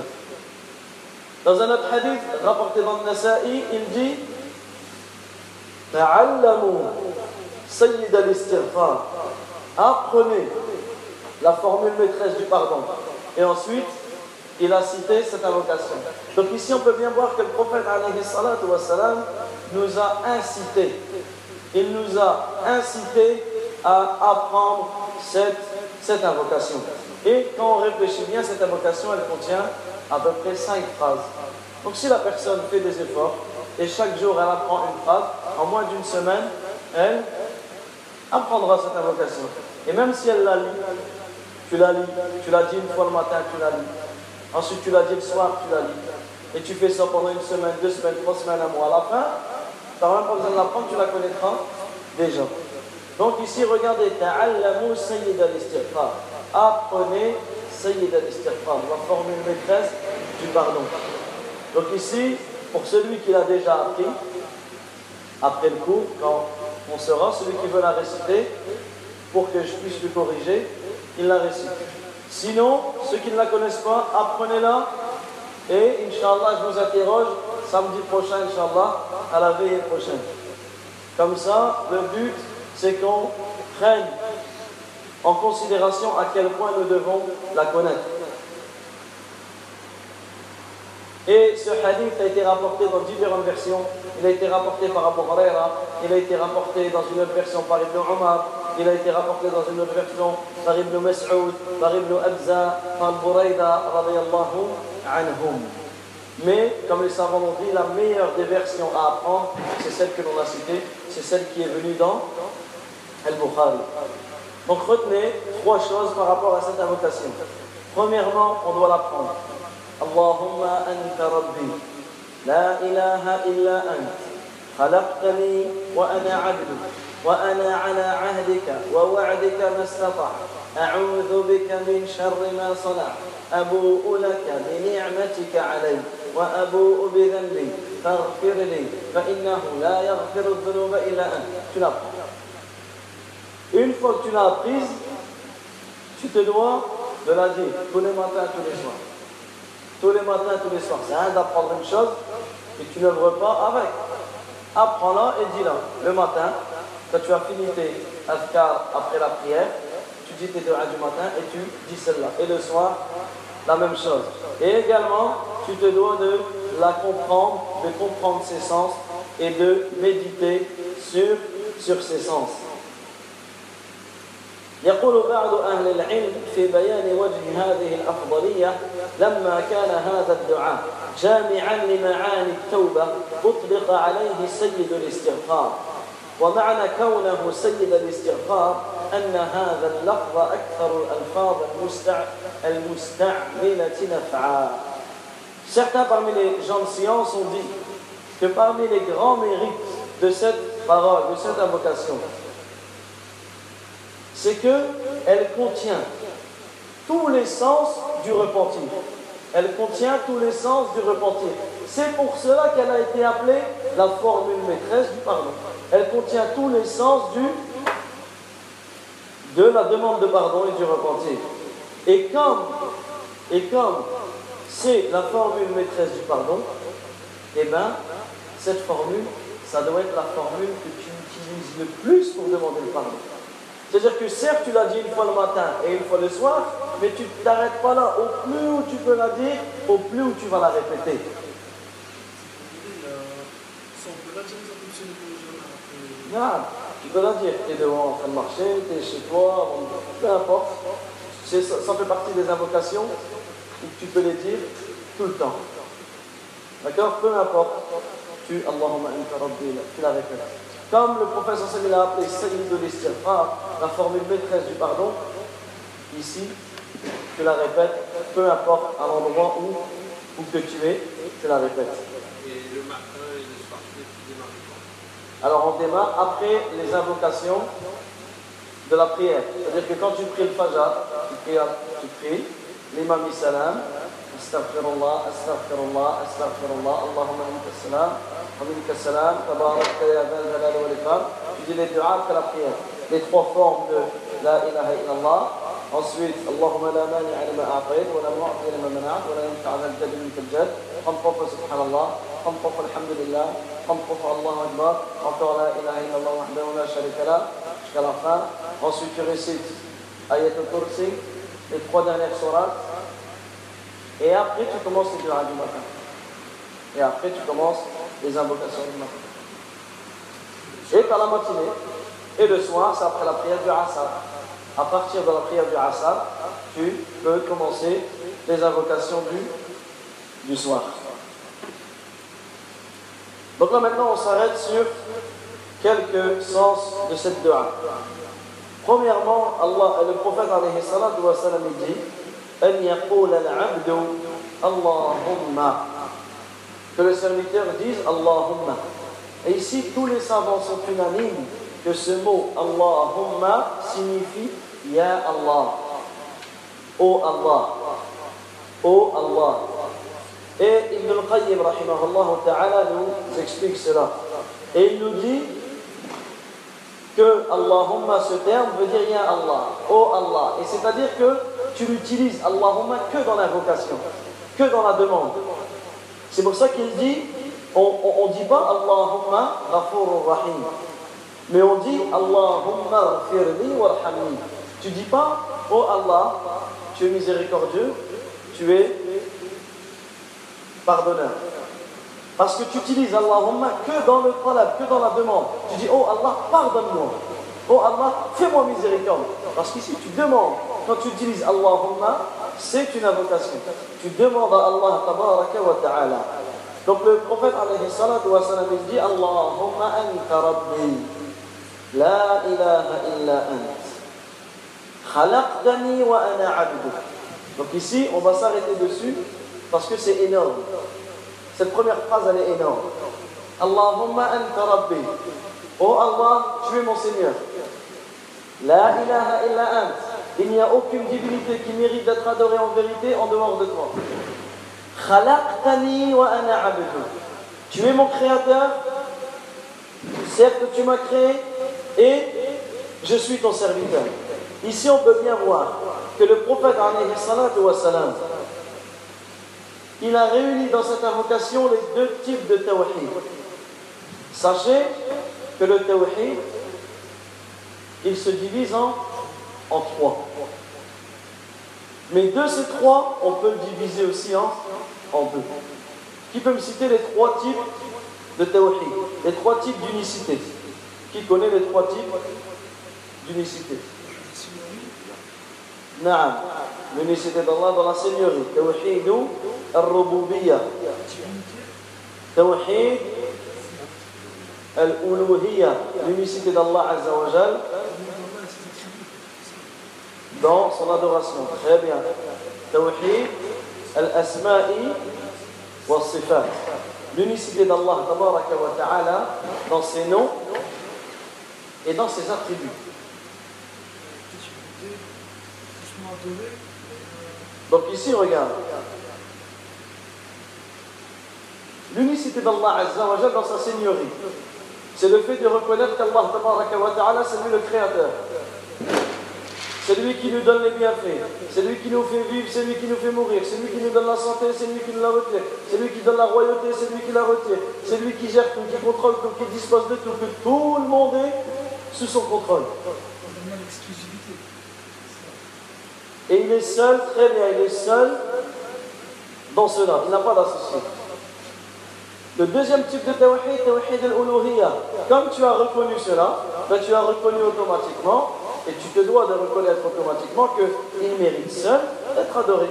A: Dans un autre hadith rapporté dans le Nasa'i, il dit. Apprenez la formule maîtresse du pardon. Et ensuite, il a cité cette invocation. Donc ici, on peut bien voir que le prophète nous a incité. Il nous a incité à apprendre cette, cette invocation. Et quand on réfléchit bien, cette invocation, elle contient à peu près cinq phrases. Donc si la personne fait des efforts et chaque jour elle apprend une phrase, en moins d'une semaine, elle apprendra cette invocation. Et même si elle la lit, tu la lis, tu la dis une fois le matin, tu la lis. Ensuite, tu la dis le soir, tu la lis. Et tu fais ça pendant une semaine, deux semaines, trois semaines, un mois. À la fin, tu n'as même pas besoin de l'apprendre, tu la connaîtras déjà. Donc ici, regardez, Ta'allamu Sayyid al-Istighfar. Apprenez Sayyid la formule maîtresse du pardon. Donc ici, pour celui qui l'a déjà appris, après le cours, quand on sera, celui qui veut la réciter, pour que je puisse le corriger, il la récite. Sinon, ceux qui ne la connaissent pas, apprenez-la et Inch'Allah, je vous interroge samedi prochain, Inch'Allah, à la veille prochaine. Comme ça, le but, c'est qu'on prenne en considération à quel point nous devons la connaître. Et ce hadith a été rapporté dans différentes versions. Il a été rapporté par Abu Huraira, il a été rapporté dans une autre version par Ibn Umar, il a été rapporté dans une autre version par Ibn Mas'ud, par Ibn Abza, par Buraida, radiyallahu anhum. Mais, comme les savants l'ont dit, la meilleure des versions à apprendre, c'est celle que l'on a citée, c'est celle qui est venue dans Al-Bukhari. Donc retenez trois choses par rapport à cette invocation. Premièrement, on doit l'apprendre. اللهم أنت ربي لا إله إلا أنت خلقتني وأنا عبدك وأنا على عهدك ووعدك ما استطعت أعوذ بك من شر ما صنعت أبوء لك بنعمتك علي وأبوء بذنبي فاغفر لي فإنه لا يغفر الذنوب إلا أنت Tu l'apprends. Une fois que tu l'as apprise, tu te dois de la dire tous les matins, tous les soirs. Tous les matins, tous les soirs. C'est rien d'apprendre une chose et tu n'œuvres pas avec. Apprends-la et dis-la. Le matin, quand tu as fini tes azkar après la prière, tu dis tes doigts du matin et tu dis celle-là. Et le soir, la même chose. Et également, tu te dois de la comprendre, de comprendre ses sens et de méditer sur, sur ses sens. يقول بعض أهل العلم في بيان وجه هذه الأفضلية لما كان هذا الدعاء جامعا لمعاني التوبة أطلق عليه سيد الاستغفار. ومعنى كونه سيد الاستغفار أن هذا اللفظ أكثر الألفاظ المستع... المستعملة نفعا. Certains parmi les gens de science ont dit que parmi les grands mérites de cette parole, de cette invocation, c'est qu'elle contient tous les sens du repentir. Elle contient tous les sens du repentir. C'est pour cela qu'elle a été appelée la formule maîtresse du pardon. Elle contient tous les sens du, de la demande de pardon et du repentir. Et comme, et comme c'est la formule maîtresse du pardon, eh bien, cette formule, ça doit être la formule que tu utilises le plus pour demander le pardon. C'est-à-dire que certes, tu l'as dit une fois le matin et une fois le soir, mais tu ne t'arrêtes pas là. Au plus où tu peux la dire, au plus où tu vas la répéter. Non, tu peux la dire. Tu es devant en train de marcher, tu es chez toi, peu importe. Ça, ça fait partie des invocations tu peux les dire tout le temps. D'accord? Peu importe. Tu, Allahumma tu la répètes. Comme le professeur Samuel l'a appelé Sayyid de l'Istirfar, la formule maîtresse du pardon, ici, tu la répètes, peu importe à l'endroit où, où que tu es, tu la répètes.
D: Et le matin et le soir,
A: Alors on démarre après les invocations de la prière. C'est-à-dire que quand tu pries le Fajr, tu pries, tu pries l'imam dit salam, astaghfirullah, astaghfirullah, astaghfirullah, Allahumma minka salam, wa minka salam, tabarakta ya dhal jalali wal ikram. Tu dis les du'as après la prière. Les trois formes de la ilaha illallah. Ensuite, Allahumma la mani'a lima a'tayt, wa la mu'ti lima mana'at, wa la yanfa'a dhal jaddi minka al-jadd. Trente fois fois subhanallah, trente fois fois alhamdulillah, trente fois fois Allahu Akbar, encore la ilaha illallah wahdahu la sharika lah, jusqu'à la fin. Ensuite, tu récites Ayat al-Kursi, les trois dernières sourates, et après tu commences les du'a du matin. Et après tu commences les invocations du matin. Et par la matinée, et le soir, c'est après la prière du Asar. À partir de la prière du Asar, tu peux commencer les invocations du, du soir. Donc là maintenant on s'arrête sur quelques sens de cette dua. Premièrement, Allah, le prophète alayhi salam, dit أن يقول العبد اللهم que le serviteur dise Allahumma. Et ici, tous les savants sont unanimes que ce mot Allahumma signifie Ya Allah. Oh Allah. Oh Allah. Et Ibn al-Qayyim, rahimahullah ta'ala, nous explique cela. Et il nous dit que Allahumma, ce terme veut dire Ya Allah. Oh Allah. Et c'est-à-dire que tu l'utilises Allahumma que dans l'invocation, que dans la demande. C'est pour ça qu'il dit, on ne dit pas Allahumma ghafurur rahim, mais on dit Allahumma ghfirli warhamni. Tu dis pas, oh Allah, tu es miséricordieux, tu es pardonneur. Parce que tu utilises Allahumma que dans le talab, que dans la demande. Tu dis, oh Allah, pardonne-moi. Oh Allah, fais-moi miséricorde. Parce qu'ici, tu demandes, quand tu utilises Allahumma, c'est une invocation. Tu demandes à Allah tabaraka wa ta'ala. Donc le prophète alayhi salatu il dit Allahumma anta rabbi. La ilaha illa ant. Khalaqtani wa ana. Donc ici, on va s'arrêter dessus parce que c'est énorme. Cette première phrase, elle est énorme. Allahumma anta rabbi. Oh Allah, tu es mon Seigneur. La ilaha illa ant. Il n'y a aucune divinité qui mérite d'être adorée en vérité en dehors de toi. Khalaqtani wa ana. Tu es mon créateur. Certes, tu m'as créé et je suis ton serviteur. Ici, on peut bien voir que le prophète, alayhi salatu wa salam, il a réuni dans cette invocation les deux types de tawhid. Sachez que le tawhid, il se divise en, trois. Mais de ces trois, on peut le diviser aussi en, deux. Qui peut me citer les trois types de tawhid Les trois types d'unicité? Qui connaît les trois types d'unicité? Naam, l'unicité d'Allah dans la Seigneurie. nous. الربوبية. توحيد الألوهية لميسيتي الله عز وجل. دون صلاة الرسول توحيد الأسماء والصفات لميسيتي الله تبارك وتعالى دون سينو et dans ses. Donc ici, regarde. L'unicité d'Allah Azza wa Jal dans sa seigneurie, c'est le fait de reconnaître qu'Allah ta'ala, c'est lui le créateur. C'est lui qui nous donne les bienfaits. C'est lui qui nous fait vivre, c'est lui qui nous fait mourir. C'est lui qui nous donne la santé, c'est lui qui nous la retire. C'est lui qui donne la royauté, c'est lui qui la retire. C'est lui qui gère tout, qui contrôle tout, qui dispose de tout, que tout le monde est sous son contrôle. Et il est seul, très bien, il est seul dans cela. Il n'a pas d'associé. Le deuxième type de tawhid, tawhid al-uluhiyya. Comme tu as reconnu cela, ben tu as reconnu automatiquement, et tu te dois de reconnaître automatiquement qu'il mérite seul d'être adoré.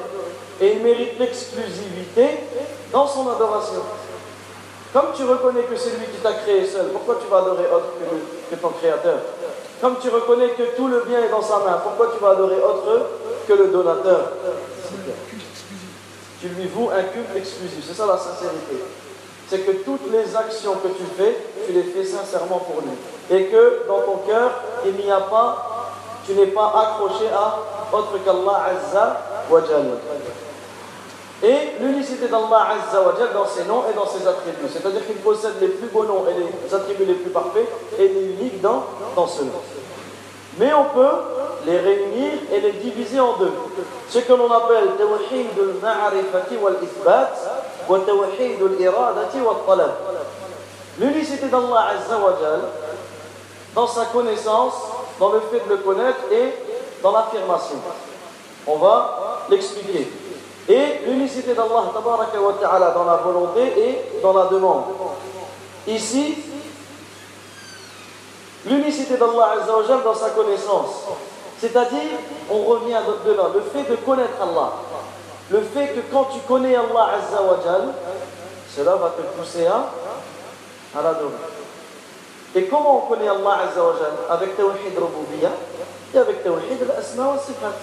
A: Et il mérite l'exclusivité dans son adoration. Comme tu reconnais que c'est lui qui t'a créé seul, pourquoi tu vas adorer autre que, que ton créateur? Comme tu reconnais que tout le bien est dans sa main, pourquoi tu vas adorer autre que le donateur? Tu lui voues un culte exclusif. C'est ça la sincérité. C'est que toutes les actions que tu fais, tu les fais sincèrement pour lui. Et que dans ton cœur, il n'y a pas, tu n'es pas accroché à autre qu'Allah Azza wa. Et l'unicité d'Allah Azza wa dans ses noms et dans ses attributs. C'est-à-dire qu'il possède les plus beaux noms et les attributs les plus parfaits et il est unique dans, dans ce nom. Mais on peut les réunir et les diviser en deux. Ce que l'on appelle tawhid al-ma'rifati wal-ithbat L'unicité d'Allah Azza wa Jalla dans sa connaissance, dans le fait de le connaître et dans l'affirmation. On va l'expliquer. Et l'unicité d'Allah ta'ala dans la volonté et dans la demande. Ici, l'unicité d'Allah Azza wa Jalla dans sa connaissance. C'est-à-dire, on revient de là, le fait de connaître Allah. Le fait que quand tu connais Allah Azza wa Jalla, cela va te pousser à, à l'adorer. Et comment on connaît Allah Azza wa Jalla Avec Tawhid Rububiyyah et avec Tawhid al-Asma wa Sifat.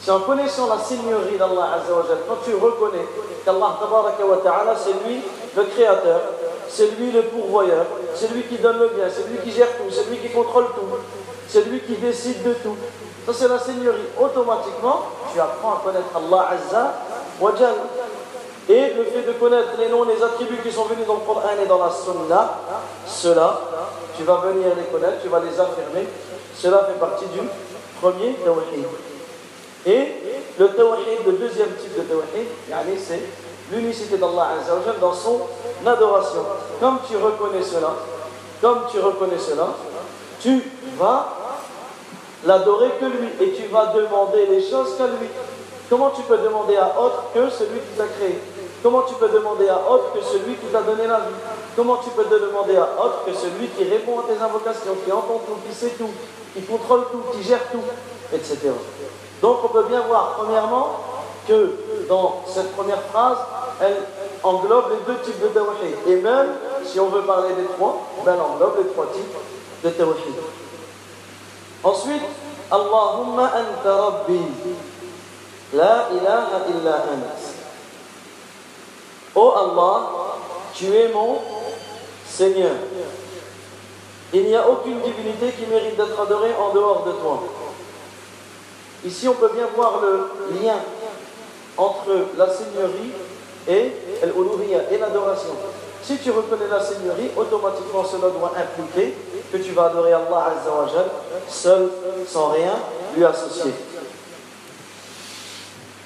A: C'est en connaissant la seigneurie d'Allah Azza wa Jalla, quand tu reconnais qu'Allah wa Ta'ala, c'est lui le créateur, c'est lui le pourvoyeur, c'est lui qui donne le bien, c'est lui qui gère tout, c'est lui qui contrôle tout, c'est lui qui décide de tout. Ça c'est la seigneurie. Automatiquement, tu apprends à connaître Allah Azza wa Jalla. Et le fait de connaître les noms, les attributs qui sont venus dans le Coran et dans la Sunna, cela, tu vas venir les connaître, tu vas les affirmer. Cela fait partie du premier tawhid. Et le tawhid, le deuxième type de tawhid, c'est l'unicité d'Allah Azza dans son adoration. Comme tu reconnais cela, comme tu reconnais cela, tu vas l'adorer que lui et tu vas demander les choses qu'à lui. Comment tu peux demander à autre que celui qui t'a créé? Comment tu peux demander à autre que celui qui t'a donné la vie? Comment tu peux demander à autre que celui qui répond à tes invocations, qui entend tout, qui sait tout, qui contrôle tout, qui gère tout, etc. Donc on peut bien voir, premièrement, que dans cette première phrase, elle englobe les deux types de tawhid. Et même, si on veut parler des trois, ben, elle englobe les trois types de tawhid. Ensuite, Allahumma anta rabbi. La ilaha illa ant. Oh Allah, tu es mon Seigneur. Il n'y a aucune divinité qui mérite d'être adorée en dehors de toi. Ici, on peut bien voir le lien entre la Seigneurie et et l'adoration. Si tu reconnais la Seigneurie, automatiquement cela doit impliquer que tu vas adorer Allah Azza wa Jal, seul, sans rien lui associer.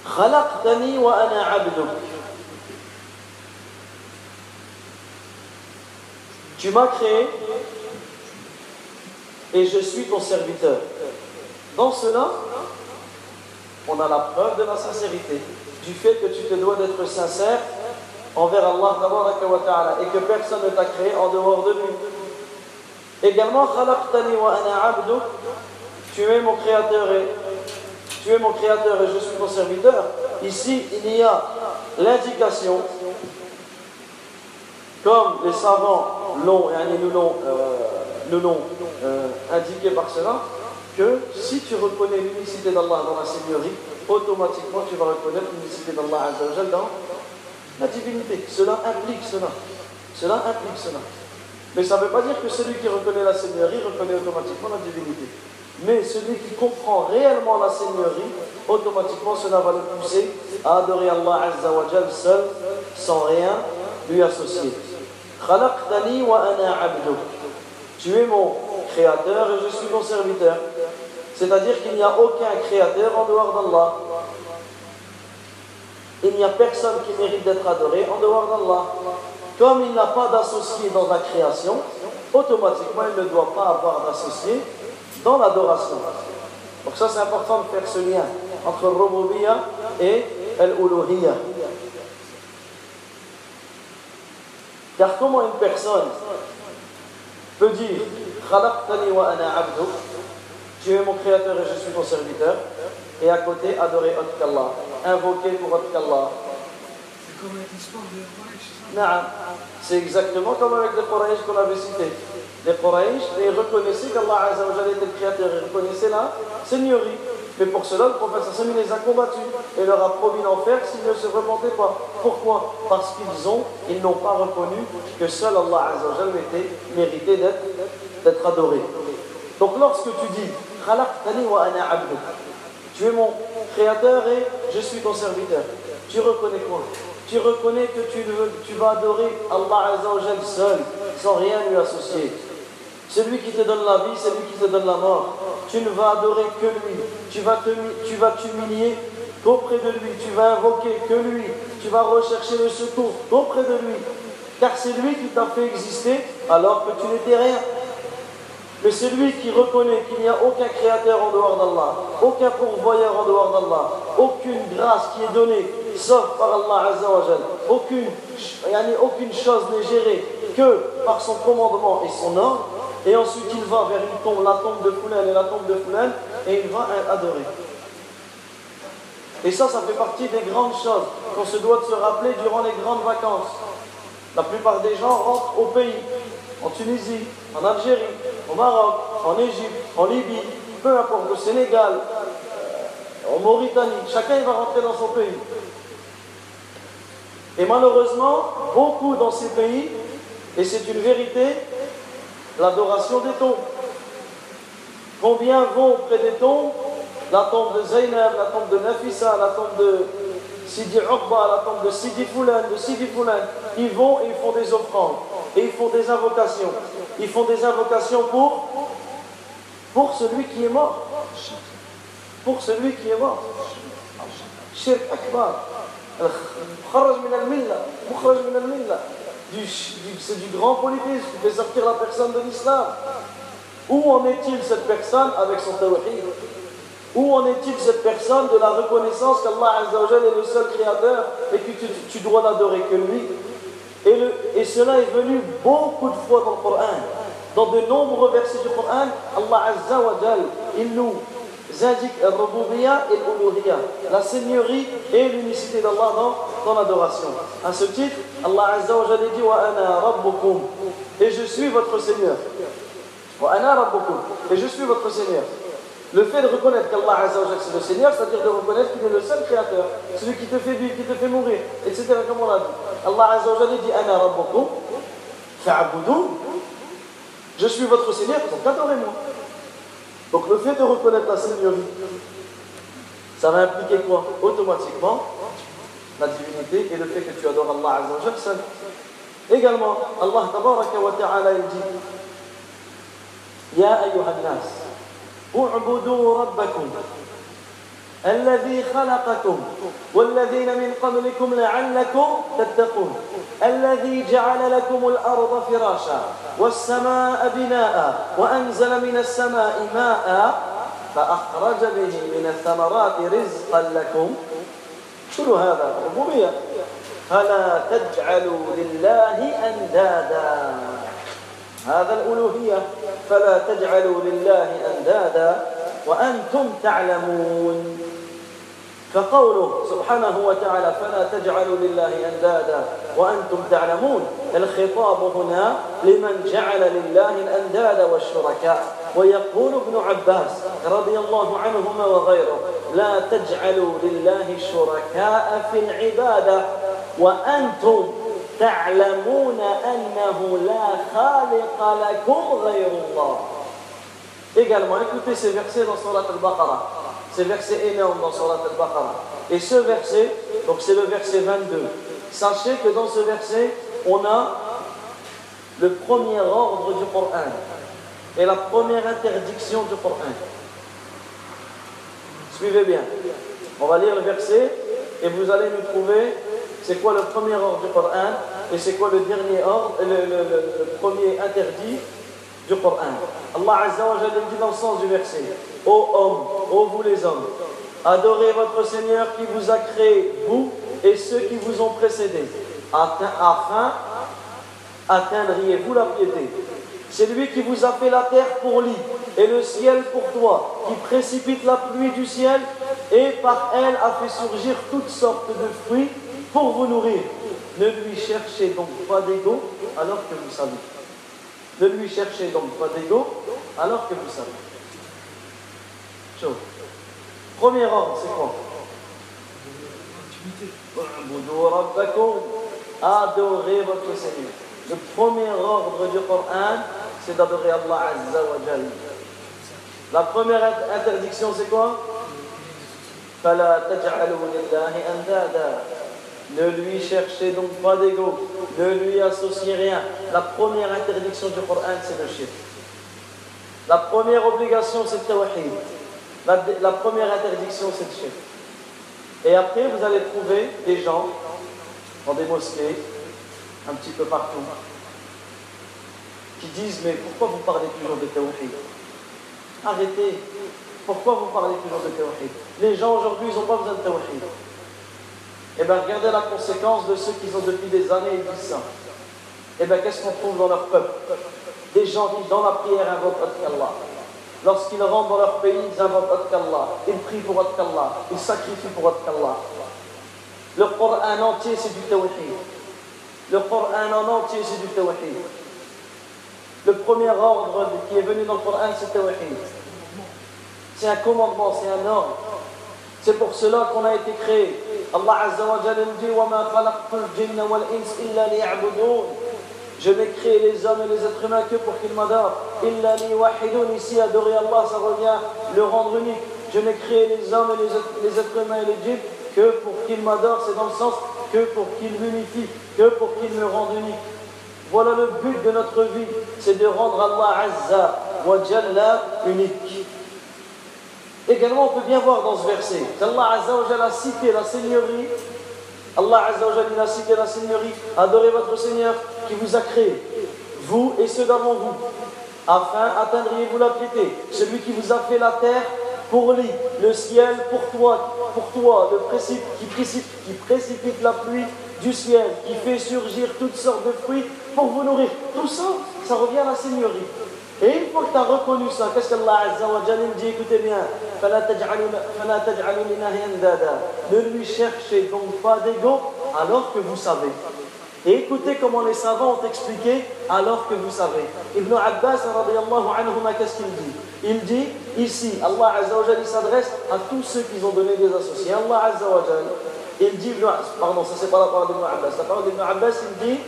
A: خلقتني وأنا عبدك Tu m'as créé et je suis ton serviteur. Dans cela, on a la preuve de la sincérité, du fait que tu te dois d'être sincère envers Allah et que personne ne t'a créé en dehors de lui. Également, tu es mon créateur et tu es mon créateur et je suis ton serviteur, ici il y a l'indication, comme les savants l'ont, et nous l'ont, euh, euh, indiqué par cela, que si tu reconnais l'unicité d'Allah dans la Seigneurie, automatiquement tu vas reconnaître l'unicité d'Allah dans la divinité. Cela implique cela. Cela implique cela. Mais ça ne veut pas dire que celui qui reconnaît la Seigneurie reconnaît automatiquement la divinité. Mais celui qui comprend réellement la Seigneurie, automatiquement cela va le pousser à adorer Allah Azzawajal seul, sans rien lui associer. Wa ana. Tu es mon créateur et je suis ton serviteur. C'est-à-dire qu'il n'y a aucun créateur en dehors d'Allah. Il n'y a personne qui mérite d'être adoré en dehors d'Allah. Comme il n'a pas d'associé dans la création, automatiquement il ne doit pas avoir d'associé dans l'adoration. Donc ça c'est important de faire ce lien entre Rububiya et Al-Uluhiyya. Car comment une personne peut dire tu es mon créateur et je suis ton serviteur. Et à côté, adorer autre qu'Allah. Invoquer pour autre qu'Allah.
E: C'est comme avec l'histoire de Quraysh, c'est
A: exactement comme avec les Quraysh qu'on avait cités. Les Quraysh, ils reconnaissaient qu'Allah était le créateur, ils reconnaissaient la seigneurie. Mais pour cela, le prophète Sassim les a combattus et leur a promis l'enfer s'ils ne se repentaient pas. Pourquoi? Parce qu'ils ont, ils n'ont pas reconnu que seul Allah Azza wa Jalla était mérité d'être adoré. Donc lorsque tu dis wa ana tu es mon créateur et je suis ton serviteur. Tu reconnais quoi? Tu reconnais que tu, veux- tu vas adorer Allah seul, sans rien lui associer. Celui qui te donne la vie, c'est lui qui te donne la mort. Tu ne vas adorer que lui. Tu vas t'humilier qu'auprès de lui. Tu vas invoquer que lui. Tu vas rechercher le secours auprès de lui. Car c'est lui qui t'a fait exister alors que tu n'étais rien. Mais celui qui reconnaît qu'il n'y a aucun créateur en dehors d'Allah, aucun pourvoyeur en dehors d'Allah, aucune grâce qui est donnée sauf par Allah Azza wa Jal, aucune, aucune chose n'est gérée que par son commandement et son ordre, et ensuite il va vers une tombe, la tombe de Foulan et la tombe de Foulan, et il va adorer. Et ça, ça fait partie des grandes choses qu'on se doit de se rappeler durant les grandes vacances. La plupart des gens rentrent au pays, en Tunisie, en Algérie, au Maroc, en Égypte, en Libye, peu importe, au Sénégal, en Mauritanie, chacun va rentrer dans son pays. Et malheureusement, beaucoup dans ces pays, et c'est une vérité, l'adoration des tombes. Combien vont près des tombes? La tombe de Zainab, la tombe de Nafissa, la tombe de Sidi Uqba, la tombe de Sidi Foulan, de Sidi Foulan. Ils vont et ils font des offrandes. Et ils font des invocations. Ils font des invocations pour, pour celui qui est mort. Pour celui qui est mort. Shirk Akbar. C'est du grand polythéisme qui fait sortir la personne de l'islam. Où en est-il cette personne avec son tawhid? Où en est-il cette personne de la reconnaissance qu'Allah est le seul créateur et que tu, tu dois l'adorer que lui? Et, le- et cela est venu beaucoup de fois dans le Coran. Dans de nombreux versets du Coran, Allah Azza wa Jalla, il nous indique et la seigneurie et l'unicité d'Allah dans, dans l'adoration. À ce titre, Allah Azza wa Jalla dit Wa ana rabbukum et je suis votre Seigneur. Wa ana rabbukum. Et je suis votre Seigneur. Le fait de reconnaître qu'Allah c'est le Seigneur, c'est-à-dire de reconnaître qu'il est le seul créateur, celui qui te fait vivre, qui te fait mourir, etc. Comme on l'a dit. Allah Azzawajal dit Ana Rabbakum, fa'abudou, je suis votre Seigneur, donc adorez-moi. Donc le fait de reconnaître la Seigneurie, ça va impliquer quoi? Automatiquement, la divinité et le fait que tu adores Allah Azzawajal seul. Également, Allah Tabaraka wa Ta'ala dit Ya ayyuhan nas. اعبدوا ربكم الذي خلقكم والذين من قبلكم لعلكم تتقون الذي جعل لكم الأرض فراشا والسماء بناء وأنزل من السماء ماء فأخرج به من الثمرات رزقا لكم شنو هذا؟ ربوبية فلا تجعلوا لله أندادا. هذا الألوهية فلا تجعلوا لله أندادا وأنتم تعلمون. فقوله سبحانه وتعالى فلا تجعلوا لله أندادا وأنتم تعلمون الخطاب هنا لمن جعل لله الأنداد والشركاء. ويقول ابن عباس رضي الله عنهما وغيره لا تجعلوا لله شركاء في العبادة وأنتم تعلمون انه لا خالق لكم غير الله Également, écoutez ces versets dans Surat al-Baqarah. Ces versets énormes dans Surat al-Baqarah. Et ce verset, donc c'est le verset 22. Sachez que dans ce verset, on a le premier ordre du Coran et la première interdiction du Coran. Suivez bien. On va lire le verset et vous allez nous trouver c'est quoi le premier ordre du Coran et c'est quoi le dernier ordre, le, le- premier interdit du Coran? Allah Azza wa Jalla dit dans le sens du verset Ô hommes, ô vous les hommes, adorez votre Seigneur qui vous a créé, vous et ceux qui vous ont précédés, afin, afin atteindriez-vous la piété. C'est lui qui vous a fait la terre pour lit et le ciel pour toi, qui précipite la pluie du ciel et par elle a fait surgir toutes sortes de fruits pour vous nourrir. Ne lui cherchez donc pas d'ego alors que vous savez. Ne lui cherchez donc pas d'ego alors que vous savez. Chose. Premier ordre, c'est quoi? Adorez votre Seigneur. Le premier ordre du Coran, c'est d'adorer Allah Azza wa Jal. La première int- interdiction, c'est quoi? Ne lui cherchez donc pas d'ego, ne lui associez rien. La première interdiction du Coran, c'est le shirk. La première obligation, c'est le tawahid. La, première interdiction, c'est le shirk. Et après, vous allez trouver des gens dans des mosquées, un petit peu partout, qui disent Mais pourquoi vous parlez toujours de tawhid? Arrêtez. Pourquoi vous parlez toujours de tawhid? Les gens aujourd'hui, ils n'ont pas besoin de tawhid. Eh bien, regardez la conséquence de ceux qui ont depuis des années disent ça. Eh bien, qu'est-ce qu'on trouve dans leur peuple? Des gens qui, dans la prière, invoquent Allah. Lorsqu'ils rentrent dans leur pays, ils invoquent Allah. Ils prient pour Allah. Ils sacrifient pour Allah. Le Coran entier, c'est du tawhid. Le Coran en entier, c'est du tawhid. Le premier ordre qui est venu dans le Coran, c'est tawhid. C'est un commandement, c'est un ordre. C'est pour cela qu'on a été créé. Allah Azza wa Jalla nous dit وَمَا خَلَقْتُ الْجِنَّ وَالْإِنسِ إِلَّا لِيَعْبُدُونَ Je n'ai créé les hommes et les êtres humains que pour qu'ils m'adorent. إِلَّا لِيوَحِدُونَ Ici, adorer Allah, ça revient le rendre unique. Je n'ai créé les hommes et les êtres, les êtres humains et les djinns que pour qu'ils m'adorent. C'est dans le sens que pour qu'ils m'unifient, que pour qu'ils me rendent unique. Voilà le but de notre vie, c'est de rendre Allah Azza wa Jalla unique. Également, on peut bien voir dans ce verset qu'Allah Azza wa Jalla a cité la Seigneurie. Allah Azza wa Jalla il a cité la Seigneurie. Adorez votre Seigneur qui vous a créé, vous et ceux d'avant vous, afin atteindriez-vous la piété. Celui qui vous a fait la terre pour lui, le ciel pour toi, pour toi, le précipite, qui précipite la pluie du ciel, qui fait surgir toutes sortes de fruits pour vous nourrir. Tout ça, ça revient à la Seigneurie. Et une fois que tu as reconnu ça, qu'est-ce qu'Allah Azza wa nous dit Écoutez bien, ne lui cherchez donc pas alors que vous savez. Et écoutez comment les savants ont expliqué alors que vous savez. Ibn Abbas, qu'est-ce qu'il dit? Il dit ici, Allah Azza wa s'adresse à tous ceux qui ont donné des associés. Allah Azza wa il dit, pardon, ça c'est pas la parole d'Ibn Abbas. La parole d'Ibn Abbas, il dit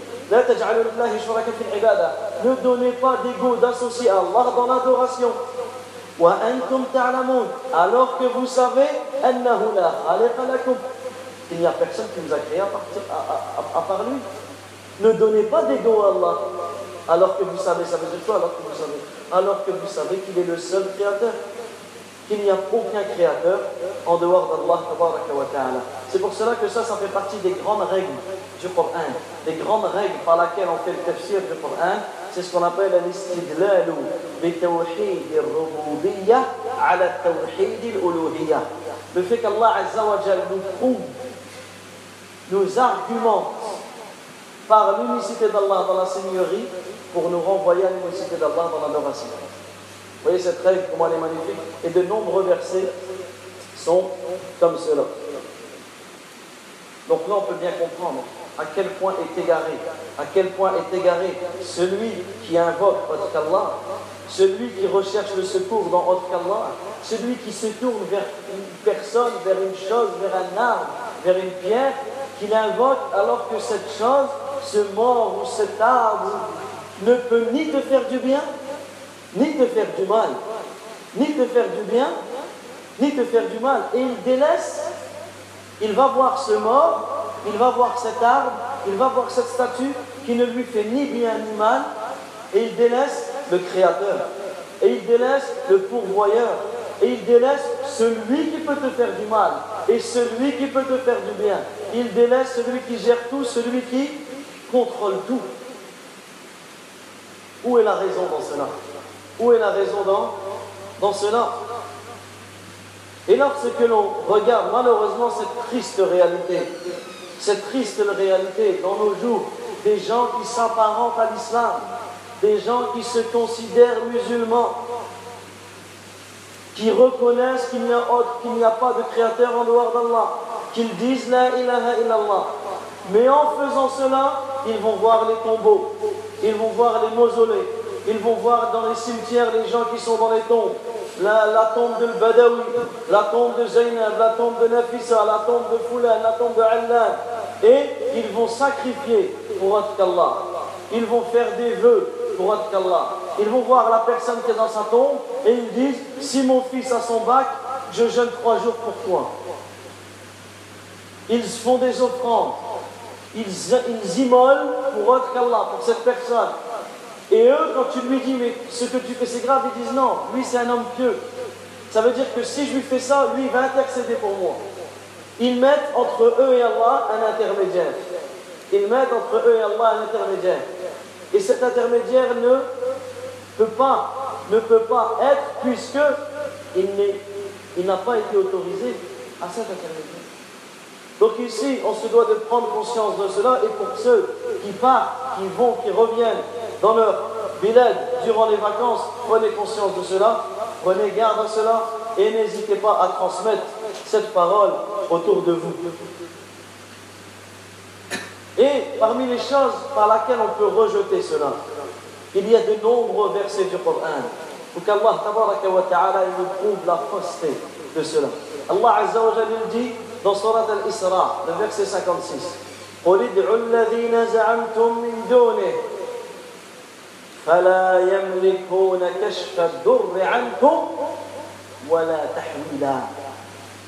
A: ne donnez pas d'ego d'associer Allah dans l'adoration. Alors que vous savez qu'il n'y a personne qui vous a créé à, part lui. Ne donnez pas d'ego à Allah. Alors que vous savez, ça veut dire alors que Alors que vous savez qu'il est le seul créateur. Qu'il n'y a aucun créateur en dehors d'Allah. C'est pour cela que ça, ça fait partie des grandes règles du Coran. Des grandes règles par lesquelles on fait le tafsir du Coran. C'est ce qu'on appelle l'istidlalu bi tawhid al-rububiyyah ala tawhid al-uluhiyyah. Le fait qu'Allah Azza wa nous prouve, nous argumente par l'unicité d'Allah dans la Seigneurie pour nous renvoyer à l'unicité d'Allah dans l'adoration. Vous voyez cette règle, comment elle est magnifique Et de nombreux versets sont comme cela. Donc là, on peut bien comprendre à quel point est égaré, celui qui invoque autre celui qui recherche le secours dans autre celui qui se tourne vers une personne, vers une chose, vers un arbre, vers une pierre, qu'il invoque alors que cette chose, ce mort ou cet arbre ne peut ni te faire du bien, ni te faire du mal, ni te faire du bien, ni te faire du mal. Et il délaisse, il va voir ce mort, il va voir cet arbre, il va voir cette statue qui ne lui fait ni bien ni mal, et il délaisse le Créateur, et il délaisse le pourvoyeur, et il délaisse celui qui peut te faire du mal, et celui qui peut te faire du bien. Il délaisse celui qui gère tout, celui qui contrôle tout. Où est la raison dans cela? Où est la raison dans, dans cela? Et lorsque l'on regarde malheureusement cette triste réalité, cette triste réalité dans nos jours, des gens qui s'apparentent à l'islam, des gens qui se considèrent musulmans, qui reconnaissent qu'il n'y a, pas de créateur en dehors d'Allah, qu'ils disent la ilaha illallah. Mais en faisant cela, ils vont voir les tombeaux, ils vont voir les mausolées, ils vont voir dans les cimetières les gens qui sont dans les tombes. La, tombe de Badawi, la tombe de Zainab, la tombe de Nafisa, la tombe de Fulan, la tombe de Allah. Et ils vont sacrifier pour qu'Allah. Ils vont faire des vœux pour qu'Allah. Ils vont voir la personne qui est dans sa tombe et ils disent Si mon fils a son bac, je jeûne trois jours pour toi. Ils font des offrandes. Ils, immolent pour qu'Allah, pour cette personne. Et eux, quand tu lui dis, mais ce que tu fais c'est grave, ils disent non, lui c'est un homme pieux. Ça veut dire que si je lui fais ça, lui il va intercéder pour moi. Ils mettent entre eux et Allah un intermédiaire. Ils mettent entre eux et Allah un intermédiaire. Et cet intermédiaire ne peut pas, ne peut pas être puisque il n'a pas été autorisé à cet intermédiaire. Donc ici, on se doit de prendre conscience de cela et pour ceux qui partent, qui vont, qui reviennent dans leur bilad durant les vacances, prenez conscience de cela, prenez garde à cela et n'hésitez pas à transmettre cette parole autour de vous. Et parmi les choses par lesquelles on peut rejeter cela, il y a de nombreux versets du Coran. Tabaraka wa ta'ala nous prouve la fausseté de cela. Allah Azza wa dit dans Surat al-Isra, le verset 56.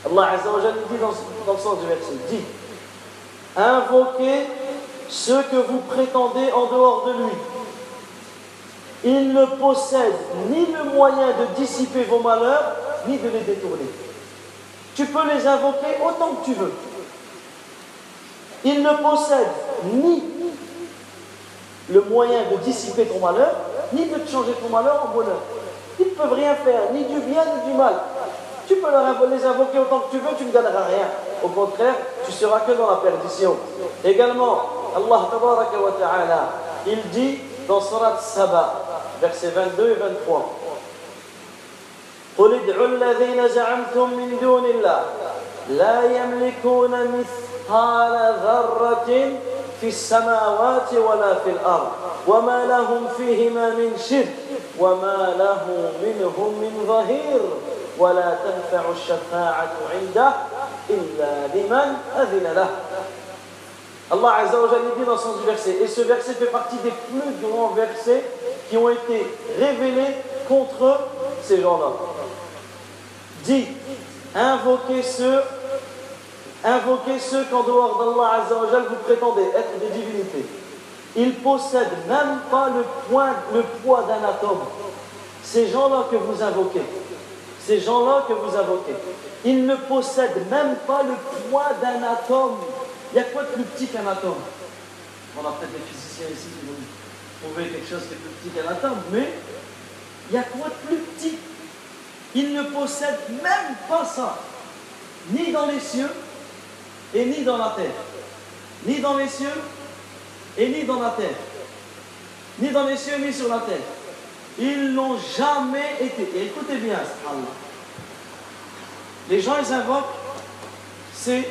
A: Allah Azza wa Jal dit dans, dans le sens du verset, dit Invoquez ceux que vous prétendez en dehors de lui. Il ne possède ni le moyen de dissiper vos malheurs, ni de les détourner. Tu peux les invoquer autant que tu veux. Il ne possède ni le moyen de dissiper ton malheur, ni de changer ton malheur en bonheur. Ils ne peuvent rien faire, ni du bien ni du mal. Tu peux les invoquer autant que tu veux, tu ne gagneras rien. Au contraire, tu seras que dans la perdition. Également, Allah ta'ala, il dit dans Surat Saba, versets 22 et 23. قل ادعوا الذين زعمتم من دون الله لا يملكون مثقال ذرة في السماوات ولا في الأرض وما لهم فيهما من شرك وما له منهم من ظهير ولا تنفع الشفاعة عنده إلا لمن أذن له. Allah Azza wa Jalla dit dans le sens du verset, et ce verset fait partie des plus grands versets qui ont été révélés contre ces gens-là. Dit, invoquez ceux, invoquez ceux qu'en dehors d'Allah Azza wa Jalla vous prétendez être des divinités. Ils possèdent même pas le poids d'un atome. Ces gens-là que vous invoquez, ces gens-là que vous invoquez, ils ne possèdent même pas le poids d'un atome. Il y a quoi de plus petit qu'un atome? On a peut-être des physiciens ici qui vont trouver quelque chose qui est plus petit qu'un atome, mais il y a quoi de plus petit Ils ne possèdent même pas ça, ni dans les cieux et ni dans la terre. Ni dans les cieux et ni dans la terre. Ni dans les cieux ni sur la terre. Ils n'ont jamais été. Et écoutez bien, Allah. Les gens, ils invoquent ces,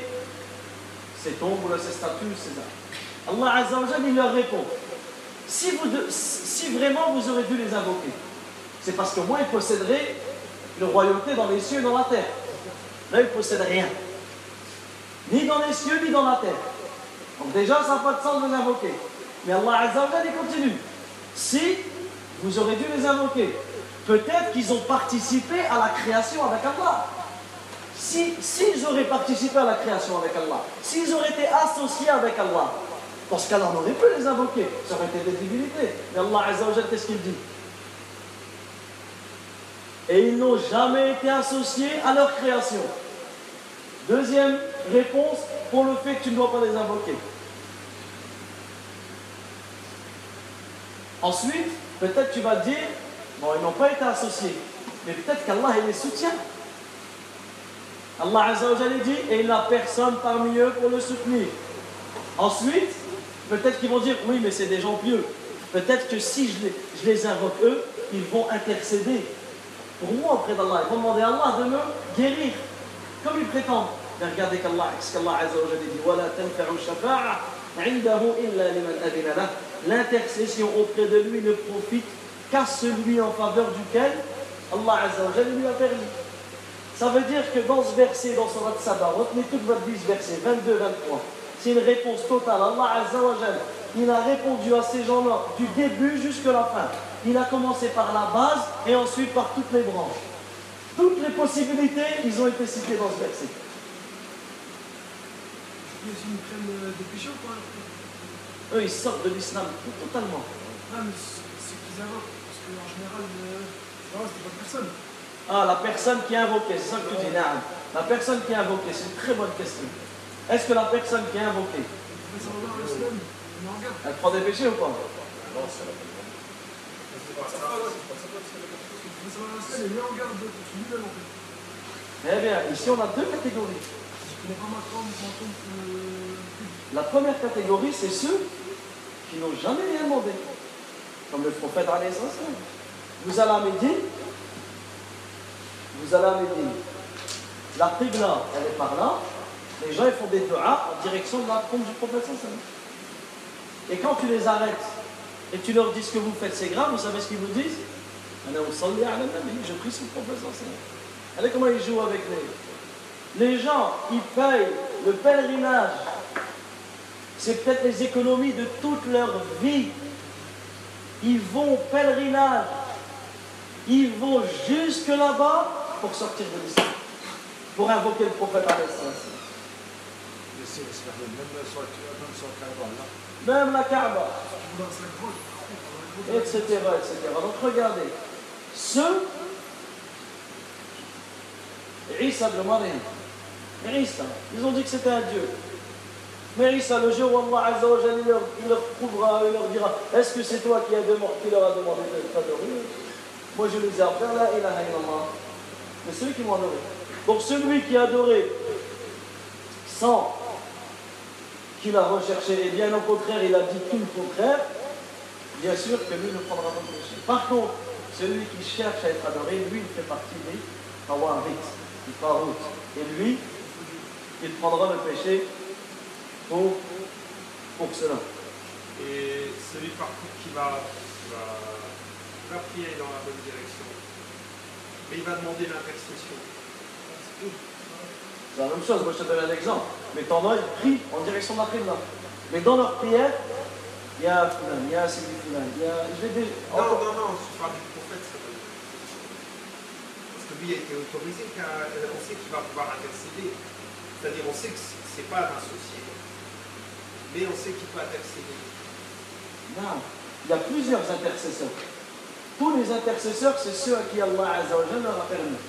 A: ses tombes, ses statues, ses âmes. Allah Azza wa Jalla, il leur répond si vraiment vous aurez dû les invoquer, c'est parce que moi, ils posséderaient une royauté dans les cieux et dans la terre. Là, ils ne possèdent rien. Ni dans les cieux, ni dans la terre. Donc déjà, ça n'a pas de sens de les invoquer. Mais Allah Azza wa Jalla, il continue. Si vous aurez dû les invoquer, peut-être qu'ils ont participé à la création avec Allah. Si- S'ils auraient participé à la création avec Allah, s'ils auraient été associés avec Allah, dans ce cas-là, on aurait pu les invoquer. Ça aurait été des divinités. Mais Allah Azza wa Jalla, qu'est-ce qu'il dit? Et ils n'ont jamais été associés à leur création. Deuxième réponse pour le fait que tu ne dois pas les invoquer. Ensuite, peut-être tu vas dire, bon, ils n'ont pas été associés, mais peut-être qu'Allah les soutient. Allah Azza wa Jalla dit, et il n'a personne parmi eux pour le soutenir. Ensuite, peut-être qu'ils vont dire, oui, mais c'est des gens pieux. Peut-être que si je les invoque eux, ils vont intercéder pour moi auprès d'Allah. Ils vont demander à Allah de me guérir, comme ils prétendent. Mais regardez qu'Allah, ce qu'Allah Azza wa Jalla dit, وَلَا تَنْفَعُ الشَّفَاعَةُ عِنْدَهُ إِلَّا لِمَنْ أَذِنَ لَهُ L'intercession auprès de lui ne profite qu'à celui en faveur duquel Allah Azza wa Jalla lui a permis. Ça veut dire que dans ce verset, dans Surat Saba, retenez toute votre vie ce verset 22-23. C'est une réponse totale. Allah Azza wa Jalla, il a répondu à ces gens-là du début jusqu'à la fin. Il a commencé par la base et ensuite par toutes les branches. Toutes les possibilités, ils ont été citées dans ce verset.
E: Euh, des péchés ou pas
A: Eux, ils sortent de l'islam totalement.
E: Ah, mais c'est c'est qu'ils invoquent. Parce qu'en général, euh, c'était pas personne.
A: Ah, la personne qui est invoquée, c'est ça que tu dis, Naam. La personne qui est invoquée, c'est une très bonne question. Est-ce que la personne qui
E: en regarde.
A: elle prend des péchés ou pas?
E: Mais ça va
A: Eh bien, ici on a deux catégories. La première catégorie, c'est ceux qui n'ont jamais rien demandé. Comme le prophète salam. Vous allez à Médine, vous allez à Médine. La qibla, elle est par là. Les gens ils font des doigts en direction de la tombe du prophète. Et quand tu les arrêtes et tu leur dis ce que vous faites, c'est grave, vous savez ce qu'ils vous disent Je prie sur le prophète. Regardez comment ils jouent avec les. Les gens, ils payent le pèlerinage c'est peut-être les économies de toute leur vie. Ils vont au pèlerinage. Ils vont jusque là-bas pour sortir de l'islam. Pour invoquer le prophète salam. Même la Kaaba, etc., etc. Donc regardez. Ceux, Isa de Mariam, Isa, ils ont dit que c'était un Dieu. Mais le jour où Allah Azza wa il leur, prouvera, il leur dira Est-ce que c'est toi qui, as demandé, qui leur a demandé de t'adorer Moi je les ai appelés la ilaha illallah. Mais celui qui m'a adoré. Pour celui qui a adoré sans qu'il a recherché, et bien au contraire, il a dit tout le contraire, bien sûr que lui ne prendra pas péché. Par contre, celui qui cherche à être adoré, lui, il fait partie des Tawarit, des Farout. Et lui, il prendra le péché pour, pour cela.
D: Et celui par contre qui va, qui va, qui va prier dans la bonne direction, mais il va demander l'intercession.
A: C'est la même chose, moi je te donne un exemple. Mais t'en as, ils prient en direction de la. Mais dans leur prière, il y a un fulan, il y a Sidi fulan, il y a. Je vais dire.
D: Non, non, non, je parle du prophète. Parce que lui a été autorisé, car on sait qu'il va pouvoir intercéder. C'est-à-dire, on sait que c'est c'est pas un associé, mais on sait qu'il peut intercéder.
A: Non, il y a plusieurs intercesseurs. Tous les intercesseurs, c'est ceux à qui Allah Azza wa Jalla leur a permis.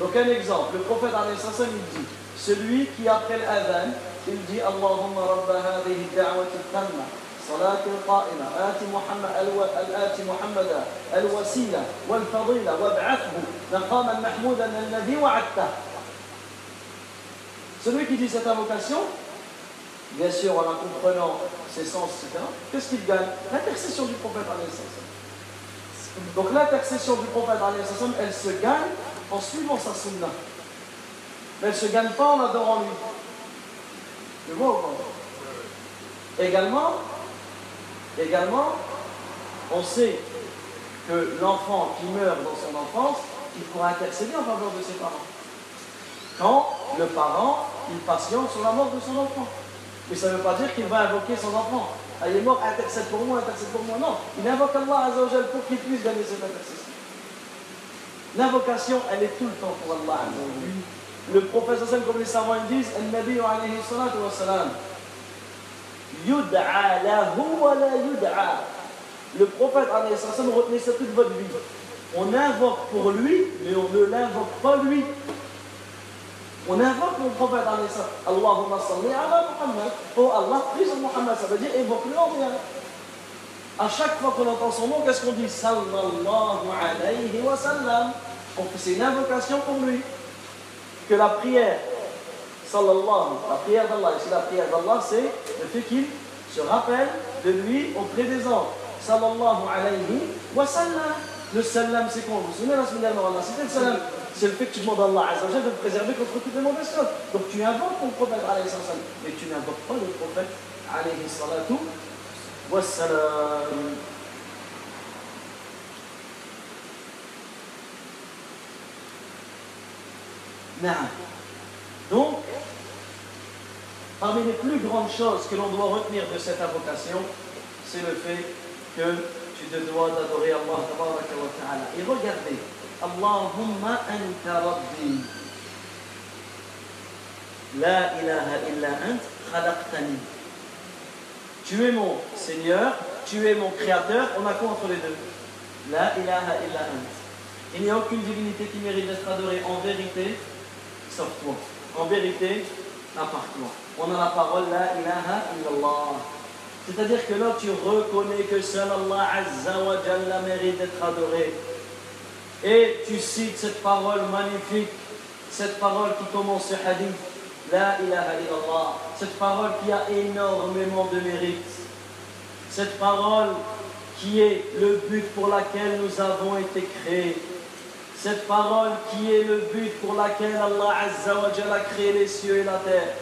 A: Donc un exemple, le prophète il dit, celui qui après l'adhan, il dit Allahumma rabba hadhihi da'wati tamma صلاة القائمة آت محمد الو... آت محمد الوسيلة والفضيلة وابعثه مقاما محمودا الذي وعدته Celui qui dit cette invocation, bien sûr en la comprenant ses sens, etc., qu'est-ce qu'il gagne L'intercession du prophète alayhi salam. Donc l'intercession du prophète alayhi salam, elle se gagne en suivant sa sunna. Mais elle ne se gagne pas en adorant lui. Tu vois ou pas Également, également, on sait que l'enfant qui meurt dans son enfance, il pourra intercéder en faveur de ses parents. Quand le parent, il patiente sur la mort de son enfant. Mais ça ne veut pas dire qu'il va invoquer son enfant. Ah, il est mort, intercède pour moi, intercède pour moi. Non, il invoque Allah Azzawajal pour qu'il puisse gagner cette intercession. L'invocation, elle est tout le temps pour Allah. Le prophète, comme les savants disent, Al-Nabi salatu wa salam, Yud'a lahu wa la yud'a. Le prophète, retenez ça toute votre vie. On invoque pour lui, mais on ne l'invoque pas lui. On invoque le prophète. Allahumma salli ala Muhammad. Oh Allah, prie sur Muhammad, ça veut dire évoque-le en bien. À chaque fois qu'on entend son nom, qu'est-ce qu'on dit? Sallallahu alayhi wa sallam. C'est une invocation pour lui. Que la prière, sallallahu, la prière d'Allah, ici la prière d'Allah, c'est le fait qu'il se rappelle de lui auprès des anges. Sallallahu alayhi wa sallam. Le salam, c'est quoi? Vous vous souvenez la semaine dernière, Allah, c'était le salam. C'est le fait que tu demandes à Allah Azza wa Jalla de te préserver contre toutes les mauvaises choses. Donc tu invoques ton prophète alayhi salam, mais tu n'invoques pas le prophète alayhi salatu wa salam. Naam. Donc, parmi les plus grandes choses que l'on doit retenir de cette invocation, c'est le fait que tu te dois d'adorer Allah. Et regardez, Allahumma anta rabbi. La ilaha illa ant khalaqtani. Tu es mon Seigneur, tu es mon Créateur, on a quoi entre les deux? La ilaha illa ant. Il n'y a aucune divinité qui mérite d'être adorée en vérité, sauf toi. En vérité, toi. On a la parole La ilaha illallah. C'est-à-dire que là, tu reconnais que seul Allah Azza wa Jalla mérite d'être adoré. Et tu cites cette parole magnifique, cette parole qui commence ce hadith. La ilaha illallah. Cette parole qui a énormément de mérite. Cette parole qui est le but pour laquelle nous avons été créés. Cette parole qui est le but pour laquelle Allah Azza wa a créé les cieux et la terre.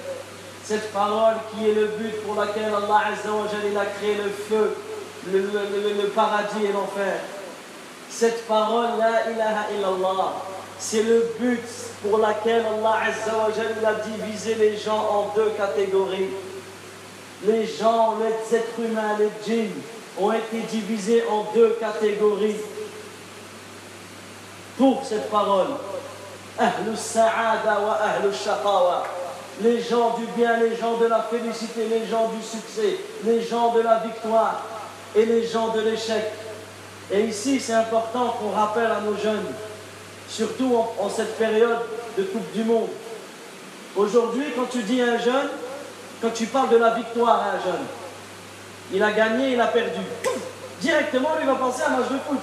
A: Cette parole qui est le but pour laquelle Allah Azza wa a créé le feu, le, paradis et l'enfer. Cette parole, la ilaha illallah, c'est le but pour laquelle Allah Azza wa a divisé les gens en deux catégories. Les gens, les êtres humains, les djinns ont été divisés en deux catégories pour cette parole. Les gens du bien, les gens de la félicité, les gens du succès, les gens de la victoire et les gens de l'échec. Et ici, c'est important qu'on rappelle à nos jeunes, surtout en, en cette période de Coupe du Monde. Aujourd'hui, quand tu dis à un jeune, quand tu parles de la victoire à un jeune, il a gagné, il a perdu. Directement, lui va penser à un match de foot.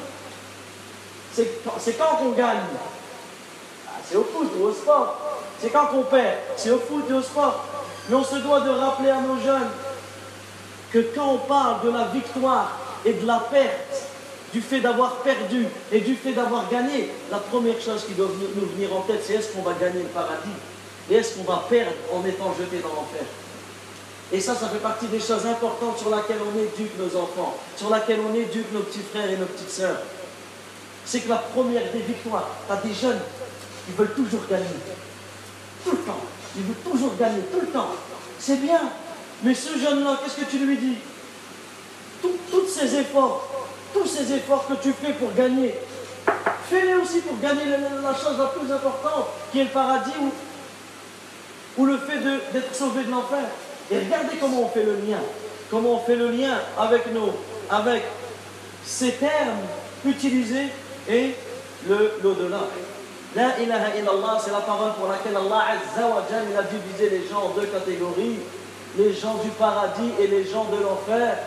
A: C'est quand- qu'on gagne. Ah, c'est au foot ou au sport. C'est quand qu'on perd. C'est au foot et au sport. Mais on se doit de rappeler à nos jeunes que quand on parle de la victoire et de la perte, du fait d'avoir perdu et du fait d'avoir gagné, la première chose qui doit nous venir en tête, c'est est-ce qu'on va gagner le paradis et est-ce qu'on va perdre en étant jeté dans l'enfer? Et ça, ça fait partie des choses importantes sur lesquelles on éduque nos enfants, sur lesquelles on éduque nos petits frères et nos petites sœurs. C'est que la première des victoires, tu as des jeunes qui veulent toujours gagner. Tout le temps. Ils veulent toujours gagner, tout le temps. C'est bien. Mais ce jeune-là, qu'est-ce que tu lui dis? Tous ces efforts, tous ces efforts que tu fais pour gagner, fais-les aussi pour gagner la, chose la plus importante, qui est le paradis ou, le fait d'être sauvé de l'enfer. Et regardez comment on fait le lien. Comment on fait le lien avec nos, avec ces termes utilisés et l'au-delà. La ilaha illallah, c'est la parole pour laquelle Allah Azza il a divisé les gens en deux catégories, les gens du paradis et les gens de l'enfer.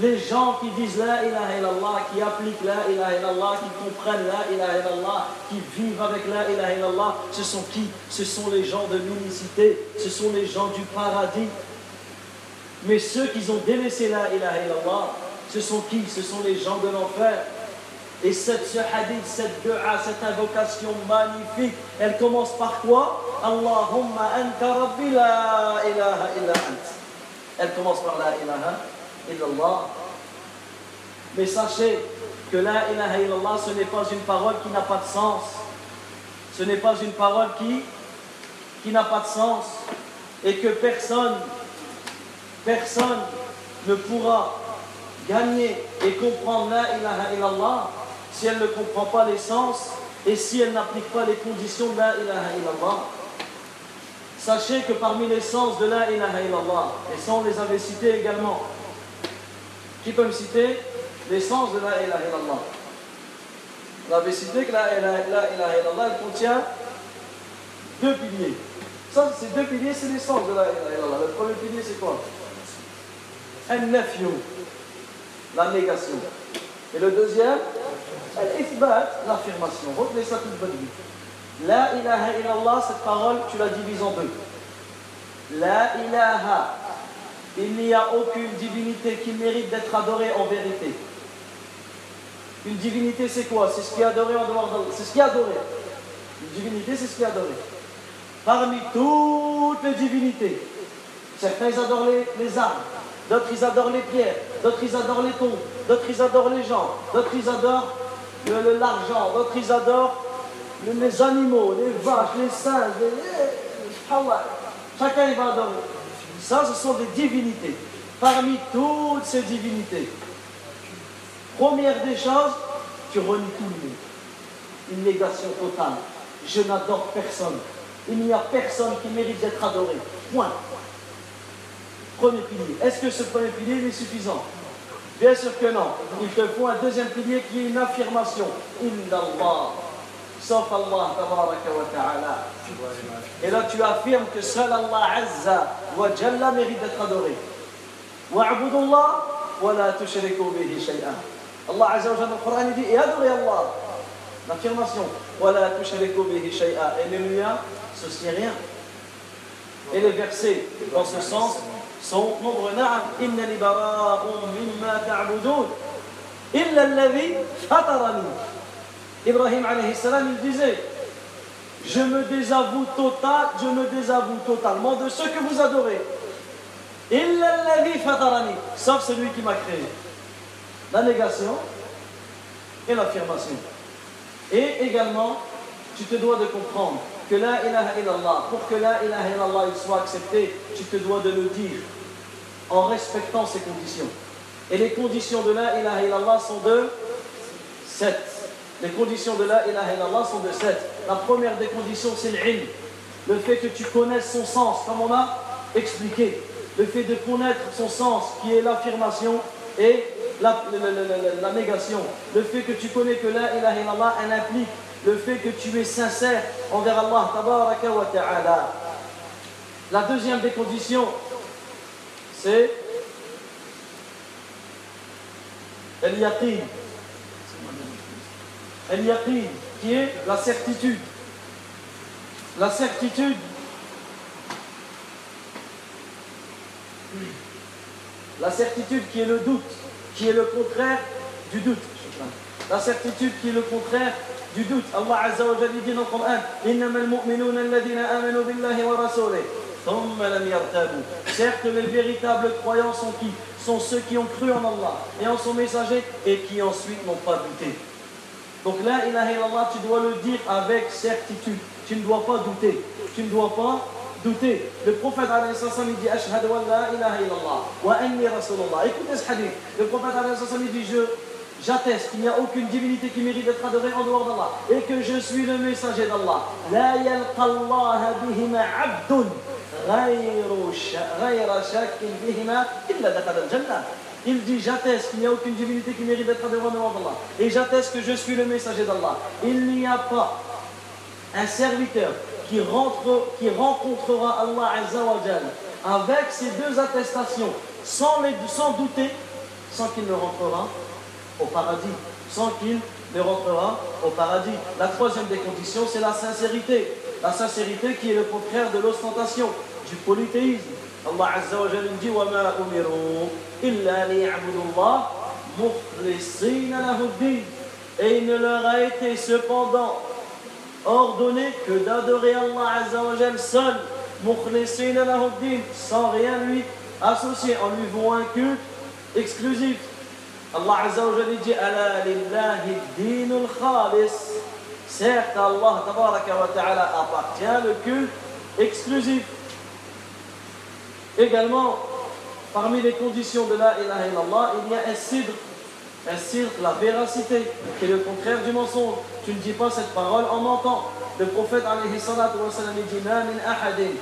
A: Les gens qui disent La ilaha illallah, qui appliquent La ilaha illallah, qui comprennent La ilaha illallah, qui vivent avec La ilaha illallah, ce sont qui? Ce sont les gens de l'unicité, ce sont les gens du paradis. Mais ceux qui ont délaissé La ilaha illallah, ce sont qui? Ce sont les gens de l'enfer. Et cette, ce hadith, cette dua, cette invocation magnifique, elle commence par quoi? Allahumma anta rabbi la ilaha illa ant. Elle commence par la ilaha illallah. Mais sachez que la ilaha illallah, ce n'est pas une parole qui n'a pas de sens. Ce n'est pas une parole qui, qui n'a pas de sens. Et que personne, personne ne pourra gagner et comprendre la ilaha illallah si elle ne comprend pas l'essence et si elle n'applique pas les conditions de la ilaha illallah. Sachez que parmi les sens de la ilaha illallah, et ça on les avait cités également, qui peut me citer les sens de la ilaha illallah? On avait cité que la ilaha la ilaha illallah elle contient deux piliers. Ça, ces deux piliers, c'est les sens de la ilaha illallah. Le premier pilier, c'est quoi? Al-nafyu, la négation. Et le deuxième, l'affirmation. Retenez ça toute bonne vie. La ilaha illallah, cette parole, tu la divises en deux. La ilaha, il n'y a aucune divinité qui mérite d'être adorée en vérité. Une divinité, c'est quoi? C'est ce qui est adoré en dehors d'Allah. C'est ce qui est adoré. Une divinité, c'est ce qui est adoré. Parmi toutes les divinités, certains adorent les, les arbres, d'autres ils adorent les pierres, d'autres ils adorent les tombes, d'autres ils adorent les gens, d'autres ils adorent l'argent, d'autres ils adorent le- les animaux, les vaches, les singes, les. Chacun il va adorer. Ça, ce sont des divinités. Parmi toutes ces divinités, première des choses, tu renies tout le monde. Une négation totale. Je n'adore personne. Il n'y a personne qui mérite d'être adoré. Point. Premier pilier. Est-ce que ce premier pilier il est suffisant? Bien sûr que non. Il te faut un deuxième pilier qui est une affirmation. Indallah. Sauf Allah, tabaraka wa ta'ala. Et là, tu affirmes que seul Allah Azza wa Jalla mérite d'être adoré. Allah wa la tushriku bihi shay'an. Allah Azza wa Jalla, dans le Coran, il dit, et adorez Allah. L'affirmation. La tushriku bihi shay'an. Et liens, ceci n'est rien. Et les versets dans ce sens sont nombreux. Na'am, innani bara'un mimma ta'budun. Illa alladhi fatarani. Ibrahim alayhi salam, il disait Je me désavoue total, je me désavoue totalement de ce que vous adorez. Illa alladhi fatarani. Sauf celui qui m'a créé. La négation et l'affirmation. Et également, tu te dois de comprendre que la ilaha illallah, pour que la ilaha illallah il soit accepté, tu te dois de le dire en respectant ces conditions. Et les conditions de la ilaha illallah sont de sept. Les conditions de la ilaha illallah sont de sept. La première des conditions, c'est l'ilm. Le fait que tu connaisses son sens, comme on a expliqué. Le fait de connaître son sens, qui est l'affirmation et la, la- la- la- la négation. Le fait que tu connais que la ilaha illallah, elle implique le fait que tu es sincère envers Allah, tabaraka wa ta'ala. La deuxième des conditions, c'est al-yaqin. Al-yaqin, qui est la certitude. La certitude, la certitude qui est le doute, qui est le contraire du doute. La certitude qui est le contraire du doute. Allah Azza wa Jalla dit dans le Coran alladhina amanu billahi wa rasulih. Thumma lam yartabu. Certes, les véritables croyants sont qui? Sont ceux qui ont cru en Allah et en son messager et qui ensuite n'ont pas douté. Donc là, ilaha illallah, tu dois le dire avec certitude. Tu ne dois pas douter. Tu ne dois pas douter. Le prophète il dit Ashhadu an la ilaha illallah wa anni rasulullah. Écoutez ce hadith. Le prophète il dit Je J'atteste qu'il n'y a aucune divinité qui mérite d'être adorée en dehors d'Allah et que je suis le messager d'Allah. Il dit J'atteste qu'il n'y a aucune divinité qui mérite d'être adorée en dehors d'Allah et j'atteste que je suis le messager d'Allah. Il n'y a pas un serviteur qui, rentre, qui rencontrera Allah Azza wa avec ces deux attestations sans, sans douter, sans qu'il ne rentrera au paradis, sans qu'il ne rentrera au paradis. La troisième des conditions, c'est la sincérité. La sincérité qui est le contraire de l'ostentation, du polythéisme. Allah Azza wa Jalla dit وَمَا أُمِرُوا إِلَّا لِيَعْبُدُوا اللَّهَ مُخْلِصِينَ لَهُ الدِّينَ Et il ne leur a été cependant ordonné que d'adorer Allah Azza wa Jal seul, mukhlisina lahu din, sans rien lui associer, en lui vouant un culte exclusif. Allah Azza wa Jal dit Ala lillahi dinul khalis. Certes, Allah tabaraka wa ta'ala appartient le culte exclusif. Également, parmi les conditions de la ilaha illallah, il y a un sidr. Un sidr, la véracité, qui est le contraire du mensonge. Tu ne dis pas cette parole en mentant. Le prophète alayhi salatu wa sallam dit Ma min ahadin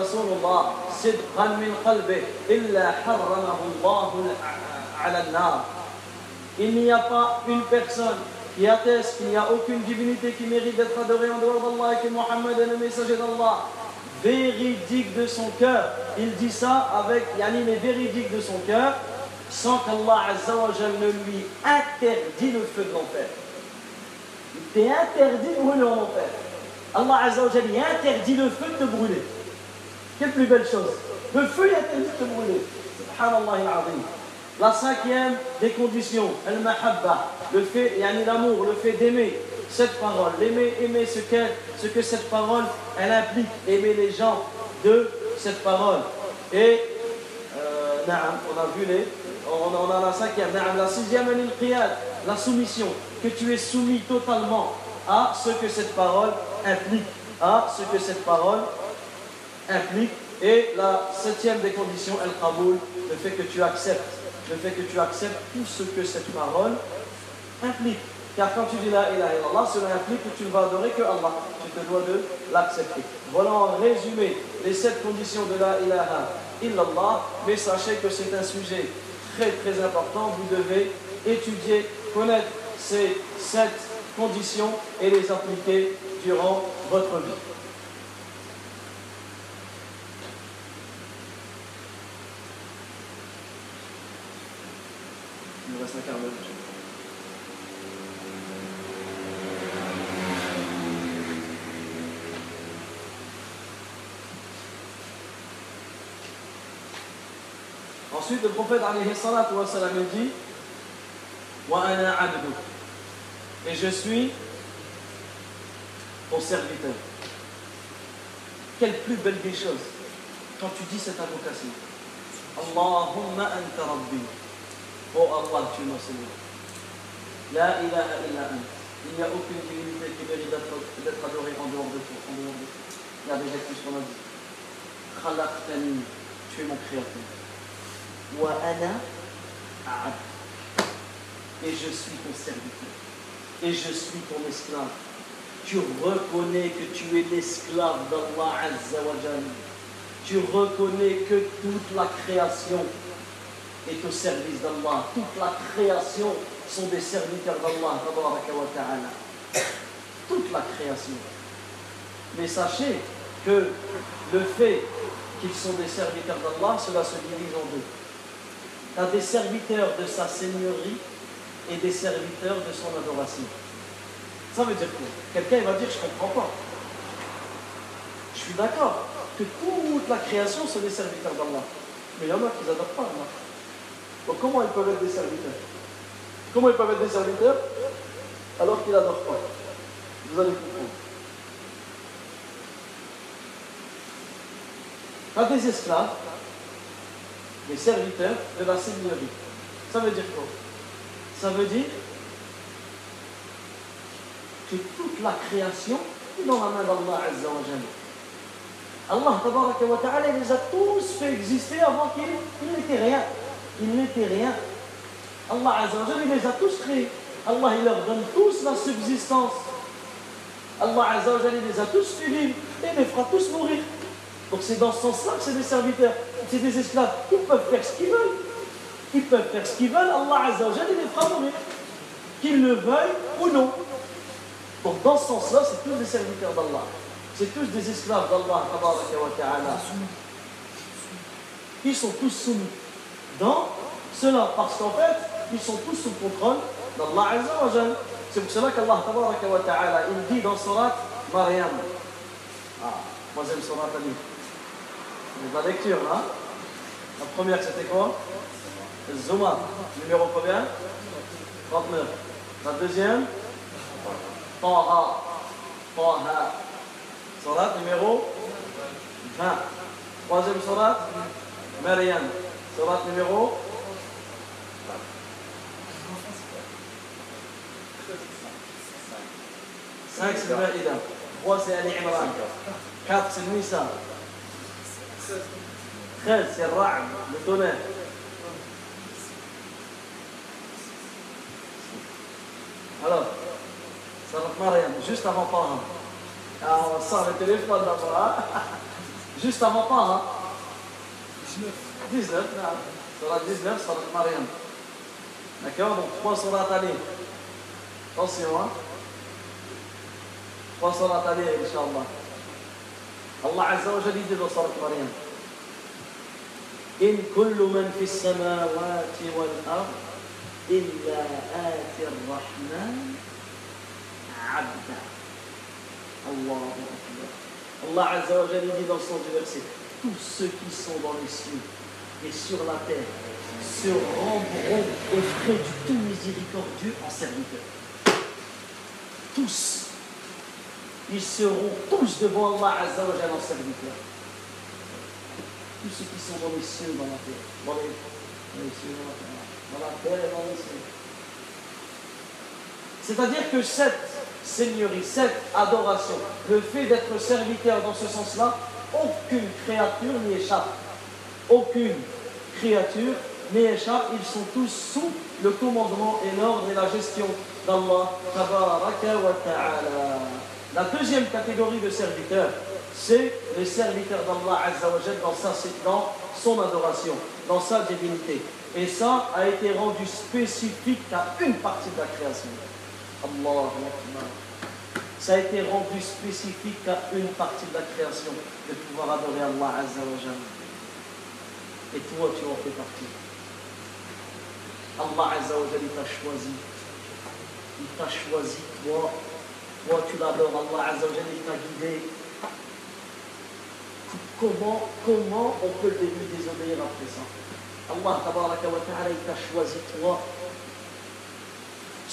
A: rasulullah sidqan min qalbih illa harramahu Allahu ala al-nar. Il n'y a pas une personne qui atteste qu'il n'y a aucune divinité qui mérite d'être adorée en dehors d'Allah et que Mohammed est le messager d'Allah. Véridique de son cœur. Il dit ça avec Yani, mais véridique de son cœur, sans qu'Allah Azza wa Jal ne lui interdit le feu de l'enfer. Il t'est interdit de brûler en enfer. Allah Azza wa Jal, il interdit le feu de te brûler. Quelle plus belle chose. Le feu est interdit de te brûler. Subhanallah al-azim. La cinquième des conditions, al-mahabba, le fait, yani l'amour, le fait d'aimer cette parole, l'aimer, aimer ce, que, ce que cette parole, elle implique, aimer les gens de cette parole. Et, euh, on a vu les, on, a la cinquième, la sixième, la soumission, que tu es soumis totalement à ce que cette parole implique, à ce que cette parole implique. Et la septième des conditions, al-qaboul, le fait que tu acceptes le fait que tu acceptes tout ce que cette parole implique. Car quand tu dis la ilaha illallah, cela implique que tu ne vas adorer que Allah. Tu te dois de l'accepter. Voilà en résumé les sept conditions de la ilaha illallah. Mais sachez que c'est un sujet très très important. Vous devez étudier, connaître ces sept conditions et les appliquer durant votre vie. Il nous reste un quart. Ensuite, le prophète alayhi salatu wa salam dit Wa ana. Et je suis ton serviteur. Quelle plus belle des choses quand tu dis cette invocation. Allahumma anta rabbi. Oh Allah, tu es mon Seigneur. La ilaha illa. Il n'y a aucune divinité qui mérite d'être adorée en dehors de toi. En dehors de toi. Regardez, qu'on a dit. Khalaqtani, tu es mon créateur. Wa ana. Et je suis ton serviteur. Et je suis ton esclave. Tu reconnais que tu es l'esclave d'Allah Azza wa Jalla. Tu reconnais que toute la création est au service d'Allah. Toute la création sont des serviteurs d'Allah. Toute la création. Mais sachez que le fait qu'ils sont des serviteurs d'Allah, cela se divise en deux. Tu as des serviteurs de sa seigneurie et des serviteurs de son adoration. Ça veut dire quoi? Quelqu'un va dire je ne comprends pas. Je suis d'accord que toute la création sont des serviteurs d'Allah. Mais il y en a qui n'adorent pas Allah. Donc comment ils peuvent être des serviteurs? Comment ils peuvent être des serviteurs? Alors qu'ils n'adorent pas Vous allez comprendre. Pas des esclaves, des serviteurs de la seigneurie. Ça veut dire quoi? Ça veut dire que toute la création est dans la main d'Allah Azza. Allah tabaraka wa ta'ala les a tous fait exister avant qu'il n'était rien. Il n'était rien. Allah Azza wa il les a tous créés. Allah il leur donne tous la subsistance. Allah Azza wa il les a tous fait et les fera tous mourir. Donc c'est dans ce sens-là que c'est des serviteurs, c'est des esclaves. Ils peuvent faire ce qu'ils veulent. Ils peuvent faire ce qu'ils veulent. Allah Azza wa Jalla il les fera mourir. Qu'ils le veuillent ou non. Donc dans ce sens-là, c'est tous des serviteurs d'Allah. C'est tous des esclaves d'Allah. Ils sont tous soumis dans cela. Parce qu'en fait, ils sont tous sous le contrôle d'Allah Azza wa Jal. C'est pour cela qu'Allah il dit dans Surat Maryam. Ah, j'aime Surat Ali. La lecture là. La première c'était quoi? Zuma, numéro combien 39. La deuxième Taha. Taha. Salat numéro 20. Troisième salat Maryam. Salat numéro 5 c'est le Maïda. 3 c'est Ali Imran. 4 c'est Nisa. 13 c'est Ra'd, le tonnerre. Mariam, juste avant Parham. Alors on sort le téléphone d'abord. Juste avant Parham.
E: 19.
A: 19, là. 19, Surah Mariam. D'accord Donc 3 sur la lire. Attention, hein 3 sur la lire, Inch'Allah. الله عز وجل يدير صورة مريم إن كل من في السماوات والأرض إلا آتي الرحمن abda. Allah Azza wa dit dans son verset Tous ceux qui sont dans les cieux et sur la terre se rendront auprès du tout miséricordieux en serviteur. Tous. Ils seront tous devant Allah Azza wa en serviteur. Tous ceux qui sont dans les cieux dans la terre. Dans les, cieux, dans la terre. Dans la terre et dans les cieux. C'est-à-dire que cette seigneurie, cette adoration, le fait d'être serviteur dans ce sens-là, aucune créature n'y échappe. Aucune créature n'y échappe. Ils sont tous sous le commandement et l'ordre et la gestion d'Allah. La deuxième catégorie de serviteurs, c'est les serviteurs d'Allah Azza wa Jalla dans, sa- dans son adoration, dans sa divinité. Et ça a été rendu spécifique à une partie de la création. Allah. Ça a été rendu spécifique à une partie de la création, de pouvoir adorer Allah Azza. Et toi, tu en fais partie. Allah Azza t'a choisi. Il t'a choisi, toi. Toi, tu l'adores. Allah Azza il t'a guidé. Comment, comment on peut lui désobéir après ça? Allah ta'ala, il t'a choisi, toi,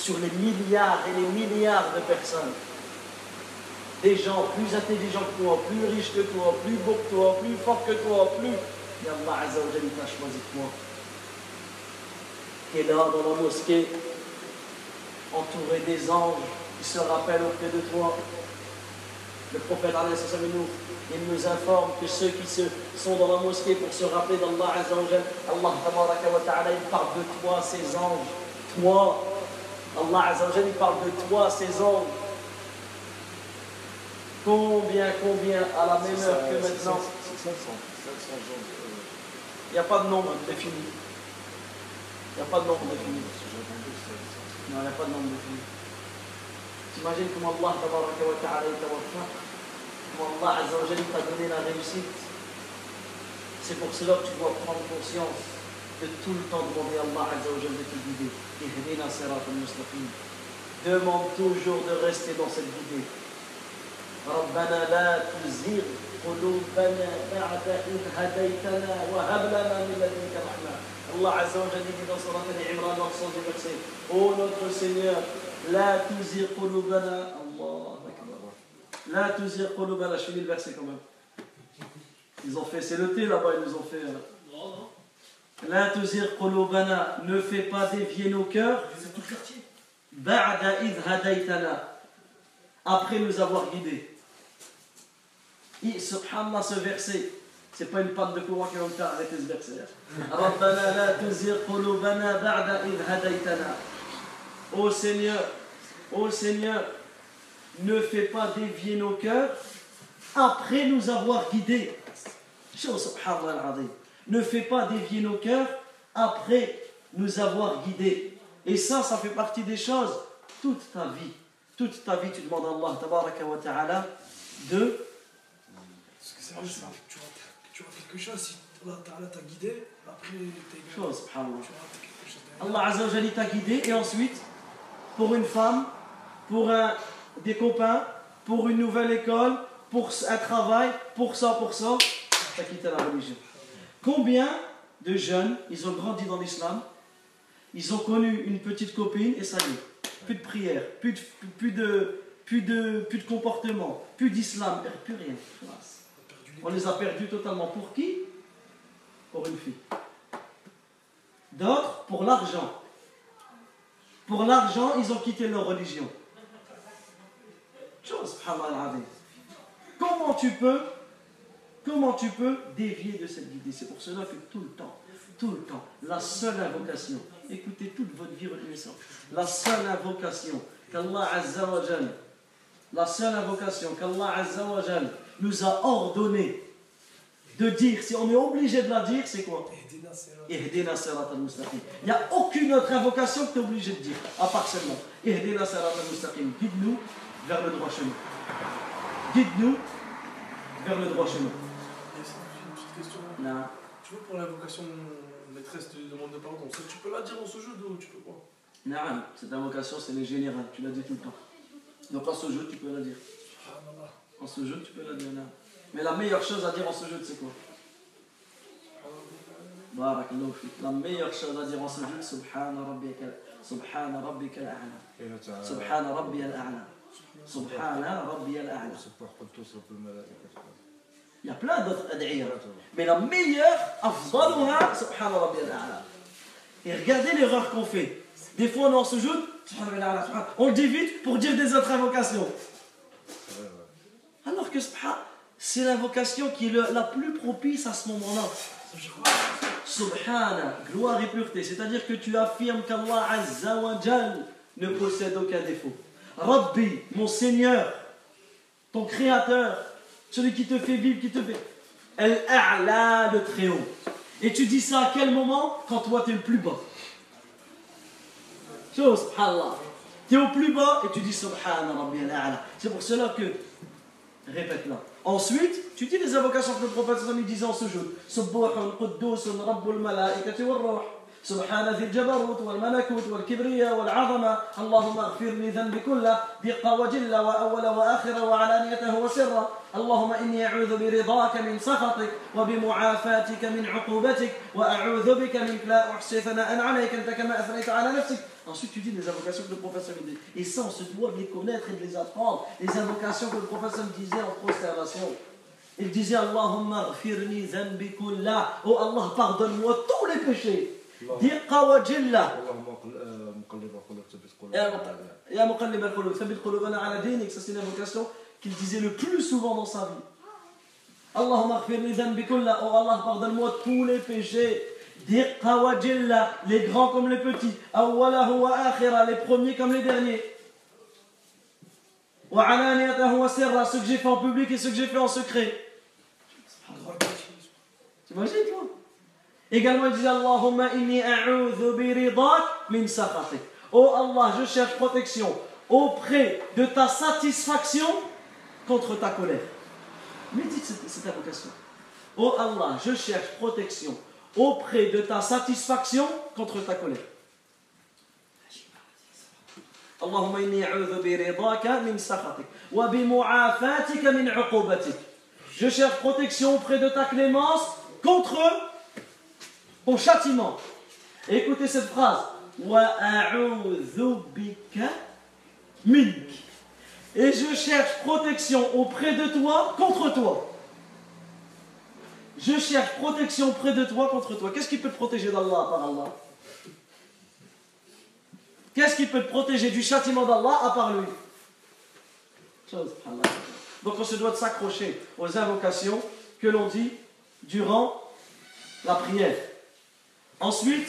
A: sur les milliards et les milliards de personnes. Des gens plus intelligents que toi, plus riches que toi, plus beaux que toi, plus forts que toi, plus. Et Allah Azza wa Jalla, il t'a choisi toi. Qui est là dans la mosquée, entouré des anges qui se rappellent auprès de toi. Le prophète nous, il nous informe que ceux qui se, sont dans la mosquée pour se rappeler d'Allah Azza wa Jalla, Allah ta'ala, il parle de toi, ces anges. Toi, Allah Azza wa Jalla, il parle de toi, ces anges. Combien, combien, à la même heure que maintenant,
F: C'est 500. 500 gens. euh,
A: il n'y a pas de nombre défini. Il n'y a pas de nombre défini. Non, il n'y a pas de nombre défini. T'imagines comment Allah comment Allah t'a donné la réussite? C'est pour cela que tu dois prendre conscience de tout le temps demander à Allah Azza wa Jalla de te guider. Ihdina sirat al-mustaqim. Demande toujours de rester dans cette guidée. ربنا لا تزغ قلوبنا بعد إذ هديتنا وهب لنا من لدنك رحمة Allah Azza wa Jalla dit dans Surat Al-Imran dans le sens du verset Ô notre Seigneur, la tuzir qulubana Allah Akbar. La tuzir qulubana, je finis le verset quand même. Ils ont fait, c'est le thé là-bas, ils nous ont fait. euh, la tuzir qulubana, ne fais pas dévier nos cœurs. Ba'da idh hadaytana. Après nous avoir guidés. Et, Subhanallah, ce verset, c'est pas une panne de courant qui va me faire arrêter ce verset. [laughs] Rabbana la tuzir qulubana ba'da hadaytana. Ô Seigneur, ô Seigneur, ne fais pas dévier nos cœurs après nous avoir guidés. Shou, Subhanallah al-Azim. Ne fais pas dévier nos cœurs après nous avoir guidés. Et ça, ça fait partie des choses. Toute ta vie, toute ta vie, tu demandes à Allah, tabaraka wa ta'ala, de
E: Parce que c'est vrai, tu rates, tu rates quelque chose. Si Allah Ta'ala t'a guidé, après t'es
A: subhanallah.
E: Tu chose.
A: Allah Azza t'a guidé et ensuite pour une femme, pour un, des copains, pour une nouvelle école, pour un travail, pour ça, pour ça, t'as quitté la religion. Combien de jeunes, ils ont grandi dans l'islam, ils ont connu une petite copine et ça y est. Plus de prière, plus de, plus de, plus de, plus de comportement, plus d'islam, plus rien. On les a perdus totalement. Pour qui? Pour une fille. D'autres, pour l'argent. Pour l'argent, ils ont quitté leur religion. Comment tu peux Comment tu peux dévier de cette guidée C'est pour cela que tout le temps, tout le temps, la seule invocation, écoutez toute votre vie renaissante, la seule invocation qu'Allah Azza wa la seule invocation qu'Allah Azza wa nous a ordonné de dire, si on est obligé de la dire, c'est quoi? Il n'y a aucune autre invocation que tu es obligé de dire, à part seulement. Guide-nous vers le droit chemin. Guide-nous vers le droit chemin. Non.
E: Tu vois, pour l'invocation maîtresse de demande de pardon, ça, tu peux la dire en ce jeu ou tu peux pas
A: Non, cette invocation, c'est les générales, tu l'as dit tout le temps. Donc en ce jeu, tu peux la dire. En ce jeu, tu peux la dire. non. Mais la meilleure chose à dire en ce jeu, c'est quoi? Barakallahu fik. La meilleure chose à dire en ce jeu, Subhana rabbika Subhana rabbika al-a'la. Subhana rabbi al-a'la. Subhana rabbi al-a'la. Il y a plein d'autres ad'iyah. Mais la meilleure, afdaluha, subhana rabbi al-a'la. Et regardez l'erreur qu'on fait. Des fois, on en al-a'la, subhana- on le dit vite pour dire des autres invocations. Alors que c'est l'invocation qui est la plus propice à ce moment-là. Subhana, gloire et pureté. C'est-à-dire que tu affirmes qu'Allah Azza wa ne possède aucun défaut. Rabbi, mon Seigneur, ton Créateur, celui qui te fait vivre, qui te fait. El-A'la, le très haut. Et tu dis ça à quel moment Quand toi tu es le plus bas. Chose, subhanallah. Tu es au plus bas et tu dis Subhana Rabbi al-A'la. C'est pour cela que Répète-la. Ensuite, tu dis les invocations que le prophète sallallahu alayhi wa sallam disait en ce jeu. Subbuhun, Quddusun, Rabbul Malaikati wal Ruh. سبحان ذي الجبروت والملكوت والكبرياء والعظمة اللهم اغفر لي ذنبي كله دقة وجلة وأول وآخر وعلانيته وسرا اللهم إني أعوذ برضاك من سخطك وبمعافاتك من عقوبتك وأعوذ بك منك لا أحصي ثناء عليك أنت كما أثنيت على نفسك Ensuite, tu dis les invocations que le wa sallam dit. Et ça, on se doit de les connaître et de les apprendre. Les invocations que le wa sallam disait en prosternation. Il disait Allahumma ghfirni dhanbi kullah. Oh Allah, pardonne-moi tous les péchés. Diqa wa jilla. Ya muqallib al-qulub, thabit qulubana ala dinik. Ça, c'est l'invocation qu'il disait le plus souvent dans sa vie. Allahumma. Oh Allah, pardonne-moi tous les péchés. Les grands comme les petits. Les premiers comme les derniers. Ceux que j'ai fait en public et ceux que j'ai fait en secret. T'imagines toi? Également il disait Allahumma inni a'udhu bi ridak min sakhatik. Oh Allah, je cherche protection auprès de ta satisfaction contre ta colère. Médite cette, cette invocation. Oh Allah, je cherche protection auprès de ta satisfaction contre ta colère. اللهم إني أعوذ برضاك من سخطك وبمعافاتك من عقوبتك Je cherche protection auprès de ta clémence contre ton châtiment. Et écoutez cette phrase. وأعوذ بك منك. Et je cherche protection auprès de toi contre toi. Je cherche protection auprès de toi contre toi. Qu'est-ce qui peut te protéger d'Allah par Allah Qu'est-ce qui peut te protéger du châtiment d'Allah à part lui? Donc on se doit de s'accrocher aux invocations que l'on dit durant la prière. Ensuite,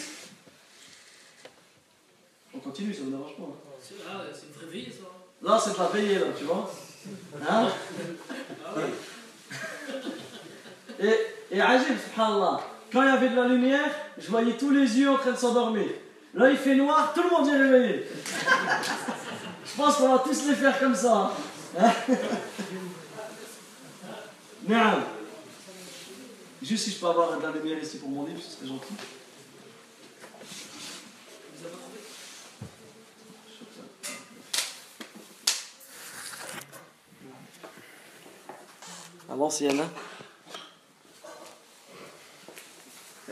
A: on continue, ça ne dérange pas.
G: C'est ah, c'est une vraie veillée, ça.
A: Là, c'est la veillée, là, tu vois. Hein et, et Ajib, subhanallah, quand il y avait de la lumière, je voyais tous les yeux en train de s'endormir. Là, il fait noir, tout le monde est réveillé. Je pense qu'on va tous les faire comme ça. Hein Naam. Juste si je peux avoir de la lumière ici pour mon livre, ce serait gentil. À l'ancienne,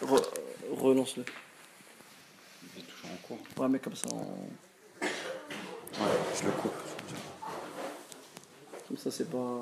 A: Re- relance-le.
F: Il est toujours en cours.
A: Ouais, mais comme ça, on-
F: Ouais, je le coupe.
A: comme ça c'est pas.